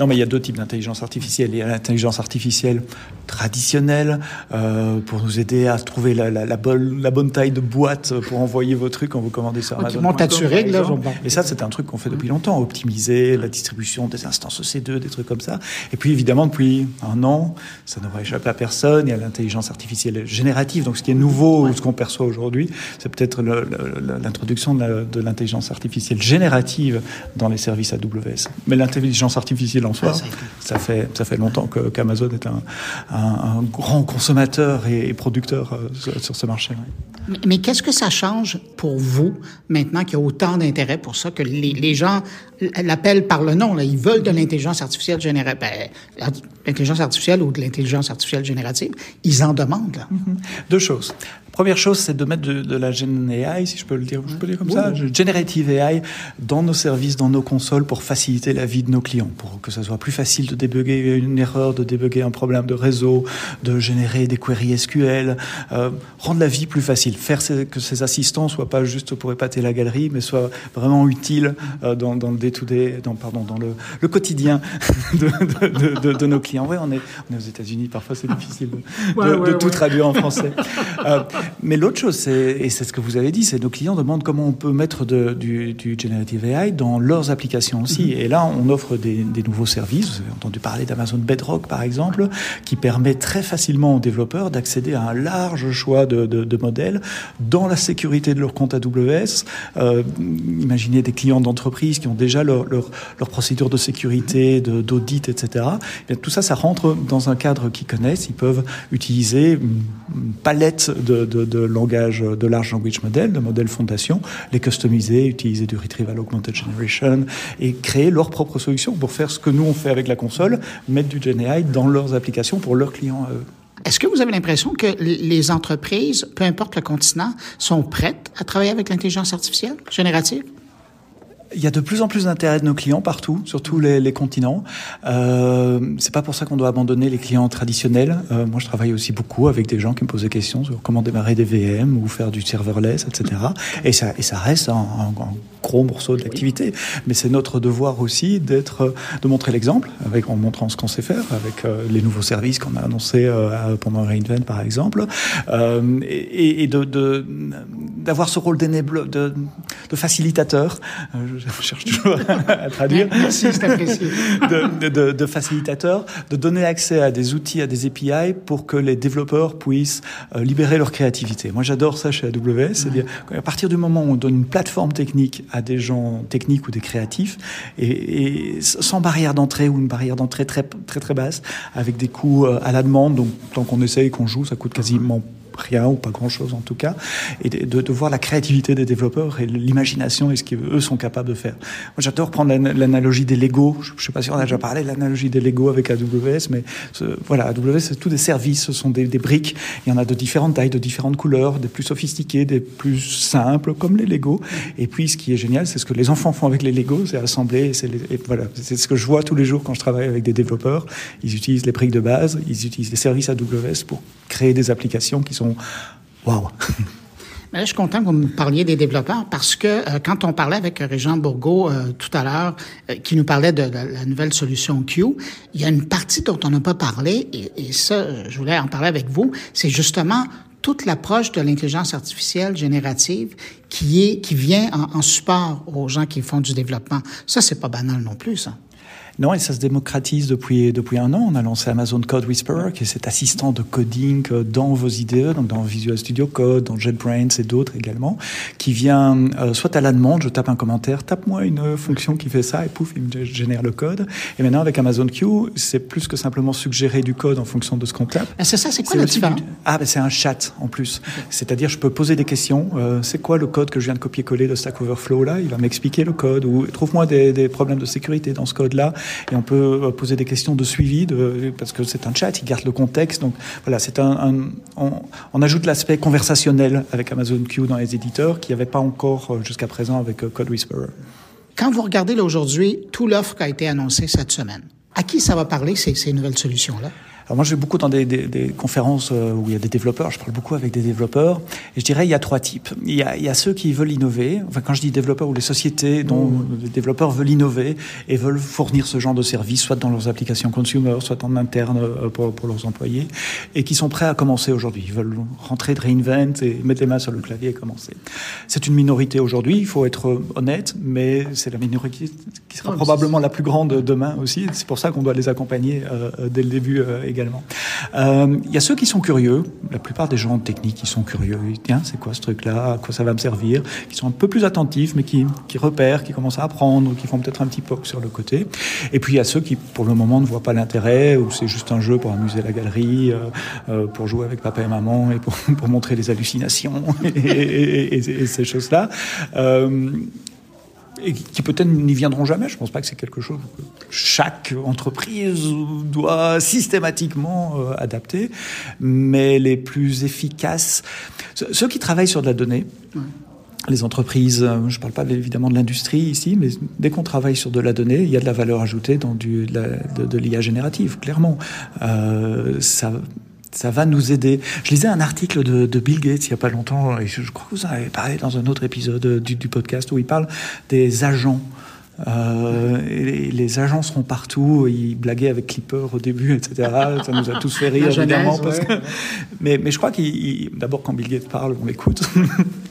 Speaker 12: Non, mais il y a deux types d'intelligence artificielle. Il y a l'intelligence artificielle traditionnelle euh, pour nous aider à trouver la, la, la, bonne, la, bonne, taille de boîte pour envoyer vos trucs quand vous commandez sur
Speaker 2: Amazon. Zurich, là.
Speaker 12: Et ça, c'est un truc qu'on fait depuis longtemps, optimiser la distribution des instances EC2, des trucs comme ça. Et puis, évidemment, depuis un an, ça ne va échapper à personne, il y a l'intelligence artificielle générative. Donc, ce qui est nouveau, ouais. ce qu'on perçoit aujourd'hui, c'est peut-être l'introduction de l'intelligence artificielle générative dans les services AWS. Mais l'intelligence artificielle en soi. ça, fait, ça fait longtemps qu'Amazon est un, un, un, grand consommateur et, producteur euh, sur, ce marché.
Speaker 2: Mais, mais qu'est-ce que ça change pour vous maintenant qu'il y a autant d'intérêt pour ça, que les, les gens l'appellent par le nom, là, ils veulent de l'intelligence artificielle générative, ben, l'intelligence artificielle ou de l'intelligence artificielle générative, ils en demandent. Là.
Speaker 12: Mm -hmm. Deux choses. Première chose, c'est de mettre de, de, la Gen AI, si je peux le dire, je peux le dire comme oui. ça, Generative AI dans nos services, dans nos consoles pour faciliter la vie de nos clients, pour que ça soit plus facile de débugger une erreur, de débugger un problème de réseau, de générer des queries SQL, euh, rendre la vie plus facile, faire que ces assistants soient pas juste pour épater la galerie, mais soient vraiment utiles euh, dans, dans, le day-to-day, dans, pardon, dans le, le quotidien de, de, de, nos clients. Ouais, on est, on est aux États-Unis, parfois c'est difficile de, tout traduire en français. Euh, mais l'autre chose, et c'est ce que vous avez dit, c'est nos clients demandent comment on peut mettre du, du generative AI dans leurs applications aussi. Mm-hmm. Et là, on offre des, des, nouveaux services. Vous avez entendu parler d'Amazon Bedrock, par exemple, qui permet très facilement aux développeurs d'accéder à un large choix de, de modèles dans la sécurité de leur compte AWS. Euh, imaginez des clients d'entreprise qui ont déjà leur, leur, leur procédure de sécurité, d'audit, etc. Et tout ça, ça rentre dans un cadre qu'ils connaissent. Ils peuvent utiliser une, palette de, de, de langage, de large language model, de modèles fondation, les customiser, utiliser du retrieval augmented generation et créer leur propre solution pour faire ce que nous on fait avec la console, mettre du GenAI dans leurs applications pour leurs clients à eux.
Speaker 2: Est-ce que vous avez l'impression que les entreprises, peu importe le continent, sont prêtes à travailler avec l'intelligence artificielle générative?
Speaker 12: Il y a de plus en plus d'intérêt de nos clients partout, sur tous les, continents. Euh, c'est pas pour ça qu'on doit abandonner les clients traditionnels. Euh, moi, je travaille aussi beaucoup avec des gens qui me posent des questions sur comment démarrer des VM ou faire du serverless, etc. Et ça, et ça reste un, gros morceau de l'activité. Mais c'est notre devoir aussi d'être, de montrer l'exemple, avec en montrant ce qu'on sait faire, avec euh, les nouveaux services qu'on a annoncés euh, pendant Reinvent, par exemple, euh, et, et de, d'avoir ce rôle de, de facilitateur. Euh, je cherche toujours à traduire.
Speaker 2: Merci, c'est apprécié.
Speaker 12: De, de, de, facilitateur, de donner accès à des outils, à des API pour que les développeurs puissent euh, libérer leur créativité. Moi, j'adore ça chez AWS. C'est-à-dire qu'à partir du moment où on donne une plateforme technique à des gens techniques ou des créatifs, et, et sans barrière d'entrée ou une barrière d'entrée très, très, très basse, avec des coûts euh, à la demande, donc tant qu'on essaye, qu'on joue, ça coûte quasiment rien ou pas grand-chose en tout cas, et de, voir la créativité des développeurs et l'imagination et ce qu'eux sont capables de faire. Moi, j'adore prendre l'analogie des Lego. Je ne sais pas si on a déjà parlé de l'analogie des Lego avec AWS, mais voilà, AWS, c'est tous des services, ce sont des, des, briques. Il y en a de différentes tailles, de différentes couleurs, des plus sophistiqués, des plus simples, comme les Lego. Et puis, ce qui est génial, c'est ce que les enfants font avec les Lego, c'est assembler. C'est voilà, c'est ce que je vois tous les jours quand je travaille avec des développeurs. Ils utilisent les briques de base, ils utilisent les services AWS pour créer des applications qui sont waouh.
Speaker 2: Mais là, je suis content que vous me parliez des développeurs parce que euh, quand on parlait avec Régent Bourgault euh, tout à l'heure, euh, qui nous parlait de, la nouvelle solution Q, il y a une partie dont on n'a pas parlé, et, et, ça, je voulais en parler avec vous, c'est justement toute l'approche de l'intelligence artificielle générative qui est qui vient en, en support aux gens qui font du développement. Ça, c'est pas banal non plus, ça.
Speaker 12: Non, et ça se démocratise depuis, depuis un an. On a lancé Amazon Code Whisperer, qui est cet assistant de coding euh, dans vos idées, donc dans Visual Studio Code, dans JetBrains et d'autres également, qui vient euh, soit à la demande, je tape un commentaire, tape-moi une fonction qui fait ça, et pouf, il me génère le code. Et maintenant, avec Amazon Q, c'est plus que simplement suggérer du code en fonction de ce qu'on tape.
Speaker 2: Ah, c'est ça, c'est quoi la différence?
Speaker 12: Ah, ben c'est un chat en plus. Okay. C'est-à-dire, je peux poser des questions. Euh, c'est quoi le code que je viens de copier-coller de Stack Overflow là? Il va m'expliquer le code, ou trouve-moi des, des problèmes de sécurité dans ce code-là et on peut euh, poser des questions de suivi de, parce que c'est un chat, il garde le contexte. Donc voilà, c'est un, un on, on, ajoute l'aspect conversationnel avec Amazon Q dans les éditeurs qui n'y avait pas encore euh, jusqu'à présent avec euh, Code Whisperer.
Speaker 2: Quand vous regardez là aujourd'hui tout l'offre qui a été annoncée cette semaine, à qui ça va parler ces, ces nouvelles solutions-là?
Speaker 12: Alors moi, je vais beaucoup dans des, des, des, conférences euh, où il y a des développeurs. Je parle beaucoup avec des développeurs. Et je dirais, il y a trois types. Il y a, il y a ceux qui veulent innover. Enfin, quand je dis développeurs ou les sociétés dont mmh. les développeurs veulent innover et veulent fournir ce genre de service, soit dans leurs applications consumer, soit en interne euh, pour, pour leurs employés, et qui sont prêts à commencer aujourd'hui. Ils veulent rentrer de Reinvent et mettre les mains sur le clavier et commencer. C'est une minorité aujourd'hui. Il faut être honnête, mais c'est la minorité qui sera probablement la plus grande demain aussi. C'est pour ça qu'on doit les accompagner euh, dès le début euh, également. Il euh, y a ceux qui sont curieux, la plupart des gens techniques qui sont curieux, tiens, c'est quoi ce truc-là, à quoi ça va me servir, qui sont un peu plus attentifs, mais qui, repèrent, qui commencent à apprendre, qui font peut-être un petit POC sur le côté. Et puis il y a ceux qui, pour le moment, ne voient pas l'intérêt, ou c'est juste un jeu pour amuser la galerie, euh, euh, pour jouer avec papa et maman, et pour, montrer les hallucinations et, ces choses-là. Et qui peut-être n'y viendront jamais. Je ne pense pas que c'est quelque chose que chaque entreprise doit systématiquement euh, adapter, mais les plus efficaces, ceux qui travaillent sur de la donnée. Ouais. Les entreprises, euh, je ne parle pas évidemment de l'industrie ici, mais dès qu'on travaille sur de la donnée, il y a de la valeur ajoutée dans du, de l'IA générative, clairement. Euh, ça, ça va nous aider. Je lisais un article de, de Bill Gates il n'y a pas longtemps, et je, je, crois que vous en avez parlé dans un autre épisode du, du, podcast, où il parle des agents Euh, et les, agents seront partout. Ils blaguaient avec Clipper au début, etc. Ça nous a tous fait rire, évidemment. Parce que... mais, mais je crois qu'il. D'abord, quand Bill Gates parle, on l'écoute.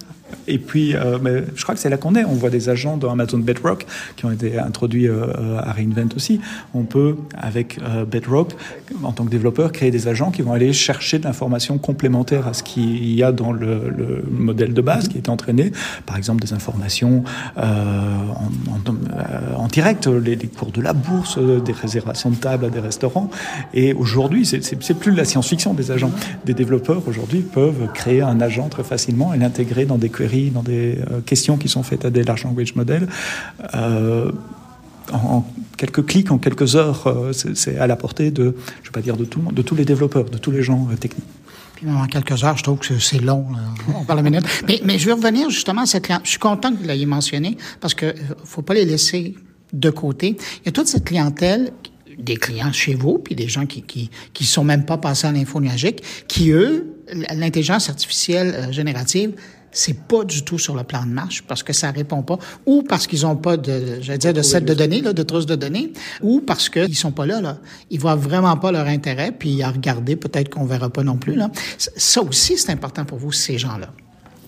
Speaker 12: Et puis, euh, je crois que c'est là qu'on est. On voit des agents dans Amazon Bedrock qui ont été introduits euh, à Reinvent aussi. On peut, avec euh, Bedrock, en tant que développeur, créer des agents qui vont aller chercher de l'information complémentaire à ce qu'il y a dans le, le, modèle de base qui est entraîné. Par exemple, des informations en, direct, les, cours de la bourse, des réservations de tables à des restaurants. Et aujourd'hui, c'est plus de la science-fiction des agents. Des développeurs aujourd'hui peuvent créer un agent très facilement et l'intégrer dans des dans des euh, questions qui sont faites à des large language models. Euh, en, quelques clics, en quelques heures, euh, c'est à la portée de, je vais pas dire de tout le monde, de tous les développeurs, de tous les gens techniques.
Speaker 2: Puis en quelques heures, je trouve que c'est long. On parle minute. Mais, mais je vais revenir justement à cette clientèle. Je suis content que vous l'ayez mentionné parce que faut pas les laisser de côté. Il y a toute cette clientèle des clients chez vous, puis des gens qui qui qui sont même pas passés à l'info nuagique, qui eux, l'intelligence artificielle générative, c'est pas du tout sur le plan de marche parce que ça répond pas, ou parce qu'ils ont pas de, j'allais dire, de set de données, là, de trousses de données, ou parce qu'ils sont pas là, là. Ils voient vraiment pas leur intérêt, puis à regarder, peut-être qu'on verra pas non plus, là. Ça aussi, c'est important pour vous, ces gens-là.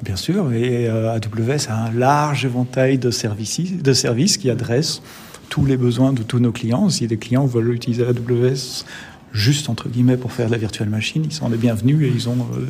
Speaker 12: Bien sûr, et euh, AWS a un large éventail de services, de services qui adressent tous les besoins de tous nos clients. Si des clients veulent utiliser AWS juste entre guillemets pour faire de la virtuelle machine, ils sont les bienvenus et ils ont euh,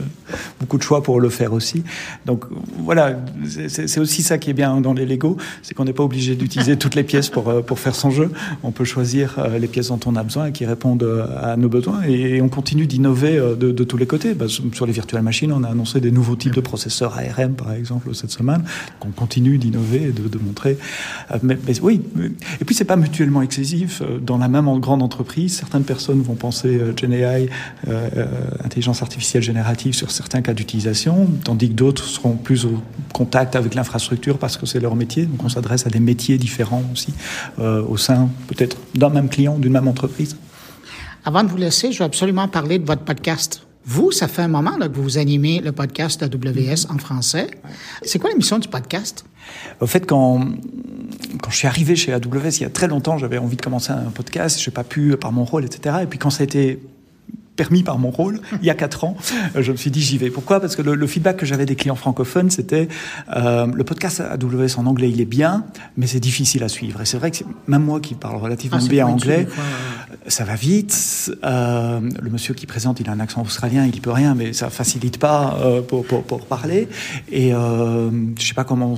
Speaker 12: beaucoup de choix pour le faire aussi. Donc voilà, c'est aussi ça qui est bien dans les Lego, c'est qu'on n'est pas obligé d'utiliser toutes les pièces pour euh, pour faire son jeu. On peut choisir euh, les pièces dont on a besoin et qui répondent à nos besoins et, on continue d'innover de, tous les côtés. Bah, sur les virtuelles machines, on a annoncé des nouveaux types de processeurs ARM par exemple cette semaine. Donc on continue d'innover et de, montrer. Mais, oui, et puis c'est pas mutuellement excessif. Dans la même grande entreprise, certaines personnes vont penser penser euh, GenAI, euh, euh, intelligence artificielle générative sur certains cas d'utilisation, tandis que d'autres seront plus au contact avec l'infrastructure parce que c'est leur métier. Donc on s'adresse à des métiers différents aussi au sein peut-être d'un même client, d'une même entreprise.
Speaker 2: Avant de vous laisser, je veux absolument parler de votre podcast. Vous, ça fait un moment là, que vous animez le podcast AWS en français. C'est quoi la mission du podcast?
Speaker 12: Au fait, quand, quand je suis arrivé chez AWS il y a très longtemps, j'avais envie de commencer un podcast, je n'ai pas pu par mon rôle, etc. Et puis quand ça a été permis par mon rôle, il y a quatre ans, euh, je me suis dit j'y vais. Pourquoi? Parce que le, feedback que j'avais des clients francophones, c'était euh, le podcast AWS en anglais, il est bien, mais c'est difficile à suivre. Et c'est vrai que même moi qui parle relativement ah, bien anglais, ça va vite. Euh, le monsieur qui présente, il a un accent australien, il peut rien, mais ça facilite pas euh, pour, pour, pour, parler. Et je sais pas comment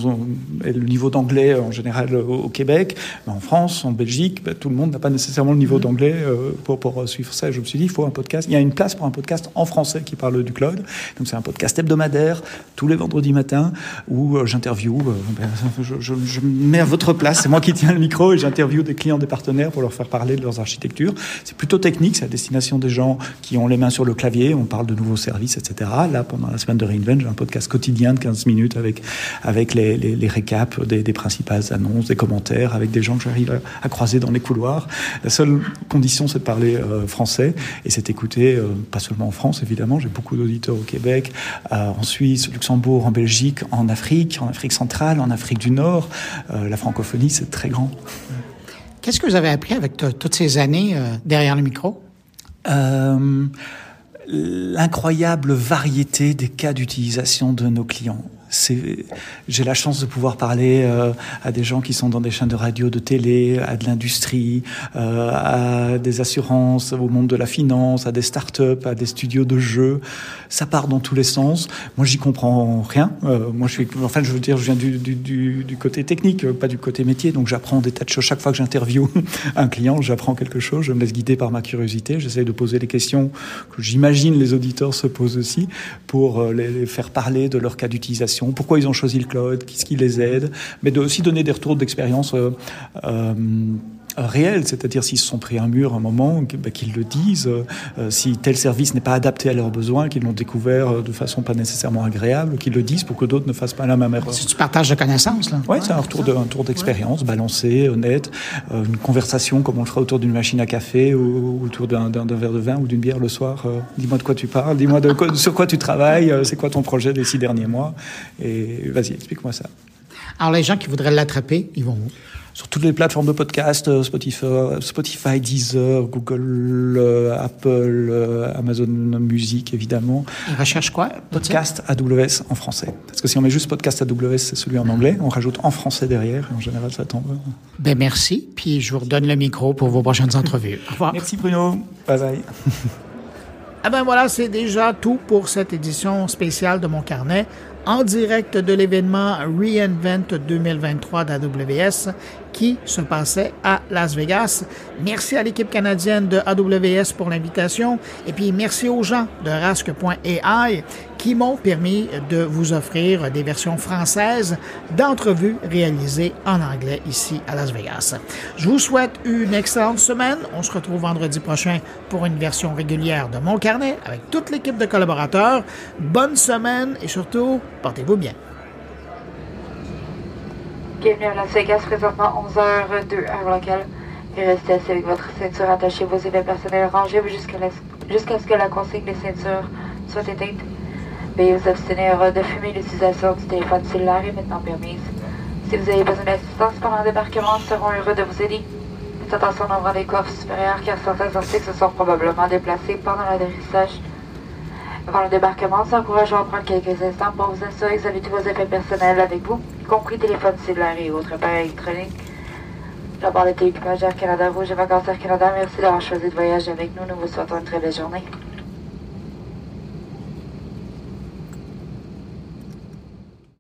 Speaker 12: est le niveau d'anglais en général au, Québec, mais en France, en Belgique, ben, tout le monde n'a pas nécessairement le niveau mm-hmm. d'anglais pour, pour suivre ça. Et je me suis dit, il faut un podcast. Il y a une place pour un podcast en français qui parle du cloud. Donc c'est un podcast hebdomadaire tous les vendredis matins où euh, j'interview. Ben, je, je, mets à votre place, c'est moi qui tiens le micro et j'interview des clients, des partenaires pour leur faire parler de leurs architectures. C'est plutôt technique, c'est à destination des gens qui ont les mains sur le clavier, on parle de nouveaux services, etc. Là, pendant la semaine de Reinvent, j'ai un podcast quotidien de 15 minutes avec, avec les, récaps des, principales annonces, des commentaires, avec des gens que j'arrive à, croiser dans les couloirs. La seule condition, c'est de parler euh, français et c'est euh, pas seulement en France, évidemment, j'ai beaucoup d'auditeurs au Québec, euh, en Suisse, au Luxembourg, en Belgique, en Afrique, en Afrique centrale, en Afrique du Nord. Euh, la francophonie, c'est très grand.
Speaker 2: Qu'est-ce que vous avez appris avec toutes ces années derrière le micro?
Speaker 12: L'incroyable variété des cas d'utilisation de nos clients j'ai la chance de pouvoir parler euh, à des gens qui sont dans des chaînes de radio, de télé, à de l'industrie, euh, à des assurances, au monde de la finance, à des startups, à des studios de jeux. Ça part dans tous les sens. Moi, j'y comprends rien. Euh, moi, je suis, enfin, je veux dire, je viens du, du, du, du côté technique, pas du côté métier. Donc, j'apprends des tas de choses. Chaque fois que j'interview un client, j'apprends quelque chose. Je me laisse guider par ma curiosité. J'essaie de poser les questions que j'imagine les auditeurs se posent aussi pour les, les faire parler de leur cas d'utilisation pourquoi ils ont choisi le cloud, qu'est-ce qui les aide, mais de aussi donner des retours d'expérience euh, euh, réel, c'est-à-dire s'ils se sont pris un mur à un moment, bah, qu'ils le disent, euh, si tel service n'est pas adapté à leurs besoins, qu'ils l'ont découvert euh, de façon pas nécessairement agréable, qu'ils le disent pour que d'autres ne fassent pas la même erreur.
Speaker 2: Si tu partages de connaissances, là.
Speaker 12: Oui, c'est un retour de, un tour d'expérience, balancé, honnête, euh, une conversation comme on le ferait autour d'une machine à café ou, autour d'un verre de vin ou d'une bière le soir. dis-moi de quoi tu parles, dis-moi de sur quoi tu travailles, c'est quoi ton projet des six derniers mois, et vas-y, explique-moi ça.
Speaker 2: Alors les gens qui voudraient l'attraper, ils vont où?
Speaker 12: Sur toutes les plateformes de podcast, euh, Spotify, Spotify Deezer, Google, euh, Apple, euh, Amazon Music, évidemment.
Speaker 2: Il recherche quoi
Speaker 12: Podcast AWS en français. Parce que si on met juste podcast AWS, c'est celui en anglais. On rajoute en français derrière, et en général, ça tombe.
Speaker 2: Ben merci, puis je vous redonne le micro pour vos prochaines entrevues. Au revoir.
Speaker 12: Merci Bruno. Bye bye.
Speaker 2: Ah ben voilà, c'est déjà tout pour cette édition spéciale de mon carnet en direct de l'événement reInvent 2023 d'AWS qui se passait à Las Vegas. Merci à l'équipe canadienne de AWS pour l'invitation et puis merci aux gens de Rask.ai qui m'ont permis de vous offrir des versions françaises d'entrevues réalisées en anglais ici à Las Vegas. Je vous souhaite une excellente semaine. On se retrouve vendredi prochain pour une version régulière de mon carnet avec toute l'équipe de collaborateurs. Bonne semaine et surtout, portez-vous bien.
Speaker 1: Bienvenue à Las Vegas, présentement 11h02 heure locale. Et restez assis avec votre ceinture attachée, vos effets personnels rangés jusqu'à ce que la consigne des ceintures soit éteinte. Veuillez vous abstenir de fumer. L'utilisation du téléphone cellulaire est maintenant permise. Si vous avez besoin d'assistance pendant le débarquement, nous serons heureux de vous aider. Faites attention en ouvrant les coffres supérieurs car certains articles se sont probablement déplacés pendant l'atterrissage. Avant le débarquement, nous encourageons à prendre quelques instants pour vous assurer que vous avez tous vos effets personnels avec vous, y compris téléphone cellulaire et autres appareils électroniques. La barre de télécoupage Air Canada Rouge et Vacances Air Canada, merci d'avoir choisi de voyager avec nous. Nous vous souhaitons une très belle journée.